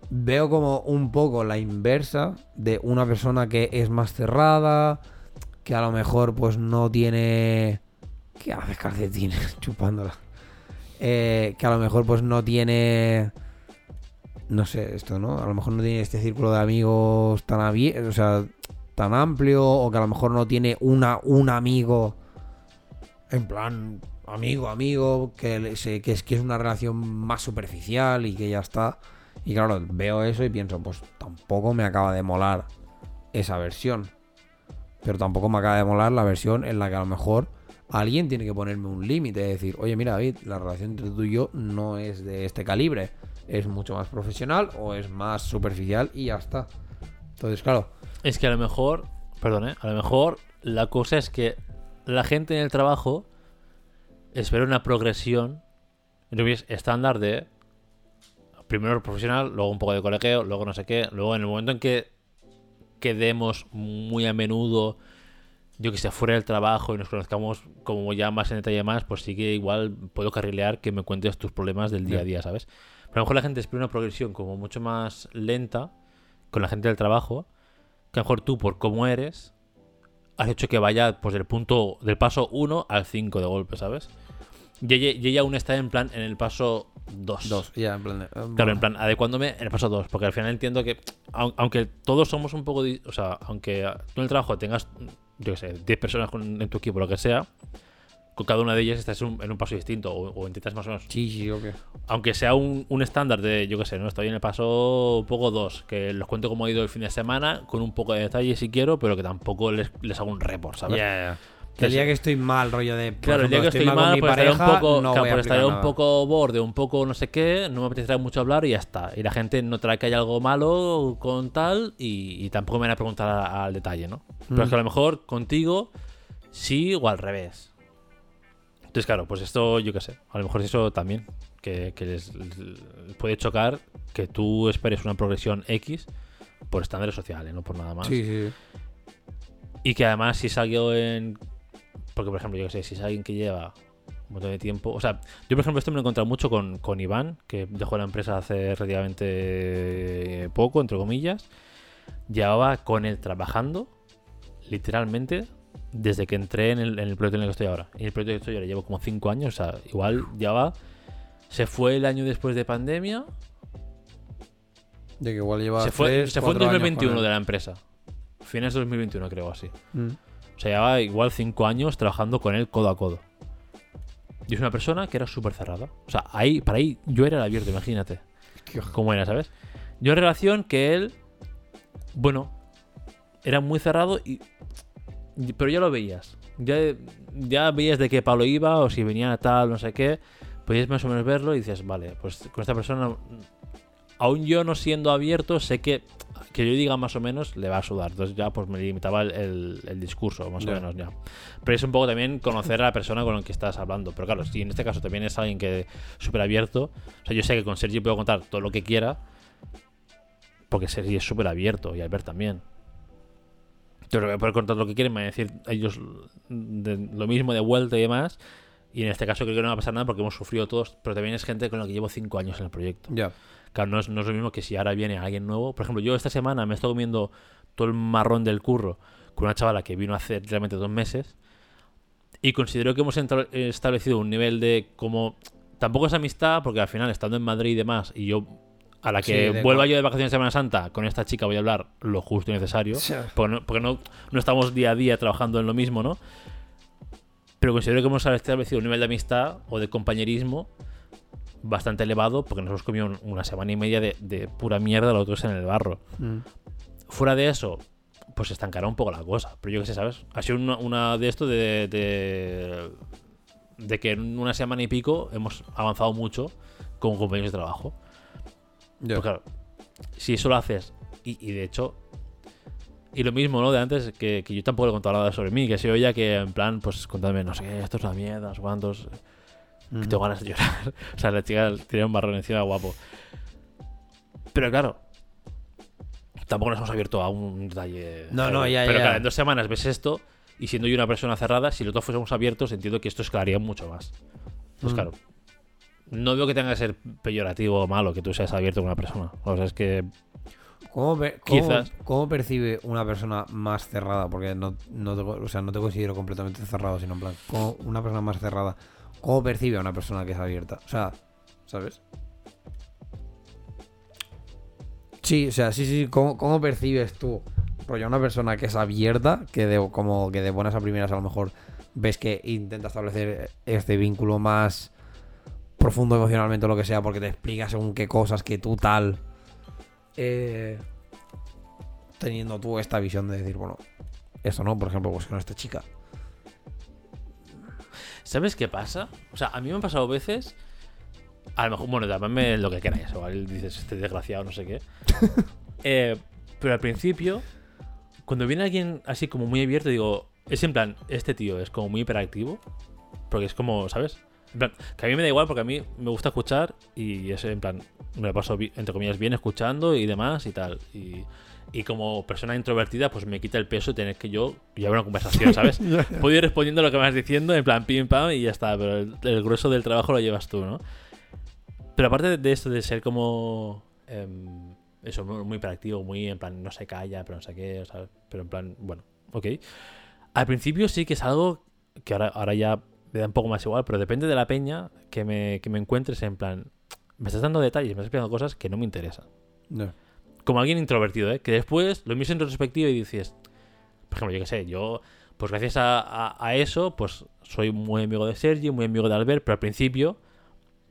Speaker 1: Veo como un poco la inversa de una persona que es más cerrada, que a lo mejor pues no tiene... ¿Qué haces calcetines *laughs* chupándola? Eh, que a lo mejor pues no tiene... No sé, esto, ¿no? A lo mejor no tiene este círculo de amigos tan abierto, o sea, tan amplio, o que a lo mejor no tiene una, un amigo en plan amigo, amigo, que, se- que, es, que es una relación más superficial y que ya está. Y claro, veo eso y pienso, pues tampoco me acaba de molar esa versión. Pero tampoco me acaba de molar la versión en la que a lo mejor alguien tiene que ponerme un límite. decir, oye, mira, David, la relación entre tú y yo no es de este calibre. Es mucho más profesional o es más superficial y ya está. Entonces, claro,
Speaker 2: Es que a lo mejor, perdón, ¿eh? a lo mejor la cosa es que la gente en el trabajo espera una progresión estándar de primero profesional, luego un poco de colegio, luego no sé qué, luego en el momento en que quedemos muy a menudo, yo que sé, fuera del trabajo y nos conozcamos como ya más en detalle más, pues sí que igual puedo carrilear que me cuentes tus problemas del día a día, ¿sabes? Pero a lo mejor la gente espera una progresión como mucho más lenta con la gente del trabajo, que a lo mejor tú, por cómo eres, has hecho que vaya pues del punto, del paso 1 al 5 de golpe, ¿sabes? Y ella, aún está en plan en el paso 2.
Speaker 1: dos, ya, en plan. de- eh,
Speaker 2: Claro, en plan, adecuándome en el paso 2, porque al final entiendo que, au- aunque todos somos un poco, o sea, aunque tú en el trabajo tengas, yo qué sé, 10 personas con- en tu equipo, lo que sea, con cada una de ellas estás en un, en un paso distinto, o, o intentas más o menos
Speaker 1: Sí, sí, ok.
Speaker 2: aunque sea un, un estándar de, yo qué sé, ¿no? Estoy en el paso un poco 2, que los cuento cómo ha ido el fin de semana, con un poco de detalle si quiero, pero que tampoco les, les hago un report, ¿sabes?
Speaker 1: Ya, ya. Que el día que estoy mal, rollo de.
Speaker 2: Claro, el día que estoy mal,
Speaker 1: mi
Speaker 2: pues estaré un poco,
Speaker 1: no
Speaker 2: claro,
Speaker 1: voy a
Speaker 2: pues estaré un poco borde, un poco no sé qué, no me apetecerá mucho hablar y ya está. Y la gente notará que hay algo malo con tal y, y tampoco me van a preguntar al detalle, ¿no? Pero es que a lo mejor contigo sí o al revés. Entonces, claro, pues esto, yo qué sé, a lo mejor eso también, que, que les, les puede chocar que tú esperes una progresión X por estándares sociales, no por nada más.
Speaker 1: Sí, sí.
Speaker 2: Y que además si es alguien... Porque, por ejemplo, yo que sé, si es alguien que lleva un montón de tiempo... O sea, yo, por ejemplo, esto me lo he encontrado mucho con, con Iván, que dejó la empresa hace relativamente poco, entre comillas. Llevaba con él trabajando, literalmente, desde que entré en el, en el proyecto en el que estoy ahora. En el proyecto en el que estoy ahora llevo como 5 años, o sea, igual llevaba... Se fue el año después de pandemia.
Speaker 1: De que igual lleva.
Speaker 2: Se fue,
Speaker 1: tres,
Speaker 2: se fue en
Speaker 1: cuatro años
Speaker 2: 2021
Speaker 1: con
Speaker 2: de la empresa. Fines de 2021, creo, así.
Speaker 1: Mm.
Speaker 2: O sea, llevaba igual 5 años trabajando con él codo a codo. Y es una persona que era súper cerrada. O sea, ahí, para ahí yo era el abierto, imagínate. Cómo era, ¿sabes? Yo en relación que él, bueno, era muy cerrado y... y- Pero ya lo veías. Ya, ya veías de qué palo iba o si venía tal, no sé qué. Podías más o menos verlo y dices, vale, pues con esta persona, aún yo no siendo abierto, sé que que yo diga más o menos le va a sudar. Entonces ya pues me limitaba el, el- el discurso, más
Speaker 1: Ya.
Speaker 2: o menos ya. Pero es un poco también conocer a la persona con la que estás hablando. Pero claro, si en este caso también es alguien que súper abierto, o sea, yo sé que con Sergi puedo contar todo lo que quiera, porque Sergi es súper abierto y Albert también. Yo voy a poder contar lo que quieren, me van a decir ellos de- lo mismo de vuelta y demás. Y en este caso creo que no va a pasar nada porque hemos sufrido todos, pero también es gente con la que llevo 5 años en el proyecto.
Speaker 1: Ya.
Speaker 2: Claro, no es, no es lo mismo que si ahora viene alguien nuevo. Por ejemplo, yo esta semana me he estado comiendo todo el marrón del curro con una chavala que vino hace realmente dos meses. Y considero que hemos establecido un nivel de como. Tampoco es amistad, porque al final, estando en Madrid y demás, y yo a la
Speaker 1: Sí,
Speaker 2: que
Speaker 1: de
Speaker 2: vuelva yo de vacaciones de Semana Santa, con esta chica voy a hablar lo justo y necesario. Porque, no, porque no, no estamos día a día trabajando en lo mismo, ¿no? Pero considero que hemos establecido un nivel de amistad o de compañerismo bastante elevado porque nos hemos comido un- una semana y media de, de pura mierda los dos en el barro.
Speaker 1: Mm.
Speaker 2: Fuera de eso, pues estancará un poco la cosa. Pero yo qué sé, ¿sabes? Ha sido una, una de esto de, de, de que en una semana y pico hemos avanzado mucho con compañeros de trabajo.
Speaker 1: Ya.
Speaker 2: Pues claro, si eso lo haces, y, y de hecho, y lo mismo, ¿no? De antes, que, que yo tampoco le he contado nada sobre mí, que se oía que en plan, pues contadme, no sé esto es una mierda, no que
Speaker 1: Mm.
Speaker 2: tengo ganas de llorar. *laughs* o sea, la chica tiene un barrón encima guapo. Pero claro, tampoco nos hemos abierto a un detalle.
Speaker 1: No, no, ya,
Speaker 2: Pero
Speaker 1: ya.
Speaker 2: claro, en dos semanas ves esto, y siendo yo una persona cerrada, si los dos fuésemos abiertos, entiendo que esto escalaría mucho más. Pues
Speaker 1: Mm.
Speaker 2: claro, no veo que tenga que ser peyorativo o malo que tú seas abierto con una persona. O sea, es que
Speaker 1: ¿Cómo, per- cómo-
Speaker 2: Quizás.
Speaker 1: cómo percibe una persona más cerrada? Porque no, no, te, o sea, no te considero completamente cerrado, sino en plan, ¿cómo una persona más cerrada, ¿cómo percibe a una persona que es abierta? O sea, ¿sabes? Sí, o sea, sí, sí, ¿cómo, cómo percibes tú, rollo, una persona que es abierta, que de, como que de buenas a primeras a lo mejor ves que intenta establecer este vínculo más profundo emocionalmente o lo que sea, porque te explica según qué cosas que tú tal eh, teniendo tú esta visión de decir, bueno, eso no, por ejemplo, pues con esta chica.
Speaker 2: ¿Sabes qué pasa? O sea, a mí me han pasado veces. A lo mejor, bueno, llamadme lo que queráis. Igual dices, este desgraciado, no sé qué. *laughs* Eh, pero al principio, cuando viene alguien así como muy abierto, digo, es en plan, este tío es como muy hiperactivo. Porque es como, ¿sabes? En plan, que a mí me da igual porque a mí me gusta escuchar y es en plan, me lo paso, entre comillas, bien escuchando y demás y tal. Y, y como persona introvertida, pues me quita el peso tener que yo llevar una conversación, ¿sabes? *laughs* Puedo ir respondiendo lo que me vas diciendo, en plan pim pam y ya está, pero el, el grueso del trabajo lo llevas tú, ¿no? Pero aparte de esto de ser como. em, eso, muy, hiperactivo, muy en plan, no se calla, pero no sé qué, o sea, pero en plan, bueno, ok. Al principio sí que es algo que ahora, ahora ya me da un poco más igual, pero depende de la peña que me, que me encuentres en plan, me estás dando detalles, me estás explicando cosas que no me interesan
Speaker 1: No.
Speaker 2: Como alguien introvertido, ¿eh? Que después lo miras en retrospectiva y dices, por ejemplo, yo qué sé, yo, pues gracias a, a- a eso, pues soy muy amigo de Sergi, muy amigo de Albert, pero al principio,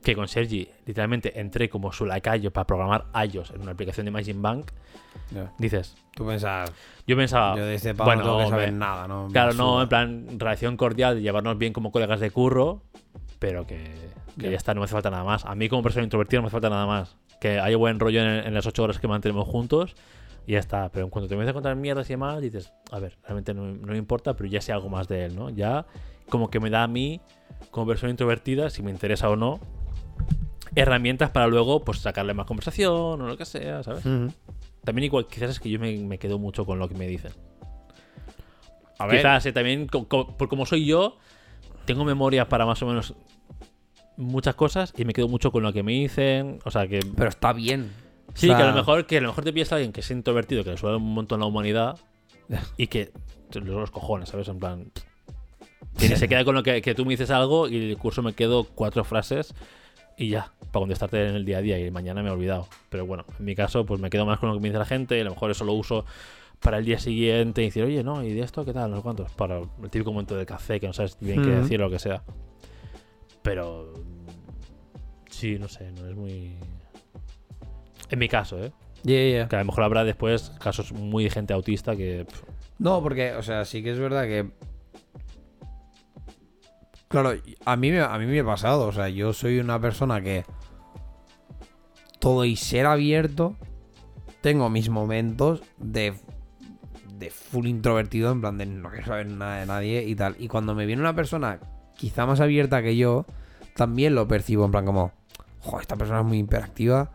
Speaker 2: que con Sergi literalmente entré como su lacayo para programar iOS en una aplicación de Imagine Bank,
Speaker 1: no.
Speaker 2: dices,
Speaker 1: Tú pensas,
Speaker 2: yo pensaba,
Speaker 1: yo de pavo
Speaker 2: bueno,
Speaker 1: no que saber
Speaker 2: hombre,
Speaker 1: nada, ¿no?
Speaker 2: Claro, no, en plan, relación cordial, de llevarnos bien como colegas de curro, pero que, que
Speaker 1: Ya.
Speaker 2: ya está, no me hace falta nada más. A mí como persona introvertida no me hace falta nada más. Que haya buen rollo en, en las ocho horas que mantenemos juntos Y ya está. Pero en cuanto te empiezas a contar mierdas y demás, dices, a ver, realmente no, no me importa, pero ya sé algo más de él, ¿no? Ya como que me da a mí, como persona introvertida, si me interesa o no, herramientas para luego pues sacarle más conversación o lo que sea, ¿sabes? También igual, quizás es que yo me, me quedo mucho con lo que me dicen.
Speaker 1: A ver,
Speaker 2: Quizás eh, también, co- co- por como soy yo, tengo memoria para más o menos muchas cosas y me quedo mucho con lo que me dicen. O sea que.
Speaker 1: pero está bien.
Speaker 2: Sí,
Speaker 1: O sea,
Speaker 2: que a lo mejor, que a lo mejor te pillas a alguien que es introvertido, que le suena un montón la humanidad *laughs* y que los cojones, ¿sabes? En plan. Que se queda con lo que, que tú me dices algo y el curso me quedo cuatro frases y ya, para contestarte en el día a día y mañana me he olvidado. Pero bueno, en mi caso, pues me quedo más con lo que me dice la gente y a lo mejor eso lo uso para el día siguiente y decir, oye, no, ¿y de esto qué tal? No sé cuántos. Para el típico momento del café que no sabes bien qué
Speaker 1: Ujú.
Speaker 2: decir o lo que sea. Pero. Sí, no sé, no es muy. En mi caso, ¿eh?
Speaker 1: Yeah, yeah.
Speaker 2: Que a lo mejor habrá después casos muy de gente autista que.
Speaker 1: No, porque, o sea, sí que es verdad que. Claro, a mí, me- a mí me ha pasado. O sea, yo soy una persona que. Todo y ser abierto. Tengo mis momentos de. De full introvertido, en plan de no quiero saber nada de nadie y tal. Y cuando me viene una persona quizá más abierta que yo, también lo percibo en plan como. Joder, esta persona es muy hiperactiva.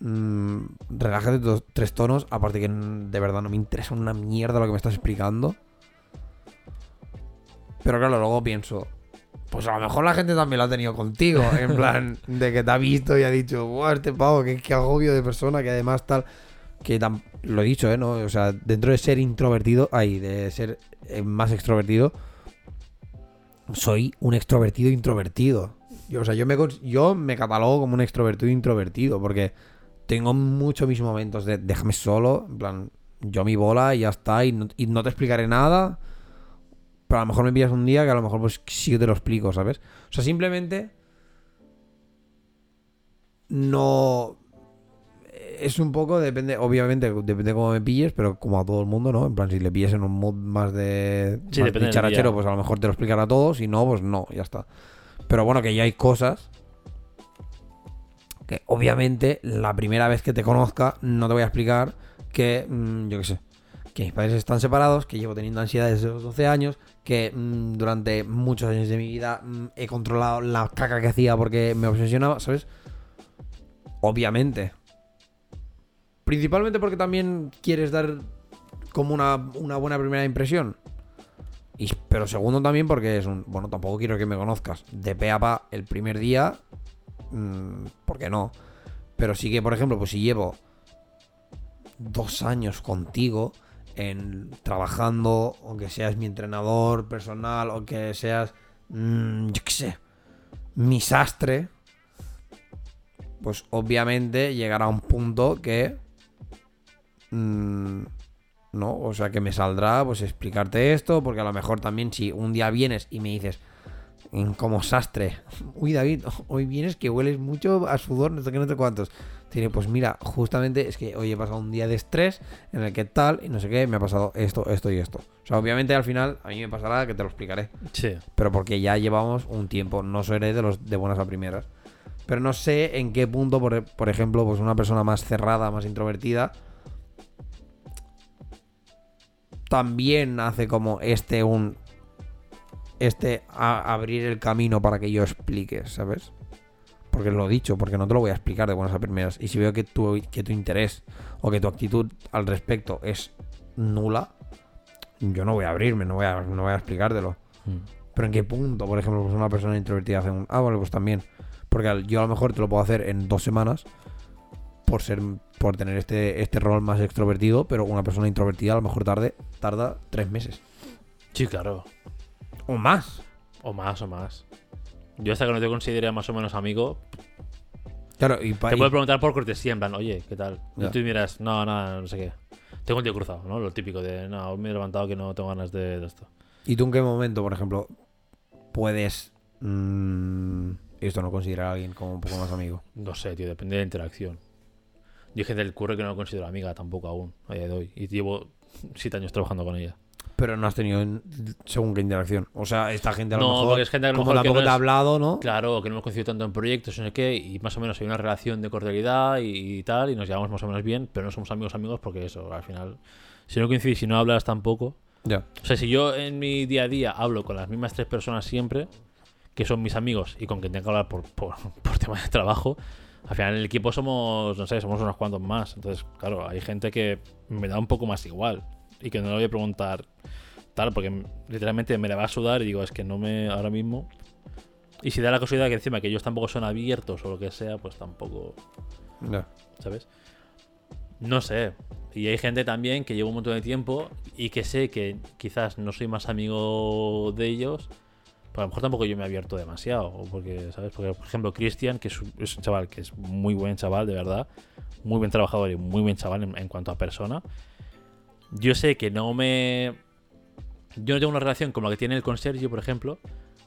Speaker 1: Mm, relájate dos, tres tonos. Aparte que mm, de verdad no me interesa una mierda lo que me estás explicando. Pero claro, luego pienso. Pues a lo mejor la gente también lo ha tenido contigo. En *laughs* plan, de que te ha visto y ha dicho, Buah, este pavo, qué, qué agobio de persona, que además tal. Que tam- lo he dicho, ¿eh? ¿no? O sea, dentro de ser introvertido, ahí, de ser eh, más extrovertido, soy un extrovertido introvertido. Yo, o sea, yo me, yo me catalogo como un extrovertido introvertido, porque tengo mucho mis momentos de déjame solo, en plan, yo mi bola y ya está, y no, y no te explicaré nada. Pero a lo mejor me pillas un día que a lo mejor pues sí que te lo explico, ¿sabes? O sea, simplemente no es un poco, depende, obviamente, depende cómo me pilles, pero como a todo el mundo, ¿no? En plan, si le pilles en un mood más de,
Speaker 2: Sí,
Speaker 1: más pues a lo mejor te lo explicará todo, si no, pues no, ya está. Pero bueno, que ya hay cosas que obviamente la primera vez que te conozca no te voy a explicar que, mm, yo qué sé, que mis padres están separados, que llevo teniendo ansiedad desde los 12 años, que mm, durante muchos años de mi vida mm, he controlado la caca que hacía porque me obsesionaba, ¿sabes? Obviamente. Principalmente porque también quieres dar como una, una buena primera impresión. Pero segundo también porque es un... Bueno, tampoco quiero que me conozcas de pe a pa el primer día. mm, ¿Por qué no? Pero sí que, por ejemplo, pues si llevo dos años contigo en trabajando, aunque seas mi entrenador personal, o que seas, mm, yo qué sé, mi sastre, pues obviamente llegará un punto que, mm, no, o sea que me saldrá, pues explicarte esto, porque a lo mejor también si un día vienes y me dices, como sastre, *laughs* uy David, *laughs* hoy vienes que hueles mucho a sudor, no sé qué, no sé cuántos. Diré, pues mira, justamente es que hoy he pasado un día de estrés en el que tal y no sé qué, me ha pasado esto, esto y esto. O sea, obviamente al final a mí me pasará que te lo explicaré.
Speaker 2: Sí.
Speaker 1: Pero porque ya llevamos un tiempo, no seré de los de buenas a primeras. Pero no sé en qué punto, por, por ejemplo, pues una persona más cerrada, más introvertida, también hace como este un este a- abrir el camino para que yo explique, ¿sabes? Porque lo he dicho, porque no te lo voy a explicar de buenas a primeras. Y si veo que tu, que tu interés o que tu actitud al respecto es nula, yo no voy a abrirme, no voy a, no voy a explicártelo.
Speaker 2: Mm.
Speaker 1: Pero en qué punto, por ejemplo, pues una persona introvertida hace un. Ah, vale, pues también. Porque yo a lo mejor te lo puedo hacer en dos semanas. Por ser. Por tener este, este rol más extrovertido. Pero una persona introvertida a lo mejor tarde, tarda tres meses.
Speaker 2: Sí, claro.
Speaker 1: O más.
Speaker 2: O más, o más. Yo hasta que no te considere más o menos amigo,
Speaker 1: Claro, y,
Speaker 2: te
Speaker 1: y-
Speaker 2: puedo preguntar por cortesía, en plan, oye, ¿qué tal? Y
Speaker 1: Ya.
Speaker 2: tú miras, no, nada, no sé qué. Tengo el tío cruzado, ¿no? Lo típico de, no, me he levantado que no tengo ganas de, de esto.
Speaker 1: ¿Y tú en qué momento, por ejemplo, puedes. mm, esto no considerar a alguien como un poco más amigo?
Speaker 2: No sé, tío, depende de la interacción. Yo hay gente del curro que no lo considero amiga tampoco aún, a día de hoy. Y llevo siete años trabajando con ella.
Speaker 1: Pero no has tenido en- según qué interacción. O sea, esta gente a lo
Speaker 2: No,
Speaker 1: mejor.
Speaker 2: porque es gente a lo
Speaker 1: como
Speaker 2: mejor que
Speaker 1: tampoco
Speaker 2: no
Speaker 1: te ha
Speaker 2: es-
Speaker 1: hablado, ¿no?
Speaker 2: Claro, que no hemos coincidido tanto en proyectos, no sé qué, y más o menos hay una relación de cordialidad y, y tal, y nos llevamos más o menos bien, pero no somos amigos amigos porque eso, al final, si no coincidís, si no hablas tampoco.
Speaker 1: Ya.
Speaker 2: O sea, si yo en mi día a día hablo con las mismas tres personas siempre, que son mis amigos y con quien tengo que hablar por, por, *laughs* por temas de trabajo, al final en el equipo somos, no sé, somos unos cuantos más. Entonces, claro, hay gente que me da un poco más igual y que no le voy a preguntar tal, porque literalmente me la va a sudar y digo, es que no me, ahora mismo. Y si da la casualidad que encima que ellos tampoco son abiertos o lo que sea, pues tampoco,
Speaker 1: Ya.
Speaker 2: ¿sabes? No sé. Y hay gente también que lleva un montón de tiempo y que sé que quizás no soy más amigo de ellos. Pero a lo mejor tampoco yo me he abierto demasiado. Porque, ¿sabes? Porque, por ejemplo, Cristian, que es un, es un chaval que es muy buen chaval, de verdad. Muy buen trabajador y muy buen chaval en, en cuanto a persona. Yo sé que no me. Yo no tengo una relación como la que tiene el con Sergio, por ejemplo.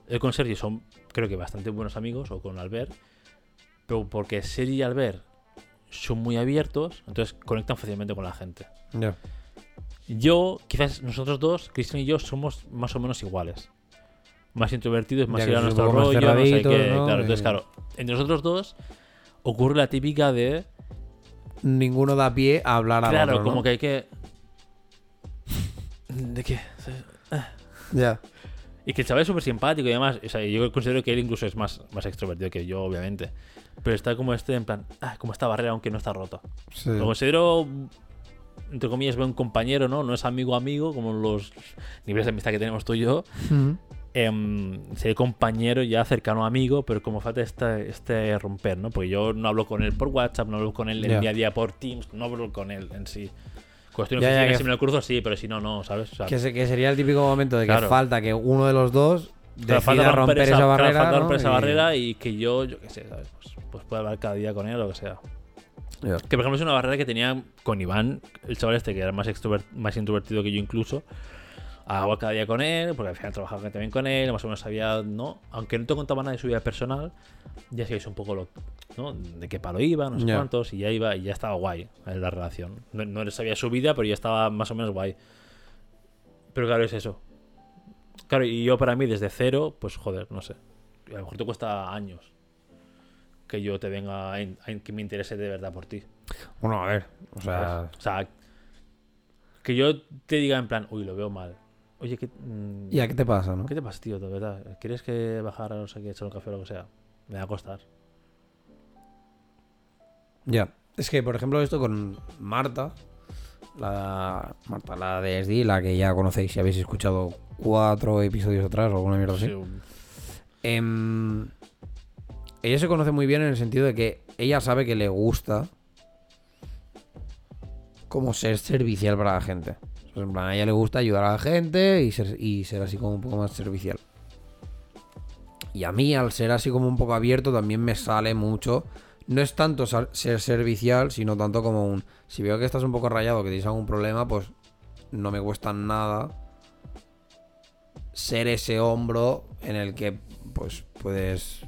Speaker 2: El con Sergio son, creo que, bastante buenos amigos, o con Albert. Pero porque Sergio y Albert son muy abiertos, entonces conectan fácilmente con la gente. Yo, quizás nosotros dos, Cristian y yo, somos más o menos iguales. Más introvertidos, más ir a nuestro rollo, no sé
Speaker 1: cerraditos,
Speaker 2: qué.
Speaker 1: ¿no?
Speaker 2: Claro, entonces,
Speaker 1: Y-
Speaker 2: claro, entre nosotros dos ocurre la típica de.
Speaker 1: Ninguno da pie a hablar a
Speaker 2: Claro,
Speaker 1: otro, ¿no?
Speaker 2: como que hay que. ¿De qué? *laughs*
Speaker 1: Ya.
Speaker 2: Y que el chaval es súper simpático y además, o sea, yo considero que él incluso es más, más extrovertido que yo, obviamente. Pero está como este, en plan, ah, como esta barrera, aunque no está rota.
Speaker 1: Sí.
Speaker 2: Lo considero, entre comillas, buen compañero, ¿no? No es amigo amigo, como los niveles de amistad que tenemos tú y yo.
Speaker 1: Ujú.
Speaker 2: Em, sería compañero ya cercano amigo, pero como falta este, este romper, ¿no? Porque yo no hablo con él por WhatsApp, no hablo con él en
Speaker 1: Ya.
Speaker 2: día a día por Teams, no hablo con él en sí. Cuestión
Speaker 1: Ya, ya, que-
Speaker 2: si me lo cruzo, sí, pero si no, no, ¿sabes? O sea,
Speaker 1: Que, se- que sería el típico momento de que
Speaker 2: Claro.
Speaker 1: falta que uno de los dos decida
Speaker 2: falta
Speaker 1: romper, esa,
Speaker 2: claro,
Speaker 1: barrera.
Speaker 2: falta
Speaker 1: ¿no?
Speaker 2: romper esa
Speaker 1: Y-
Speaker 2: barrera y que yo, yo qué sé, ¿sabes? Pues, pues pueda hablar cada día con él o lo que sea.
Speaker 1: Ya.
Speaker 2: Que por ejemplo es una barrera que tenía con Iván, el chaval este que era más, más introvertido que yo incluso. Hago cada día con él, porque al final trabajaba también con él, más o menos sabía, ¿no? Aunque no te contaba nada de su vida personal, ya sabéis un poco lo, ¿no? De qué palo iba, no sé
Speaker 1: Ya.
Speaker 2: cuántos, y ya iba, y ya estaba guay en la relación. No, no sabía su vida, pero ya estaba más o menos guay. Pero claro, es eso. Claro, y yo para mí desde cero, pues joder, no sé. A lo mejor te cuesta años que yo te venga, que me interese de verdad por ti.
Speaker 1: Bueno, a ver. O sea.
Speaker 2: O sea, que yo te diga en plan, uy, lo veo mal. Oye, ¿qué, mm,
Speaker 1: ¿Y a qué te pasa, no?
Speaker 2: ¿qué te pasa, tío? De verdad, ¿quieres que bajar a no sé qué, echar un café o lo que sea? Me va a costar.
Speaker 1: Ya. Es que, por ejemplo, esto con Marta, la Marta, la de SD, la que ya conocéis si habéis escuchado cuatro episodios atrás o alguna mierda así.
Speaker 2: Sí,
Speaker 1: Em, ella se conoce muy bien en el sentido de que ella sabe que le gusta como ser servicial para la gente. Sea, en plan, a ella le gusta ayudar a la gente y ser, así como un poco más servicial. Y a mí, al ser así como un poco abierto, también me sale mucho. No es tanto ser servicial, sino tanto como un. Si veo que estás un poco rayado, que tienes algún problema, pues no me cuesta nada ser ese hombro en el que pues puedes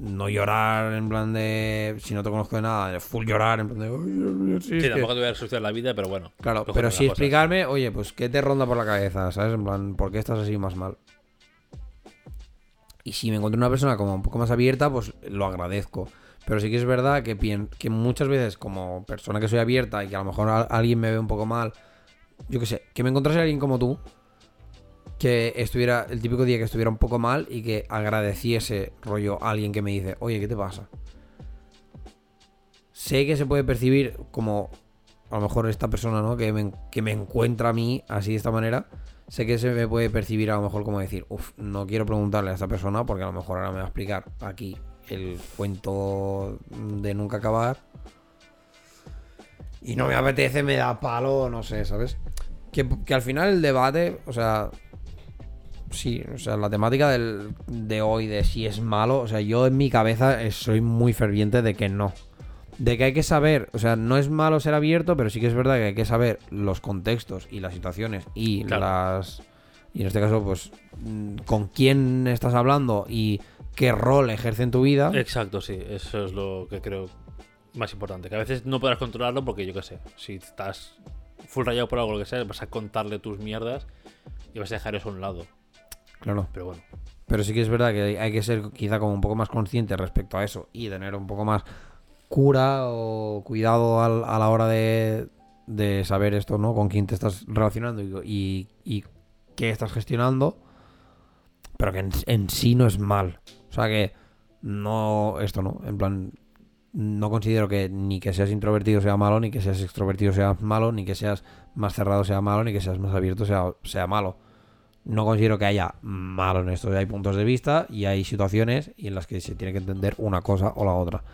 Speaker 1: no llorar en plan de si no te conozco de nada, de full llorar en plan de "Ay, Dios mío, sí,
Speaker 2: Sí,
Speaker 1: es que-".
Speaker 2: tampoco te voy a resucitar la vida, pero bueno.
Speaker 1: Claro, pero sí
Speaker 2: cosas.
Speaker 1: explicarme, oye, pues qué te ronda por la cabeza, ¿sabes? En plan, ¿por qué estás así más mal? Y si me encuentro una persona como un poco más abierta, pues lo agradezco. Pero sí que es verdad que, que muchas veces, como persona que soy abierta y que a lo mejor a- alguien me ve un poco mal, yo qué sé, que me encontrase alguien como tú, que estuviera, el típico día que estuviera un poco mal y que agradeciese rollo a alguien que me dice, oye, ¿qué te pasa? Sé que se puede percibir como a lo mejor esta persona, ¿no? Que me, que me encuentra a mí así de esta manera, sé que se me puede percibir a lo mejor como decir, uff, no quiero preguntarle a esta persona porque a lo mejor ahora me va a explicar aquí el cuento de nunca acabar. Y no me apetece, me da palo, no sé, ¿sabes? Que, que al final el debate, o sea, sí, o sea, la temática del, de hoy de si es malo, o sea, yo en mi cabeza eh, soy muy ferviente de que no. De que hay que saber, o sea, no es malo ser abierto, pero sí que es verdad que hay que saber los contextos y las situaciones y
Speaker 2: Claro.
Speaker 1: las. Y en este caso, pues, mm, con quién estás hablando y qué rol ejerce en tu vida.
Speaker 2: Exacto, sí. Eso es lo que creo más importante. Que a veces no podrás controlarlo porque, yo qué sé, si estás full rayado por algo, lo que sea, vas a contarle tus mierdas y vas a dejar eso a un lado.
Speaker 1: Claro.
Speaker 2: Pero bueno.
Speaker 1: Pero sí que es verdad que hay- que ser quizá como un poco más consciente respecto a eso y tener un poco más cura o cuidado al- a la hora de, de saber esto, ¿no? Con quién te estás relacionando y, y- y qué estás gestionando. Pero que en, en sí no es mal. O sea que no, esto no, en plan, no considero que ni que seas introvertido sea malo, ni que seas extrovertido sea malo, ni que seas más cerrado sea malo, ni que seas más abierto sea, sea malo no considero que haya malo en esto. Hay puntos de vista y hay situaciones y en las que se tiene que entender una cosa o la otra.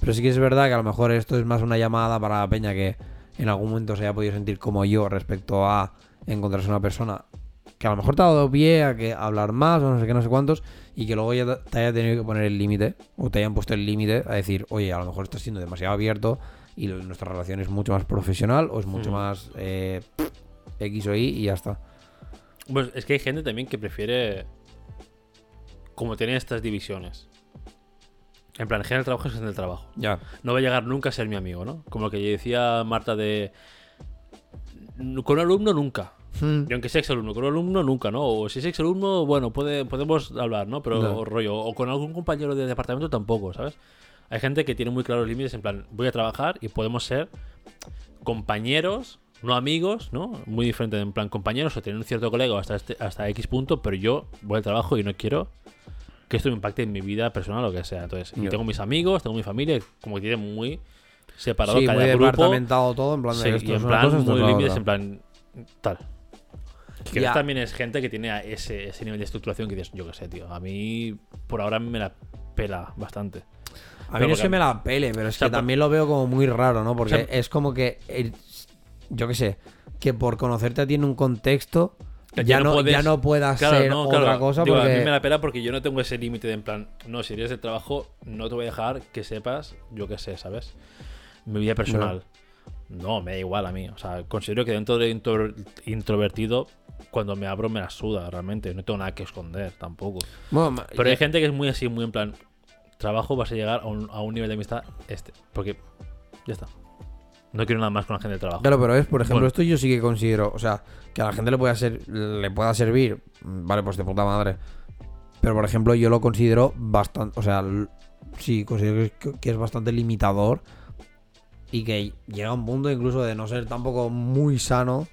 Speaker 1: Pero sí que es verdad que a lo mejor esto es más una llamada para la peña que en algún momento se haya podido sentir como yo respecto a encontrarse una persona que a lo mejor te ha dado pie a que hablar más o no sé qué, no sé cuántos, y que luego ya te haya tenido que poner el límite, o te hayan puesto el límite a decir, oye, a lo mejor estás siendo demasiado abierto y nuestra relación es mucho más profesional o es mucho
Speaker 2: Ujú.
Speaker 1: más eh, X o Y y ya está.
Speaker 2: Pues es que hay gente también que prefiere. Como tener estas divisiones. En plan, gente del trabajo es gente del trabajo.
Speaker 1: Ya.
Speaker 2: No va a llegar nunca a ser mi amigo, ¿no? Como lo que decía Marta de. Con un alumno nunca. Y aunque sea exalumno, con un alumno nunca, ¿no? O si es exalumno, bueno, puede, podemos hablar, ¿no? Pero
Speaker 1: No.
Speaker 2: rollo, o con algún compañero de departamento tampoco, ¿sabes? Hay gente que tiene muy claros límites, en plan, voy a trabajar y podemos ser compañeros, no amigos, ¿no? Muy diferente, en plan, compañeros o tener un cierto colega hasta, este, hasta X punto, pero yo voy al trabajo y no quiero que esto me impacte en mi vida personal o lo que sea. Entonces, y
Speaker 1: Ya.
Speaker 2: tengo mis amigos, tengo mi familia, como que tiene muy separado
Speaker 1: Sí,
Speaker 2: cada
Speaker 1: muy
Speaker 2: grupo.
Speaker 1: departamentado todo, en plan de
Speaker 2: Sí,
Speaker 1: esto
Speaker 2: y en plan muy límites, en plan tal. Que
Speaker 1: Ya.
Speaker 2: también es gente que tiene a ese, ese nivel de estructuración que dices, yo qué sé, tío. A mí por ahora me la pela bastante.
Speaker 1: A mí no es que
Speaker 2: porque-
Speaker 1: me la pele, pero es
Speaker 2: sea,
Speaker 1: que también lo veo como muy raro, ¿no? Porque
Speaker 2: O sea-
Speaker 1: es como que, yo qué sé, que por conocerte a ti en un contexto ya,
Speaker 2: ya no puedes-
Speaker 1: ya no pueda
Speaker 2: Claro,
Speaker 1: ser
Speaker 2: no,
Speaker 1: otra cosa
Speaker 2: Digo,
Speaker 1: porque...
Speaker 2: A mí me la pela porque yo no tengo ese límite de en plan, no, si eres de trabajo, no te voy a dejar que sepas, yo qué sé, ¿sabes? Mi vida personal. No, me da igual a mí. O sea, considero que dentro de intro- introvertido, cuando me abro me la suda, realmente. No tengo nada que esconder tampoco.
Speaker 1: Bueno,
Speaker 2: Pero
Speaker 1: ya-
Speaker 2: hay gente que es muy así, muy en plan, trabajo vas a llegar a un, a un nivel de amistad este. Porque ya está. No quiero nada más con la gente de trabajo.
Speaker 1: Claro, pero es, por ejemplo,
Speaker 2: Bueno.
Speaker 1: esto yo sí que considero, o sea, que a la gente le pueda ser, le pueda servir, vale, pues de puta madre. Pero por ejemplo, yo lo considero bastante, o sea, sí, considero que, que es bastante limitador y que llega a un punto incluso de no ser tampoco muy sano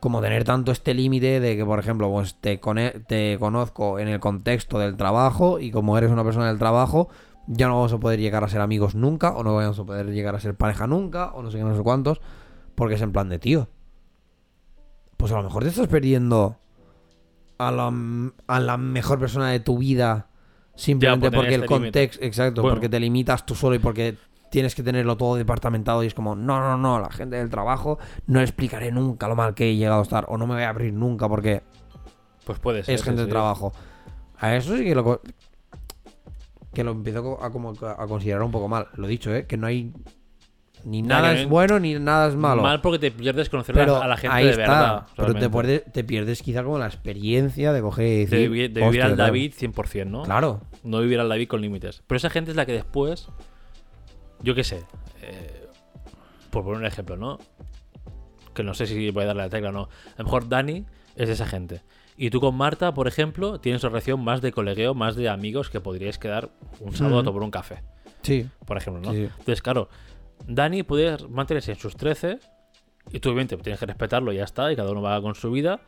Speaker 1: como tener tanto este límite de que, por ejemplo, pues te, te conozco en el contexto del trabajo y como eres una persona del trabajo, ya no vamos a poder llegar a ser amigos nunca, o no vamos a poder llegar a ser pareja nunca, o no sé qué, no sé cuántos, porque es en plan de tío. Pues a lo mejor te estás perdiendo a la, a la mejor persona de tu vida simplemente
Speaker 2: Ya, por
Speaker 1: porque el
Speaker 2: este
Speaker 1: contexto, exacto,
Speaker 2: Bueno.
Speaker 1: porque te limitas tú solo y porque tienes que tenerlo todo departamentado y es como, no, no, no, la gente del trabajo no explicaré nunca lo mal que he llegado a estar o no me voy a abrir nunca porque
Speaker 2: Pues puede ser.
Speaker 1: es gente
Speaker 2: sí,
Speaker 1: de
Speaker 2: sí.
Speaker 1: trabajo. A eso sí que lo que lo empiezo a, como a considerar un poco mal. Lo dicho, ¿eh? Que no hay ni nada es
Speaker 2: no-
Speaker 1: bueno ni nada es malo.
Speaker 2: Mal porque te pierdes conocer
Speaker 1: pero
Speaker 2: a la gente
Speaker 1: ahí
Speaker 2: de
Speaker 1: está.
Speaker 2: verdad.
Speaker 1: pero te, pierdes, te pierdes quizá como la experiencia de coger y
Speaker 2: de,
Speaker 1: decir,
Speaker 2: vivir, de vivir
Speaker 1: "Hostia,
Speaker 2: al
Speaker 1: tal".
Speaker 2: David 100%, ¿no?
Speaker 1: Claro.
Speaker 2: No vivir al David con límites. Pero esa gente es la que después, yo qué sé, eh, por poner un ejemplo, ¿no? Que no sé si voy a darle la tecla o no. A lo mejor Dani es de esa gente. Y tú con Marta, por ejemplo, tienes una relación más de colegueo, más de amigos que podríais quedar un sábado a tomar un café,
Speaker 1: Sí.
Speaker 2: por ejemplo, ¿no?
Speaker 1: Sí.
Speaker 2: Entonces, claro, Dani puede mantenerse en sus 13 y tú obviamente tienes que respetarlo y ya está, y cada uno va con su vida.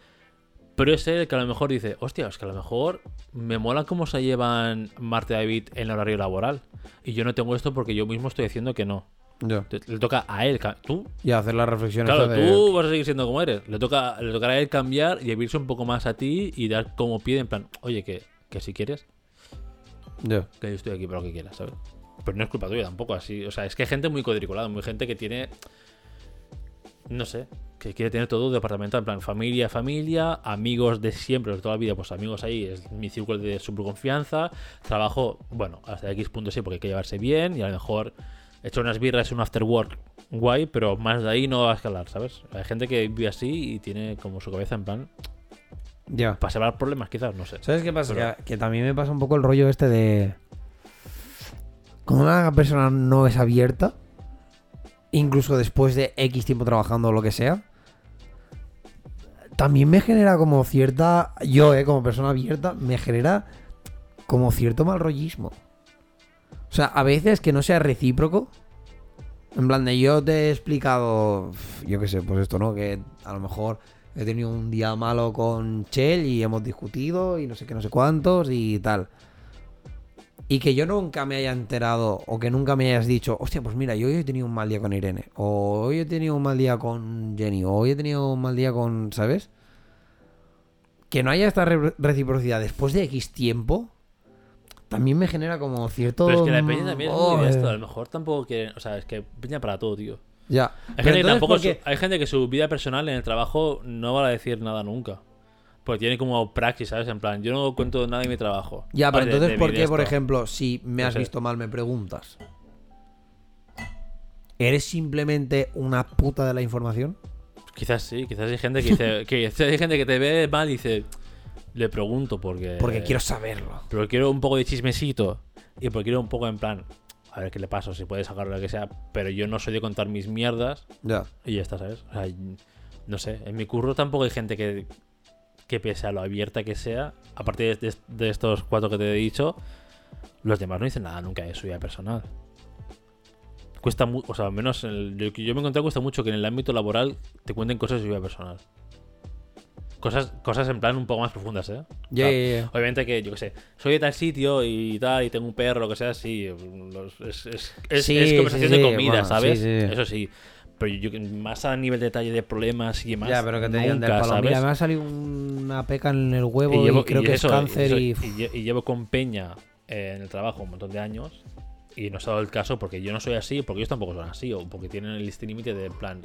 Speaker 2: Pero es él el que a lo mejor dice, hostia, es que a lo mejor me mola cómo se llevan Marta y David en el horario laboral. Y yo no tengo esto porque yo mismo estoy diciendo que no. Te- Le toca a él. Tú,
Speaker 1: Y hacer la reflexión
Speaker 2: claro,
Speaker 1: de-
Speaker 2: tú vas a seguir siendo como eres. Le toca le tocará a él cambiar y abrirse un poco más a ti y dar como pie en plan, oye, que, que si quieres,
Speaker 1: Ya.
Speaker 2: que yo estoy aquí para lo que quieras, ¿sabes? Pero no es culpa tuya tampoco, así. O sea, es que hay gente muy cuadriculada, muy gente que tiene. No sé, que quiere tener todo departamento, en plan familia, familia, amigos de siempre, de toda la vida, pues amigos ahí, es mi círculo de super confianza. Trabajo, bueno, hasta X punto sí, porque hay que llevarse bien y a lo mejor echar unas birras, un after work guay, pero más de ahí no va a escalar, ¿sabes? Hay gente que vive así y tiene como su cabeza en plan,
Speaker 1: Ya.
Speaker 2: para salvar problemas, quizás, no sé.
Speaker 1: ¿Sabes qué pasa?
Speaker 2: Pero-
Speaker 1: Que, que también me pasa un poco el rollo este de. Como una persona no es abierta, incluso después de X tiempo trabajando o lo que sea, también me genera como cierta, yo, eh, como persona abierta, me genera como cierto mal rollismo. O sea, a veces que no sea recíproco. En plan de yo te he explicado, yo qué sé, pues esto, ¿no? Que a lo mejor he tenido un día malo con Chell y hemos discutido y no sé qué, no sé cuántos y tal. Y que yo nunca me haya enterado o que nunca me hayas dicho, hostia, pues mira, yo hoy he tenido un mal día con Irene, o hoy he tenido un mal día con Jenny, o hoy he tenido un mal día con, ¿sabes? Que no haya esta re- reciprocidad después de X tiempo, también me genera como cierto...
Speaker 2: Pero es que la peña también es
Speaker 1: Oh,
Speaker 2: muy de esto.
Speaker 1: eh.
Speaker 2: A lo mejor tampoco quieren. O sea, es que peña para todo, tío.
Speaker 1: Ya.
Speaker 2: Hay gente, que tampoco su- hay gente que su vida personal en el trabajo no va a decir nada nunca. Porque tiene como praxis, ¿sabes? En plan, yo no cuento nada de mi trabajo.
Speaker 1: Ya, pero
Speaker 2: Vale,
Speaker 1: entonces, ¿por qué, por ejemplo, si me
Speaker 2: No
Speaker 1: has
Speaker 2: sé.
Speaker 1: visto mal, me preguntas? ¿Eres simplemente una puta de la información?
Speaker 2: Quizás sí, quizás hay gente que dice. *laughs* que hay gente que te ve mal y dice. Le pregunto porque.
Speaker 1: Porque quiero saberlo.
Speaker 2: Pero quiero un poco de chismesito. Y porque quiero un poco en plan. A ver qué le pasa, si puede sacar lo que sea. Pero yo no soy de contar mis mierdas.
Speaker 1: Ya.
Speaker 2: Y ya está, ¿sabes? O sea, no sé. En mi curro tampoco hay gente que. Que pese a lo abierta que sea. Aparte de, de- de estos cuatro que te he dicho. Los demás no dicen nada nunca de su vida personal. Cuesta mucho. O sea, al menos en el- que yo me he encontrado cuesta mucho que en el ámbito laboral te cuenten cosas de su vida personal. Cosas, cosas en plan un poco más profundas, ¿eh? Claro.
Speaker 1: ya.
Speaker 2: Obviamente que, yo qué sé, soy de tal sitio y tal, y tengo un perro, lo que sea, sí. los- es, es, es-
Speaker 1: Sí,
Speaker 2: es conversación
Speaker 1: sí,
Speaker 2: de comida,
Speaker 1: bueno,
Speaker 2: ¿sabes? Eso sí. Pero yo, más a nivel de detalle de problemas y demás.
Speaker 1: Ya, pero que te digan del palo. Mira, me ha salido una peca en el huevo y,
Speaker 2: llevo-
Speaker 1: creo
Speaker 2: y
Speaker 1: que
Speaker 2: eso,
Speaker 1: es cáncer
Speaker 2: eso,
Speaker 1: y...
Speaker 2: y llevo con Peña eh, en el trabajo un montón de años y no se ha dado el caso porque yo no soy así, porque ellos tampoco son así, o porque tienen el este límite de plan.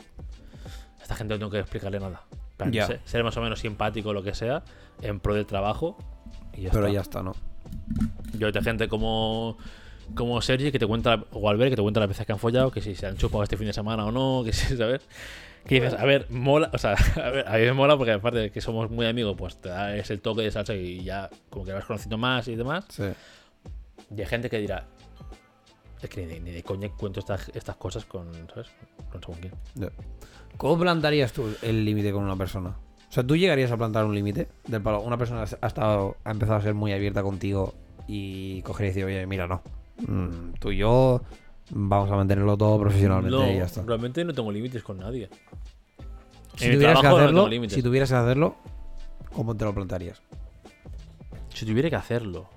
Speaker 2: A esta gente no tengo que explicarle nada. Plan,
Speaker 1: Ya.
Speaker 2: ser, ser más o menos simpático lo que sea, en pro del trabajo. Y ya
Speaker 1: Pero
Speaker 2: está.
Speaker 1: ya está, ¿no?
Speaker 2: Yo hay gente como como Sergi que te cuenta o Albert que te cuenta las veces que han follado, que si se han chupado este fin de semana o no, que si, *laughs* ¿sabes? Que dices, a ver, mola, o sea, *laughs* a, ver, a mí me mola porque aparte de que somos muy amigos, pues te da ese toque de salsa y ya como que vas conociendo más y demás.
Speaker 1: Sí.
Speaker 2: Y hay gente que dirá, es que ni de, ni de coña cuento estas, estas cosas con, ¿sabes? Con según quién.
Speaker 1: ¿Cómo plantarías tú el límite con una persona? O sea, ¿tú llegarías a plantar un límite? Del palo, una persona ha estado, ha empezado a ser muy abierta contigo y coger y decir, oye, mira, no. Mm, tú y yo vamos a mantenerlo todo profesionalmente
Speaker 2: No,
Speaker 1: y ya está.
Speaker 2: realmente no tengo límites con nadie.
Speaker 1: Si tuvieras que
Speaker 2: no
Speaker 1: hacerlo, si tuvieras que hacerlo, ¿cómo te lo plantarías?
Speaker 2: Si tuviera que hacerlo.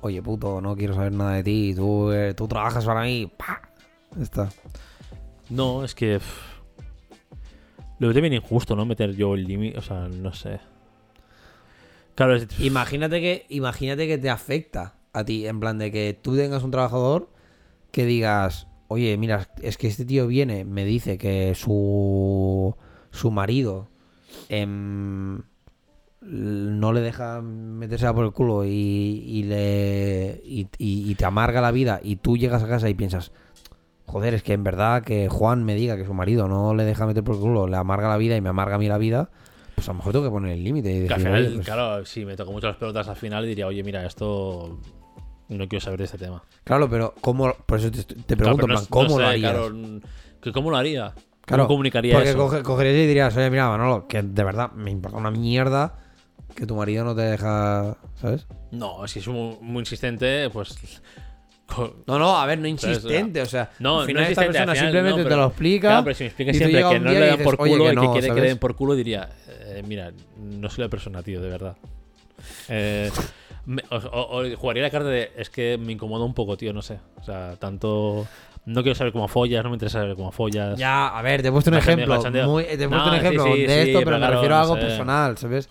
Speaker 1: Oye, puto, no quiero saber nada de ti. Tú, eh, tú trabajas para mí. ¡Pah! Ya Está.
Speaker 2: No, es que. pff, Lo veo bien injusto, ¿no? Meter yo el límite. O sea, no sé. Claro, es-
Speaker 1: Imagínate que, imagínate que te afecta a ti, en plan de que tú tengas un trabajador que digas, oye, mira, es que este tío viene, me dice que su, su marido em, no le deja meterse por el culo y, y le y, y- te amarga la vida y tú llegas a casa y piensas, joder, es que en verdad que Juan me diga que su marido no le deja meter por el culo, le amarga la vida y me amarga a mí la vida, pues a lo mejor tengo que poner el límite y
Speaker 2: que al final,
Speaker 1: "Oye, pues,
Speaker 2: claro, si me toco mucho las pelotas al final diría, oye, mira, esto. No quiero saber de este tema.
Speaker 1: Claro, pero ¿cómo? Por eso te, te
Speaker 2: Claro,
Speaker 1: pregunto, en
Speaker 2: no-
Speaker 1: ¿cómo
Speaker 2: sé,
Speaker 1: lo harías?
Speaker 2: claro, que ¿Cómo lo haría?
Speaker 1: Claro,
Speaker 2: ¿Cómo comunicaría
Speaker 1: Porque
Speaker 2: eso?
Speaker 1: coge- cogerías y dirías, oye, mira, Manolo, que de verdad me importa una mierda que tu marido no te deja, ¿sabes?
Speaker 2: No, si es muy, muy insistente, pues.
Speaker 1: No, no, a ver, no insistente, o sea,
Speaker 2: No,
Speaker 1: al final
Speaker 2: no
Speaker 1: esta persona
Speaker 2: final
Speaker 1: simplemente
Speaker 2: no,
Speaker 1: te lo explica.
Speaker 2: Claro, pero si me explica siempre que no le dan por
Speaker 1: "Oye,
Speaker 2: culo
Speaker 1: que
Speaker 2: y que
Speaker 1: no",
Speaker 2: quiere que le den por culo, diría, eh, mira, no soy la persona, tío, de verdad. Eh, me- o, jugaría la carta de, es que me incomoda un poco, tío, no sé. O sea, tanto... No quiero saber cómo follas, no me interesa saber cómo follas.
Speaker 1: Ya, a ver, te he puesto un ejemplo, muy- te he
Speaker 2: No,
Speaker 1: un ejemplo
Speaker 2: sí,
Speaker 1: de
Speaker 2: sí,
Speaker 1: esto, pero
Speaker 2: pero
Speaker 1: me
Speaker 2: claro,
Speaker 1: refiero a algo
Speaker 2: no sé.
Speaker 1: personal, ¿sabes?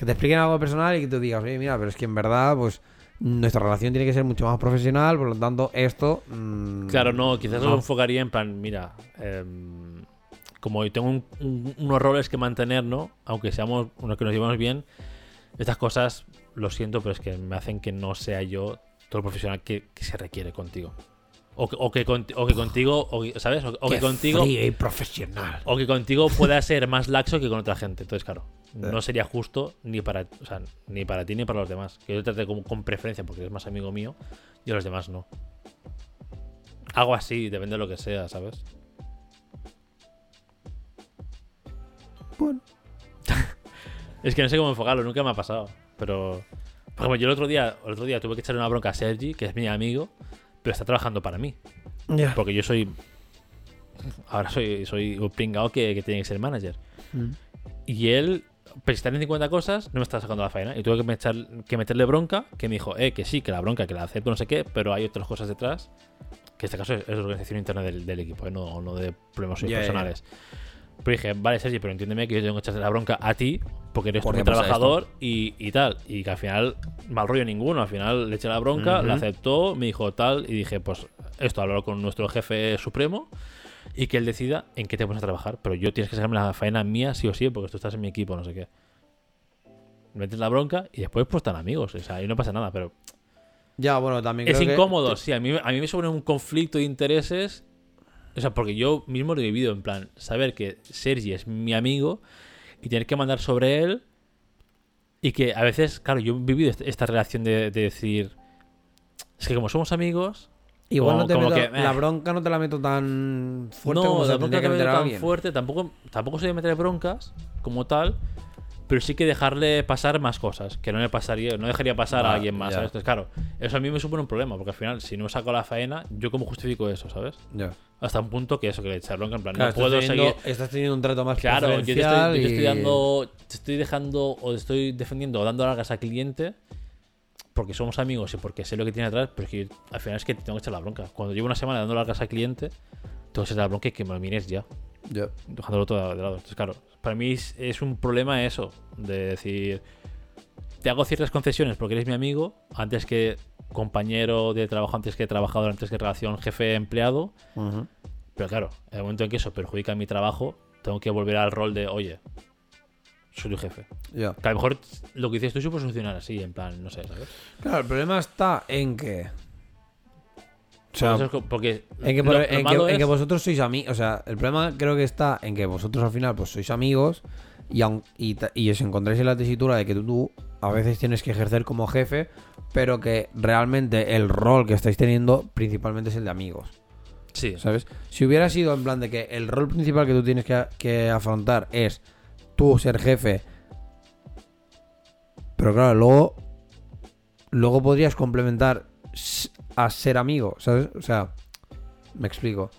Speaker 1: Que te expliquen algo personal y que tú digas, oye, mira, pero es que en verdad, pues nuestra relación tiene que ser mucho más profesional, por lo tanto, esto. mm,
Speaker 2: Claro, no, quizás
Speaker 1: no.
Speaker 2: lo enfocaría en plan, mira, em, como tengo un- un- unos roles que mantener, ¿no? Aunque seamos unos que nos llevamos bien, estas cosas, lo siento, pero es que me hacen que no sea yo todo el profesional que, que se requiere contigo. O que, o que, conti- o que contigo, o que- ¿sabes? O, o que contigo,
Speaker 1: frío y profesional.
Speaker 2: o que contigo pueda ser más laxo que con otra gente. Entonces, claro, no sería justo ni para, o sea, ni para ti ni para los demás. Que yo te trate como con preferencia porque eres más amigo mío y a los demás no. Algo así, depende de lo que sea, ¿sabes?
Speaker 1: Bueno. *laughs*
Speaker 2: Es que no sé cómo enfocarlo, nunca me ha pasado. Pero. Por ejemplo, yo el otro día, el otro día tuve que echarle una bronca a Sergi, que es mi amigo, pero está trabajando para mí. Porque yo soy. Ahora soy, soy un pringao que, que tiene que ser manager.
Speaker 1: Mm.
Speaker 2: Y él, estar en 50 cosas, no me está sacando la faena. Y tuve que, que meterle bronca, que me dijo, eh, que sí, que la bronca, que la acepto, no sé qué, pero hay otras cosas detrás. Que en este caso es, es organización interna del, del equipo, eh, no, no de problemas
Speaker 1: ya.
Speaker 2: personales. Pero dije, vale, Sergi, pero entiéndeme que yo tengo que echarte la bronca a ti, porque eres un trabajador y, y tal. Y que al final, mal rollo ninguno. Al final le eché la bronca,
Speaker 1: Ujú.
Speaker 2: la aceptó, me dijo tal, y dije, pues esto, hablarlo con nuestro jefe supremo y que él decida en qué te pones a trabajar. Pero yo tienes que sacarme la faena mía sí o sí, porque tú estás en mi equipo, no sé qué. Metes la bronca y después pues están amigos. O sea, ahí no pasa nada, pero
Speaker 1: Ya, bueno, también
Speaker 2: es
Speaker 1: que-
Speaker 2: incómodo. Sí, a mí, a mí me supone un conflicto de intereses. O sea, porque yo mismo lo he vivido, en plan, saber que Sergi es mi amigo y tener que mandar sobre él. Y que a veces, claro, yo he vivido esta relación de, de decir. Es que como somos amigos,
Speaker 1: Igual
Speaker 2: como-
Speaker 1: no te
Speaker 2: como
Speaker 1: meto-
Speaker 2: que,
Speaker 1: la bronca no te la meto tan fuerte
Speaker 2: no,
Speaker 1: como se
Speaker 2: tampoco
Speaker 1: tendría que
Speaker 2: me
Speaker 1: meter a
Speaker 2: tan
Speaker 1: alguien.
Speaker 2: fuerte, tampoco, tampoco soy de meter broncas como tal, pero sí que dejarle pasar más cosas, que no le pasaría, no dejaría pasar a
Speaker 1: Ah,
Speaker 2: alguien más. ¿sabes? Entonces, claro, eso a mí me supone un problema, porque al final, si no saco la faena, ¿yo cómo justifico eso, sabes?
Speaker 1: Ya.
Speaker 2: Hasta un punto que eso, que le echar bronca, en plan,
Speaker 1: Claro,
Speaker 2: no puedo
Speaker 1: teniendo,
Speaker 2: seguir...
Speaker 1: estás teniendo un trato más
Speaker 2: Claro, yo te estoy, yo
Speaker 1: preferencial
Speaker 2: te estoy
Speaker 1: y-
Speaker 2: dando, te estoy dejando o te estoy defendiendo o dando largas al cliente porque somos amigos y porque sé lo que tiene atrás, pero es que yo- al final es que te tengo que echar la bronca. Cuando llevo una semana dando largas al cliente, tengo que echar la bronca y que me lo mires ya
Speaker 1: Ya.
Speaker 2: dejándolo todo de lado. Entonces, claro, para mí es, es un problema eso, de decir, te hago ciertas concesiones porque eres mi amigo, antes que compañero de trabajo, antes que trabajador, antes que relación jefe-empleado,
Speaker 1: Ujú.
Speaker 2: pero claro, en el momento en que eso perjudica mi trabajo, tengo que volver al rol de, oye, soy tu jefe.
Speaker 1: Ya.
Speaker 2: Que a lo mejor lo que dices tú se puede solucionar así, en plan, no sé, ¿sabes?
Speaker 1: Claro, el problema está en que. O sea,
Speaker 2: Porque
Speaker 1: en que,
Speaker 2: lo-
Speaker 1: por-
Speaker 2: lo
Speaker 1: en que-
Speaker 2: malo
Speaker 1: en que
Speaker 2: es-
Speaker 1: vosotros sois amigos. O sea, el problema creo que está en que vosotros al final pues sois amigos y, aun- y os encontráis en la tesitura de que tú, tú a veces tienes que ejercer como jefe, pero que realmente el rol que estáis teniendo principalmente es el de amigos.
Speaker 2: Sí,
Speaker 1: ¿Sabes? Si hubiera sido en plan de que el rol principal que tú tienes que, que afrontar es tú ser jefe, pero claro, luego, luego podrías complementar a ser amigo, ¿sabes? O sea, me explico.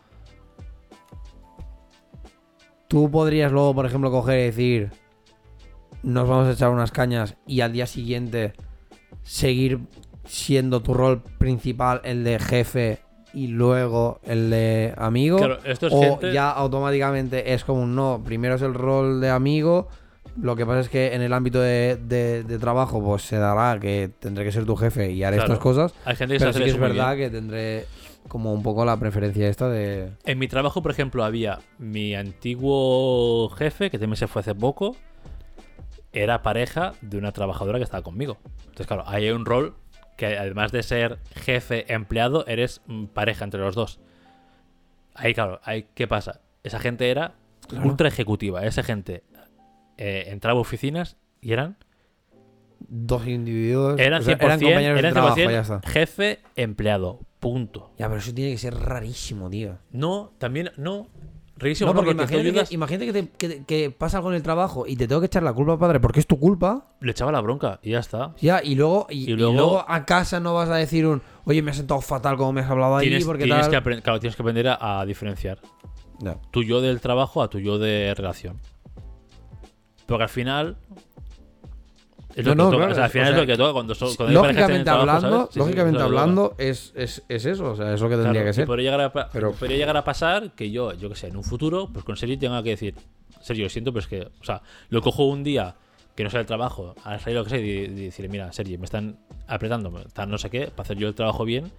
Speaker 1: Tú podrías luego, por ejemplo, coger y decir, nos vamos a echar unas cañas y al día siguiente seguir siendo tu rol principal el de jefe y luego el de amigo.
Speaker 2: Claro, esto es
Speaker 1: o
Speaker 2: gente-
Speaker 1: ya automáticamente es como un no, primero es el rol de amigo. Lo que pasa es que en el ámbito de, de- de trabajo, pues se dará que tendré que ser tu jefe y haré
Speaker 2: Claro.
Speaker 1: estas cosas.
Speaker 2: hay gente que
Speaker 1: Pero
Speaker 2: se
Speaker 1: sí
Speaker 2: hace
Speaker 1: que es verdad
Speaker 2: bien.
Speaker 1: que tendré como un poco la preferencia esta de.
Speaker 2: En mi trabajo, por ejemplo, había mi antiguo jefe, que también se fue hace poco, era pareja de una trabajadora que estaba conmigo. Entonces, claro, ahí hay un rol que además de ser jefe empleado, eres mm, pareja entre los dos. Ahí, claro, ahí, ¿qué pasa? Esa gente era
Speaker 1: Claro.
Speaker 2: ultra ejecutiva. Esa gente eh, entraba a oficinas y eran,
Speaker 1: Dos individuos.
Speaker 2: eran
Speaker 1: o sea,
Speaker 2: 100%,
Speaker 1: eran compañeros
Speaker 2: eran
Speaker 1: de trabajo,
Speaker 2: 100%
Speaker 1: ya está.
Speaker 2: jefe empleado. Punto.
Speaker 1: Ya, pero eso tiene que ser rarísimo, tío.
Speaker 2: No, también, no. Rarísimo,
Speaker 1: No,
Speaker 2: no,
Speaker 1: porque, imagínate, que, imagínate que, te- que- que pasa algo en el trabajo y te tengo que echar la culpa, padre, porque es tu culpa.
Speaker 2: le echaba la bronca y ya está.
Speaker 1: Ya, y luego, y,
Speaker 2: Y
Speaker 1: y
Speaker 2: luego-
Speaker 1: a casa no vas a decir un, oye, me has sentado fatal como me has hablado ahí,
Speaker 2: Tienes,
Speaker 1: porque
Speaker 2: tienes
Speaker 1: tal.
Speaker 2: que claro, tienes que aprender a, a diferenciar
Speaker 1: Ya.
Speaker 2: tu yo del trabajo a tu yo de relación. Porque al final. Es
Speaker 1: No, no,
Speaker 2: toca.
Speaker 1: claro,
Speaker 2: o sea, al
Speaker 1: es-
Speaker 2: final
Speaker 1: o
Speaker 2: es
Speaker 1: sea,
Speaker 2: lo que toca cuando, so- cuando
Speaker 1: lógicamente
Speaker 2: trabajo,
Speaker 1: hablando.
Speaker 2: Sí, sí,
Speaker 1: lógicamente
Speaker 2: es toca.
Speaker 1: hablando es, es, es eso, o sea, es lo que tendría
Speaker 2: Claro,
Speaker 1: que ser.
Speaker 2: podría llegar, a,
Speaker 1: Pero-
Speaker 2: podría llegar a pasar que yo, yo que sé, en un futuro, pues con Sergio tenga que decir, Sergio, lo siento, pero es que, o sea, lo cojo un día que no sea el trabajo, a salir lo que sea, y, y decirle, mira, Sergio, me están apretando, me están no sé qué, para hacer yo el trabajo bien,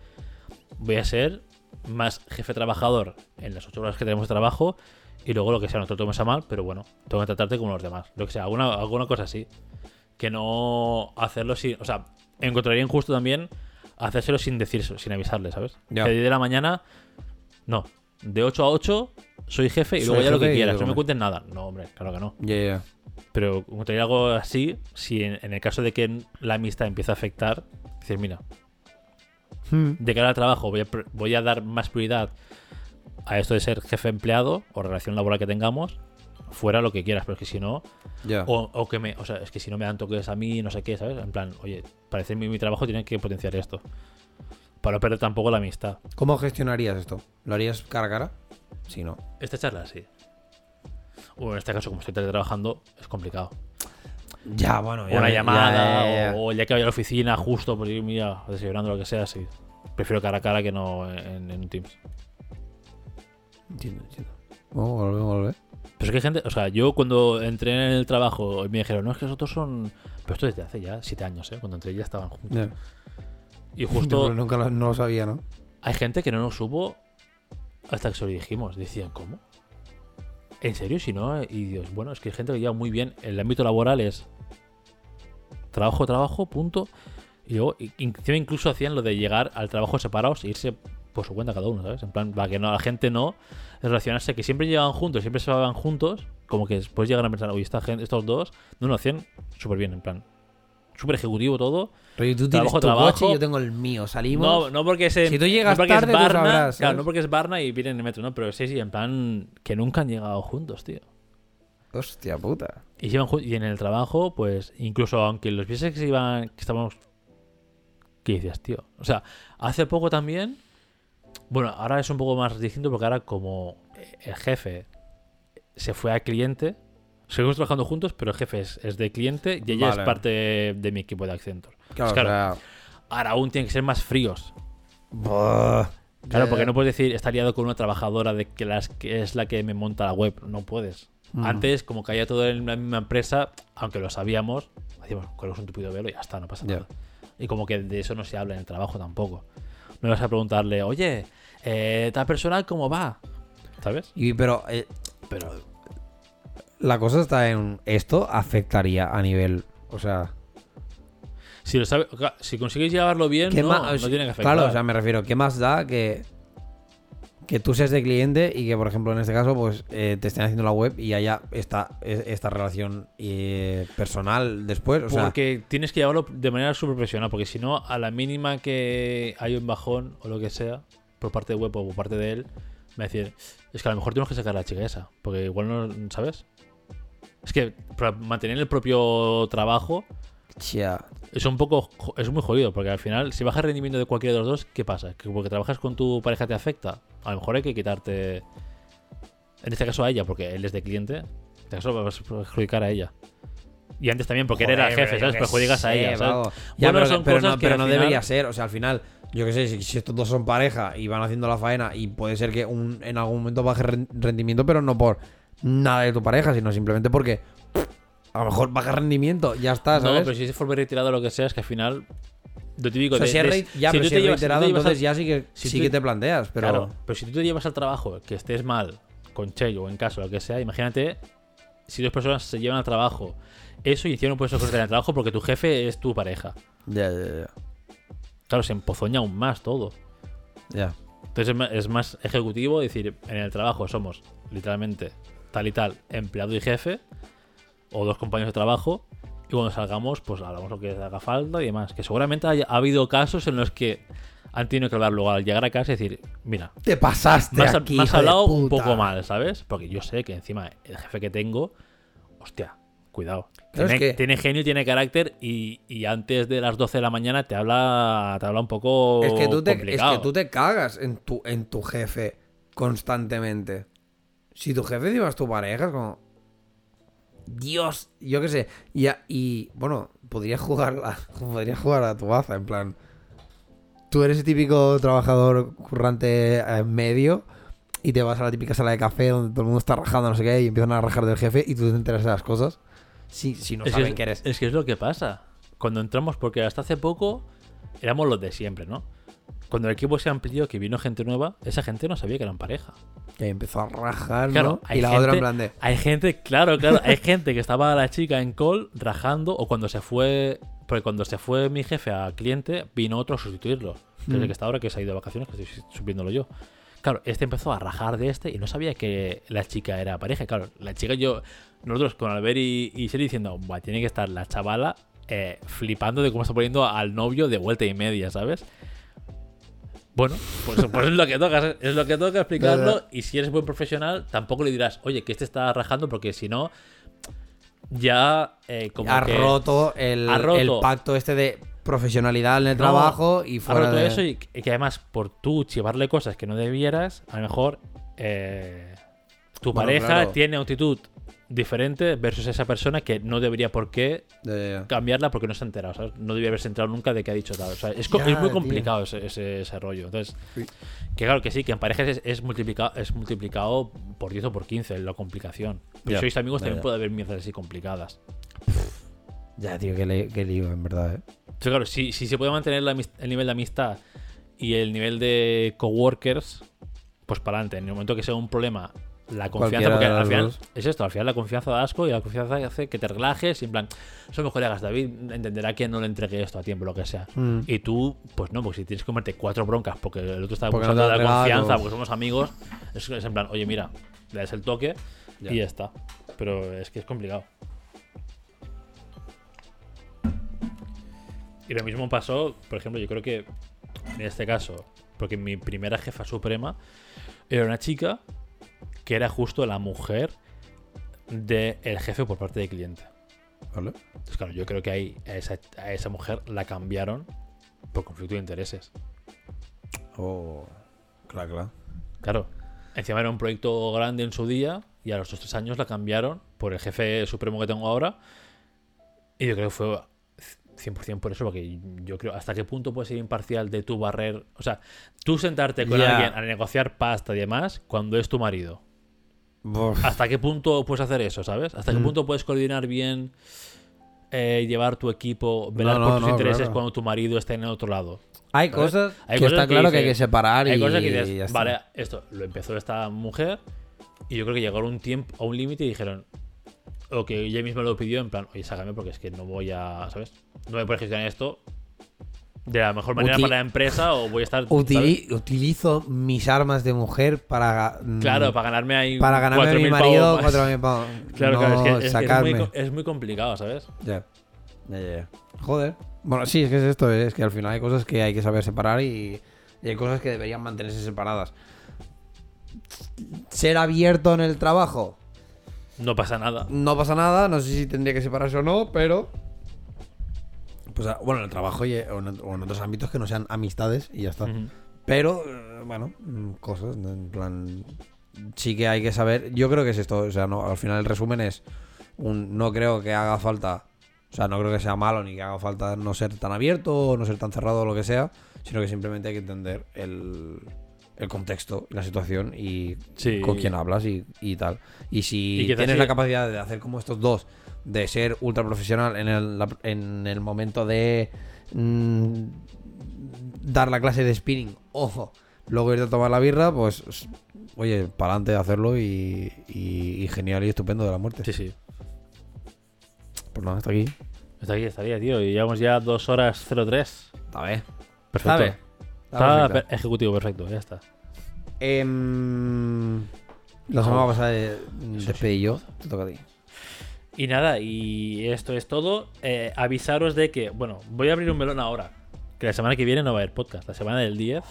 Speaker 2: voy a ser más jefe trabajador en las ocho horas que tenemos de trabajo, y luego lo que sea, no te lo tomes a mal, pero bueno, tengo que tratarte como los demás. Lo que sea, alguna, alguna cosa así. Que no hacerlo sin. O sea, encontraría injusto también hacérselo sin decirlo, sin avisarle, ¿sabes?
Speaker 1: Ya.
Speaker 2: Que de 10 de la mañana. No. de 8 a 8 soy jefe y
Speaker 1: Soy
Speaker 2: luego ya lo que quieras. No me
Speaker 1: comer.
Speaker 2: cuentes nada. No, hombre, claro que no.
Speaker 1: Ya.
Speaker 2: Pero digo algo así, si en, en el caso de que la amistad empiece a afectar, dices, mira,
Speaker 1: Hmm.
Speaker 2: de cara al trabajo voy a, voy a dar más prioridad a esto de ser jefe empleado o relación laboral que tengamos, fuera lo que quieras, pero es que si no,
Speaker 1: Ya.
Speaker 2: o, o que me, o sea, es que si no me dan toques a mí, no sé qué, ¿sabes? En plan, oye, parece mi, mi trabajo tiene que potenciar esto. Para no perder tampoco la amistad.
Speaker 1: ¿Cómo gestionarías esto? ¿Lo harías cara a cara? Sí, no.
Speaker 2: Esta charla sí. O en este caso, como estoy teletrabajando, es complicado.
Speaker 1: Ya, bueno.
Speaker 2: O una llamada, O, día que vaya a la oficina, justo por ir, mira, desayunando lo que sea, sí. Prefiero cara a cara que no en, Teams.
Speaker 1: Entiendo, entiendo. Vamos.
Speaker 2: Pero es que hay gente, o sea, yo cuando entré en el trabajo y me dijeron, no, es que nosotros son. Pero esto desde hace ya siete años, ¿eh? Cuando entré ya estaban juntos. Y justo *laughs*
Speaker 1: nunca lo, no lo sabía, ¿no?
Speaker 2: hay gente que no nos supo hasta que se lo dijimos. Decían, ¿cómo? ¿En serio? Si no, y Dios, bueno, es que hay gente que lleva muy bien. El ámbito laboral es trabajo, trabajo, punto. Y luego, incluso hacían lo de llegar al trabajo separados e irse por su cuenta cada uno, ¿sabes? En plan, para que no, la gente no relacionarse, que siempre llegaban juntos, siempre se van juntos, como que después llegan a pensar, oye, esta gente, estos dos, no lo hacían súper bien, en plan, súper ejecutivo todo.
Speaker 1: Pero tú tienes
Speaker 2: Trabajo,
Speaker 1: tu
Speaker 2: trabajo.
Speaker 1: coche y yo tengo el mío. Salimos.
Speaker 2: No, no porque es en-
Speaker 1: Si tú llegas
Speaker 2: no es
Speaker 1: tarde, tú
Speaker 2: Barna,
Speaker 1: sabrás,
Speaker 2: claro,
Speaker 1: ¿sabes?
Speaker 2: no porque es Barna y vienen en el metro, no, pero sí, sí, en plan que nunca han llegado juntos, tío.
Speaker 1: Hostia puta.
Speaker 2: Y, se iban ju- y en el trabajo, pues, incluso aunque los vieses que se iban, que estábamos. ¿Qué dices, tío? O sea, hace poco también. Bueno, ahora es un poco más distinto porque ahora, como el jefe se fue al cliente, seguimos trabajando juntos, pero el jefe es, es de cliente y ella
Speaker 1: Vale.
Speaker 2: es parte de, mi equipo de Accenture.
Speaker 1: Claro,
Speaker 2: Pues
Speaker 1: o sea.
Speaker 2: Ahora aún tienen que ser más fríos.
Speaker 1: buah.
Speaker 2: Claro, porque no puedes decir, está liado con una trabajadora de que, las, que es la que me monta la web. No puedes.
Speaker 1: Mm.
Speaker 2: Antes, como caía todo en la misma empresa, aunque lo sabíamos, hacíamos con un tupido velo y ya está, no pasa nada. Y como que de eso no se habla en el trabajo tampoco. No vas a preguntarle, oye, eh, tal persona, ¿cómo va? ¿Sabes?
Speaker 1: Y, pero, eh, pero la cosa está en esto afectaría a nivel, o sea,
Speaker 2: Si lo sabe, si consigues llevarlo bien,
Speaker 1: ¿qué
Speaker 2: no,
Speaker 1: más?
Speaker 2: no tiene que afectar.
Speaker 1: Claro, o sea, me refiero, ¿qué más da que que tú seas de cliente y que, por ejemplo, en este caso, pues eh, te estén haciendo la web y haya esta, e- esta relación eh, personal después? O sea,
Speaker 2: porque tienes que llevarlo de manera súper profesional, porque si no, a la mínima que hay un bajón o lo que sea, por parte de web o por parte de él, me va a decir, es que a lo mejor tenemos que sacar a la chica esa, porque igual no, ¿sabes? Es que para mantener el propio trabajo
Speaker 1: tía,
Speaker 2: es un poco, es muy jodido, porque al final, si baja el rendimiento de cualquiera de los dos, ¿qué pasa? ¿Que porque trabajas con tu pareja te afecta? A lo mejor hay que quitarte, en este caso a ella, porque él es de cliente, en este caso vas a perjudicar a ella. Y antes también, porque él era
Speaker 1: Joder,
Speaker 2: jefe, ¿sabes? Perjudicas a ella, ¿sabes?
Speaker 1: Ya,
Speaker 2: Bueno,
Speaker 1: pero,
Speaker 2: son
Speaker 1: pero
Speaker 2: cosas
Speaker 1: no,
Speaker 2: que
Speaker 1: pero no
Speaker 2: final-
Speaker 1: debería ser. O sea, al final, yo qué sé, si, si estos dos son pareja y van haciendo la faena y puede ser que un, en algún momento baje ren- rendimiento, pero no por nada de tu pareja, sino simplemente porque pff, a lo mejor baja rendimiento, ya está,
Speaker 2: No,
Speaker 1: ¿sabes?
Speaker 2: pero si se fue retirado o lo que sea, es que al final. Yo te digo,
Speaker 1: o sea,
Speaker 2: de-
Speaker 1: si es ya,
Speaker 2: si
Speaker 1: pero si es reiterado, entonces
Speaker 2: al-
Speaker 1: ya sí que,
Speaker 2: si
Speaker 1: sí
Speaker 2: tú-
Speaker 1: que te planteas, pero...
Speaker 2: Claro, pero si tú te llevas al trabajo que estés mal con Che o en caso, lo que sea, imagínate si dos personas se llevan al trabajo eso y encima no puedes ofrecer en el trabajo porque tu jefe es tu pareja.
Speaker 1: Ya, ya, ya.
Speaker 2: Claro, se empozoña aún más todo.
Speaker 1: ya.
Speaker 2: Entonces es más ejecutivo decir, en el trabajo somos literalmente tal y tal, empleado y jefe, o dos compañeros de trabajo, y cuando salgamos, pues hablamos lo que haga falta y demás. Que seguramente haya- ha habido casos en los que han tenido que hablar luego al llegar a casa y decir, mira,
Speaker 1: Te pasaste
Speaker 2: me has,
Speaker 1: aquí,
Speaker 2: me has hablado un poco mal, ¿sabes? Porque yo sé que encima el jefe que tengo, hostia, cuidado.
Speaker 1: Claro,
Speaker 2: tiene,
Speaker 1: es que-
Speaker 2: tiene genio, tiene carácter y, y antes de las 12 de la mañana te habla, te habla un poco
Speaker 1: Es que, tú te, es que tú te cagas en tu, en tu jefe constantemente. Si tu jefe es tu pareja, es como. Dios, yo qué sé. Y, y bueno, podrías jugar, a, *laughs* podrías jugar a tu baza, en plan. Tú eres el típico trabajador currante en medio y te vas a la típica sala de café donde todo el mundo está rajando, no sé qué, y empiezan a rajar del jefe y tú te enteras de las cosas. Si, si no
Speaker 2: es,
Speaker 1: saben
Speaker 2: que,
Speaker 1: que eres.
Speaker 2: es que es lo que pasa. Cuando entramos, porque hasta hace poco éramos los de siempre, ¿no? Cuando el equipo se amplió, que vino gente nueva, esa gente no sabía que eran pareja.
Speaker 1: Y ahí empezó a rajar,
Speaker 2: Claro,
Speaker 1: ¿no?
Speaker 2: hay
Speaker 1: Y la
Speaker 2: gente,
Speaker 1: otra en plan de.
Speaker 2: Hay gente, claro, claro, hay gente que estaba la chica en call rajando o cuando se fue, porque cuando se fue mi jefe a cliente, vino otro a sustituirlo. Que es el
Speaker 1: Mm.
Speaker 2: que está ahora, que se ha ido de vacaciones, que estoy supliéndolo yo. Claro, este empezó a rajar de este y no sabía que la chica era pareja. Claro, la chica yo, nosotros con Albert y, y Sherry diciendo, Buah, tiene que estar la chavala eh, flipando de cómo está poniendo al novio de vuelta y media, ¿sabes? Bueno, pues, *laughs* pues es lo que toca, es lo que toca explicarlo. y si eres buen profesional, tampoco le dirás, oye, que este está rajando, porque si no, ya eh, como
Speaker 1: ha
Speaker 2: que
Speaker 1: roto, el,
Speaker 2: ha roto.
Speaker 1: el pacto este de profesionalidad en el
Speaker 2: No,
Speaker 1: trabajo y
Speaker 2: ha
Speaker 1: fuera
Speaker 2: roto
Speaker 1: de...
Speaker 2: eso y que además por tú chivarle cosas que no debieras, a lo mejor eh, tu
Speaker 1: Bueno,
Speaker 2: pareja
Speaker 1: claro.
Speaker 2: tiene actitud diferente versus esa persona que no debería por qué cambiarla porque no se ha enterado, ¿sabes? No debería haberse enterado nunca de que ha dicho tal. O sea, es, muy complicado ese, ese- ese rollo. Entonces,
Speaker 1: Sí.
Speaker 2: que claro que sí, que en parejas es, es multiplicado, es multiplicado por 10 o por 15 la complicación. Pero si sois amigos también puede haber mierdas así complicadas.
Speaker 1: Ya, tío, qué, le- qué lío, en verdad, eh.
Speaker 2: Entonces, claro, si, si se puede mantener la el nivel de amistad y el nivel de coworkers, pues para adelante. En el momento que sea un problema, la confianza, porque al final
Speaker 1: dos.
Speaker 2: es esto, al final la confianza da asco y la confianza hace que te relajes y en plan, son mis colegas, David entenderá que no le entregué esto a tiempo, lo que sea.
Speaker 1: Mm.
Speaker 2: Y tú, pues no, porque si tienes que comerte cuatro broncas porque el otro está
Speaker 1: no
Speaker 2: abusando de
Speaker 1: ha
Speaker 2: la confianza, porque somos amigos, es, es en plan, oye, mira, le das el toque
Speaker 1: Ya.
Speaker 2: y ya está. Pero es que es complicado. Y lo mismo pasó, por ejemplo, yo creo que en este caso, porque mi primera jefa suprema era una chica que era justo la mujer del jefe por parte del cliente.
Speaker 1: ¿Vale?
Speaker 2: Entonces, claro, yo creo que ahí a esa, a esa mujer la cambiaron por conflicto de intereses.
Speaker 1: Oh, claro, claro.
Speaker 2: Claro, encima era un proyecto grande en su día y a los dos tres años la cambiaron por el jefe supremo que tengo ahora. Y yo creo que fue 100% por eso, porque yo creo, ¿hasta qué punto puedes ser imparcial de tu barrer? O sea, tú sentarte con alguien a negociar pasta y demás cuando es tu marido.
Speaker 1: Buf.
Speaker 2: ¿Hasta qué punto puedes hacer eso, sabes? ¿Hasta qué
Speaker 1: Mm.
Speaker 2: punto puedes coordinar bien, eh, llevar tu equipo, velar
Speaker 1: No,
Speaker 2: por
Speaker 1: no,
Speaker 2: tus
Speaker 1: no,
Speaker 2: intereses
Speaker 1: claro.
Speaker 2: cuando tu marido está en el otro lado?
Speaker 1: Hay
Speaker 2: ¿sabes?
Speaker 1: cosas
Speaker 2: Hay
Speaker 1: que
Speaker 2: cosas
Speaker 1: está
Speaker 2: que
Speaker 1: claro que hay que separar
Speaker 2: Hay
Speaker 1: y,
Speaker 2: cosas que
Speaker 1: y ya
Speaker 2: dices,
Speaker 1: está.
Speaker 2: vale, esto lo empezó esta mujer y yo creo que llegaron a un tiempo, a un límite y dijeron, o que ella misma lo pidió en plan, oye, sácame porque es que no voy a, ¿sabes? No me puedes gestionar esto de la mejor manera para la empresa o voy a estar...
Speaker 1: Utili- utilizo mis armas de mujer para. mm.
Speaker 2: Claro, para ganarme ahí
Speaker 1: para ganarme a mi
Speaker 2: 4.000
Speaker 1: marido
Speaker 2: pavos más.
Speaker 1: 4.000 pavos. *laughs*
Speaker 2: Claro,
Speaker 1: no
Speaker 2: claro, es que es- es,
Speaker 1: sacarme.
Speaker 2: muy, es muy complicado, ¿sabes?
Speaker 1: Ya. Ya, ya, ya. Joder. Bueno, sí, es que es esto, es que al final hay cosas que hay que saber separar y, y hay cosas que deberían mantenerse separadas. Ser abierto en el trabajo,
Speaker 2: No pasa nada.
Speaker 1: no pasa nada, no sé si tendría que separarse o no, pero... Pues ah, bueno, en el trabajo y, o, en, o en otros ámbitos que no sean amistades y ya está. Pero, eh, bueno, mm, cosas, en plan... Sí que hay que saber, yo creo que es esto, o sea, no, al final el resumen es, un, no creo que haga falta, o sea, no creo que sea malo ni que haga falta no ser tan abierto o no ser tan cerrado o lo que sea, sino que simplemente hay que entender el, el contexto y la situación y
Speaker 2: Sí.
Speaker 1: con quién hablas y, y tal. Y si
Speaker 2: Y
Speaker 1: tienes la capacidad de hacer como estos dos, de ser ultra profesional en el, en el momento de mm, dar la clase de spinning, ojo, luego irte a tomar la birra, pues oye, para adelante hacerlo y, y- y genial y estupendo de la muerte.
Speaker 2: Sí, sí.
Speaker 1: Pues nada, hasta aquí.
Speaker 2: Está aquí, estaría, tío. Y llevamos ya 2 horas 03.
Speaker 1: Está bien.
Speaker 2: Perfecto.
Speaker 1: bien.
Speaker 2: Está
Speaker 1: perfecto.
Speaker 2: per- ejecutivo, perfecto, ya está.
Speaker 1: Em, la semana pasada eh, despedí yo, te toca a ti.
Speaker 2: Y nada, y esto es todo. Eh, avisaros de que, bueno, voy a abrir un melón ahora. Que la semana que viene no va a haber podcast. La semana del 10.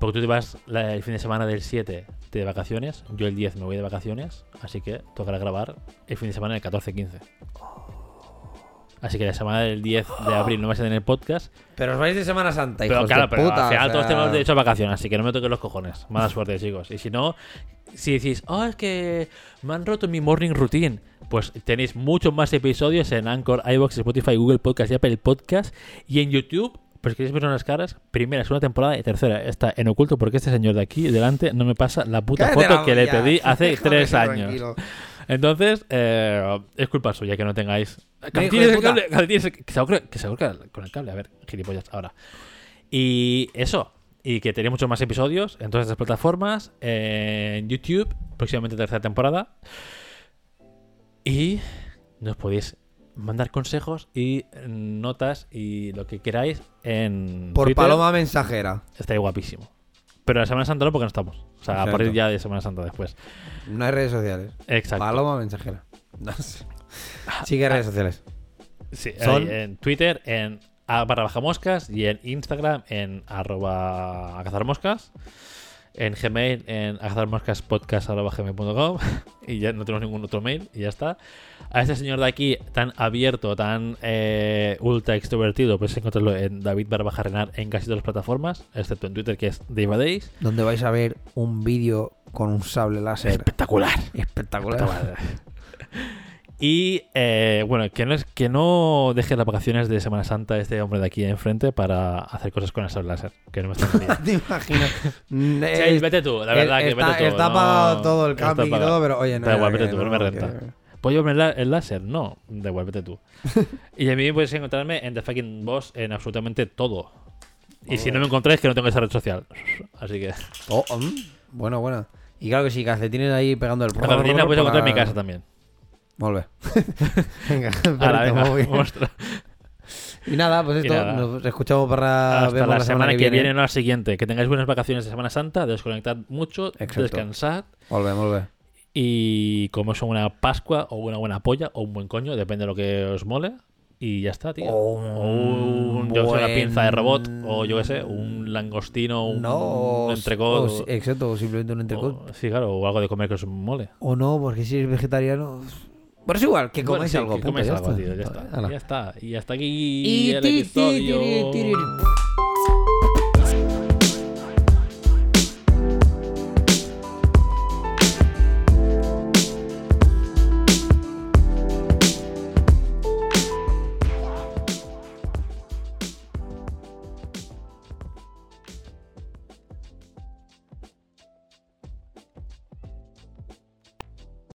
Speaker 2: Porque tú te vas la- el fin de semana del 7 de vacaciones. Yo el 10 me voy de vacaciones. Así que tocará grabar el fin de semana del 14-15. Así que la semana del 10 de abril no vais a tener podcast.
Speaker 1: Pero os vais de Semana Santa,
Speaker 2: Pero
Speaker 1: hijos
Speaker 2: claro,
Speaker 1: de
Speaker 2: pero
Speaker 1: puta,
Speaker 2: al final
Speaker 1: o
Speaker 2: todos
Speaker 1: sea,
Speaker 2: tenemos derecho a vacaciones, así que no me toquen los cojones. Mala suerte, chicos. Y si no, si decís, oh, es que me han roto mi morning routine, pues tenéis muchos más episodios en Anchor, iBox, Spotify, Google Podcast y Apple Podcast. Y en YouTube, pues queréis ver unas caras, primera, segunda temporada y tercera. Está en oculto porque este señor de aquí delante no me pasa la puta
Speaker 1: Cállate
Speaker 2: foto
Speaker 1: la-
Speaker 2: que le pedí hace tres años.
Speaker 1: tranquilo.
Speaker 2: Entonces, eh, es culpa suya que no tengáis. Calcetines el cable, calcetines que se ahorca- que se ahorca con el cable. A ver, gilipollas, ahora. Y eso. Y que tenéis muchos más episodios en todas estas plataformas. En YouTube, próximamente tercera temporada. Y nos podéis mandar consejos y notas y lo que queráis en
Speaker 1: Por
Speaker 2: Twitter.
Speaker 1: paloma mensajera.
Speaker 2: Estaría guapísimo. Pero la Semana Santa no, porque no estamos. O sea, a partir ya de Semana Santa después.
Speaker 1: No hay redes sociales.
Speaker 2: Exacto.
Speaker 1: Paloma mensajera. *laughs* No sé. Sí que hay redes sociales.
Speaker 2: Sí,
Speaker 1: Son-
Speaker 2: en Twitter, en a barra baja moscas y en Instagram en arroba a cazar moscas. En Gmail en a cazar moscas podcast arroba gmail.com *laughs* y ya no tenemos ningún otro mail y ya está. A este señor de aquí tan abierto, tan eh, ultra extrovertido, puedes encontrarlo en David Barbaja Renar en casi todas las plataformas, excepto en Twitter que es Days.
Speaker 1: Donde vais a ver un vídeo con un sable láser
Speaker 2: Espectacular.
Speaker 1: espectacular. *laughs*
Speaker 2: Y eh, bueno, que no, es, que no deje las vacaciones de Semana Santa este hombre de aquí enfrente para hacer cosas con el sable láser. Que no me está. *laughs*
Speaker 1: ¿Te imaginas? Mm, *laughs*
Speaker 2: Sí, vete tú, la verdad que
Speaker 1: está,
Speaker 2: vete tú.
Speaker 1: está
Speaker 2: no-
Speaker 1: pagado todo el camping y todo, pero oye, no.
Speaker 2: Da igual, vete tú, no me renta.
Speaker 1: que-
Speaker 2: ¿Puedo llevarme el, lá- el láser? No, da igual, vete tú. *laughs* y a mí puedes encontrarme en The Fucking Boss en absolutamente todo. Y si no me encontráis, que no tengo esa red social. Así que.
Speaker 1: Oh, mm, bueno, bueno. Y claro que sí, calcetines ahí pegando el
Speaker 2: la puedes encontrar en mi casa también.
Speaker 1: Molt bé. *laughs* venga,
Speaker 2: Ahora, *laughs*
Speaker 1: perrito,
Speaker 2: venga,
Speaker 1: muy bien.
Speaker 2: muestra.
Speaker 1: Y nada, pues esto,
Speaker 2: nada.
Speaker 1: nos escuchamos para
Speaker 2: Hasta la, semana, que viene, no la siguiente. Que tengáis buenas vacaciones de Semana Santa, desconectad mucho,
Speaker 1: Exacto.
Speaker 2: descansad.
Speaker 1: Molt bé, molt bé.
Speaker 2: Y como es una Pascua o una buena polla o un buen coño, depende de lo que os mole. Y ya está, tío.
Speaker 1: O
Speaker 2: O un, yo sé, una
Speaker 1: buen-
Speaker 2: pinza de robot, o yo qué sé, un langostino, un,
Speaker 1: No,
Speaker 2: un entrecot.
Speaker 1: o
Speaker 2: o-
Speaker 1: si- exacto, o simplemente un entrecot.
Speaker 2: o- sí, claro, o algo de comer que os mole.
Speaker 1: O no, porque si es vegetariano. Pero es igual, que comáis algo.
Speaker 2: Que
Speaker 1: punto,
Speaker 2: comáis algo, tío. Ya está. Ya está. Y hasta aquí
Speaker 1: y
Speaker 2: el episodio.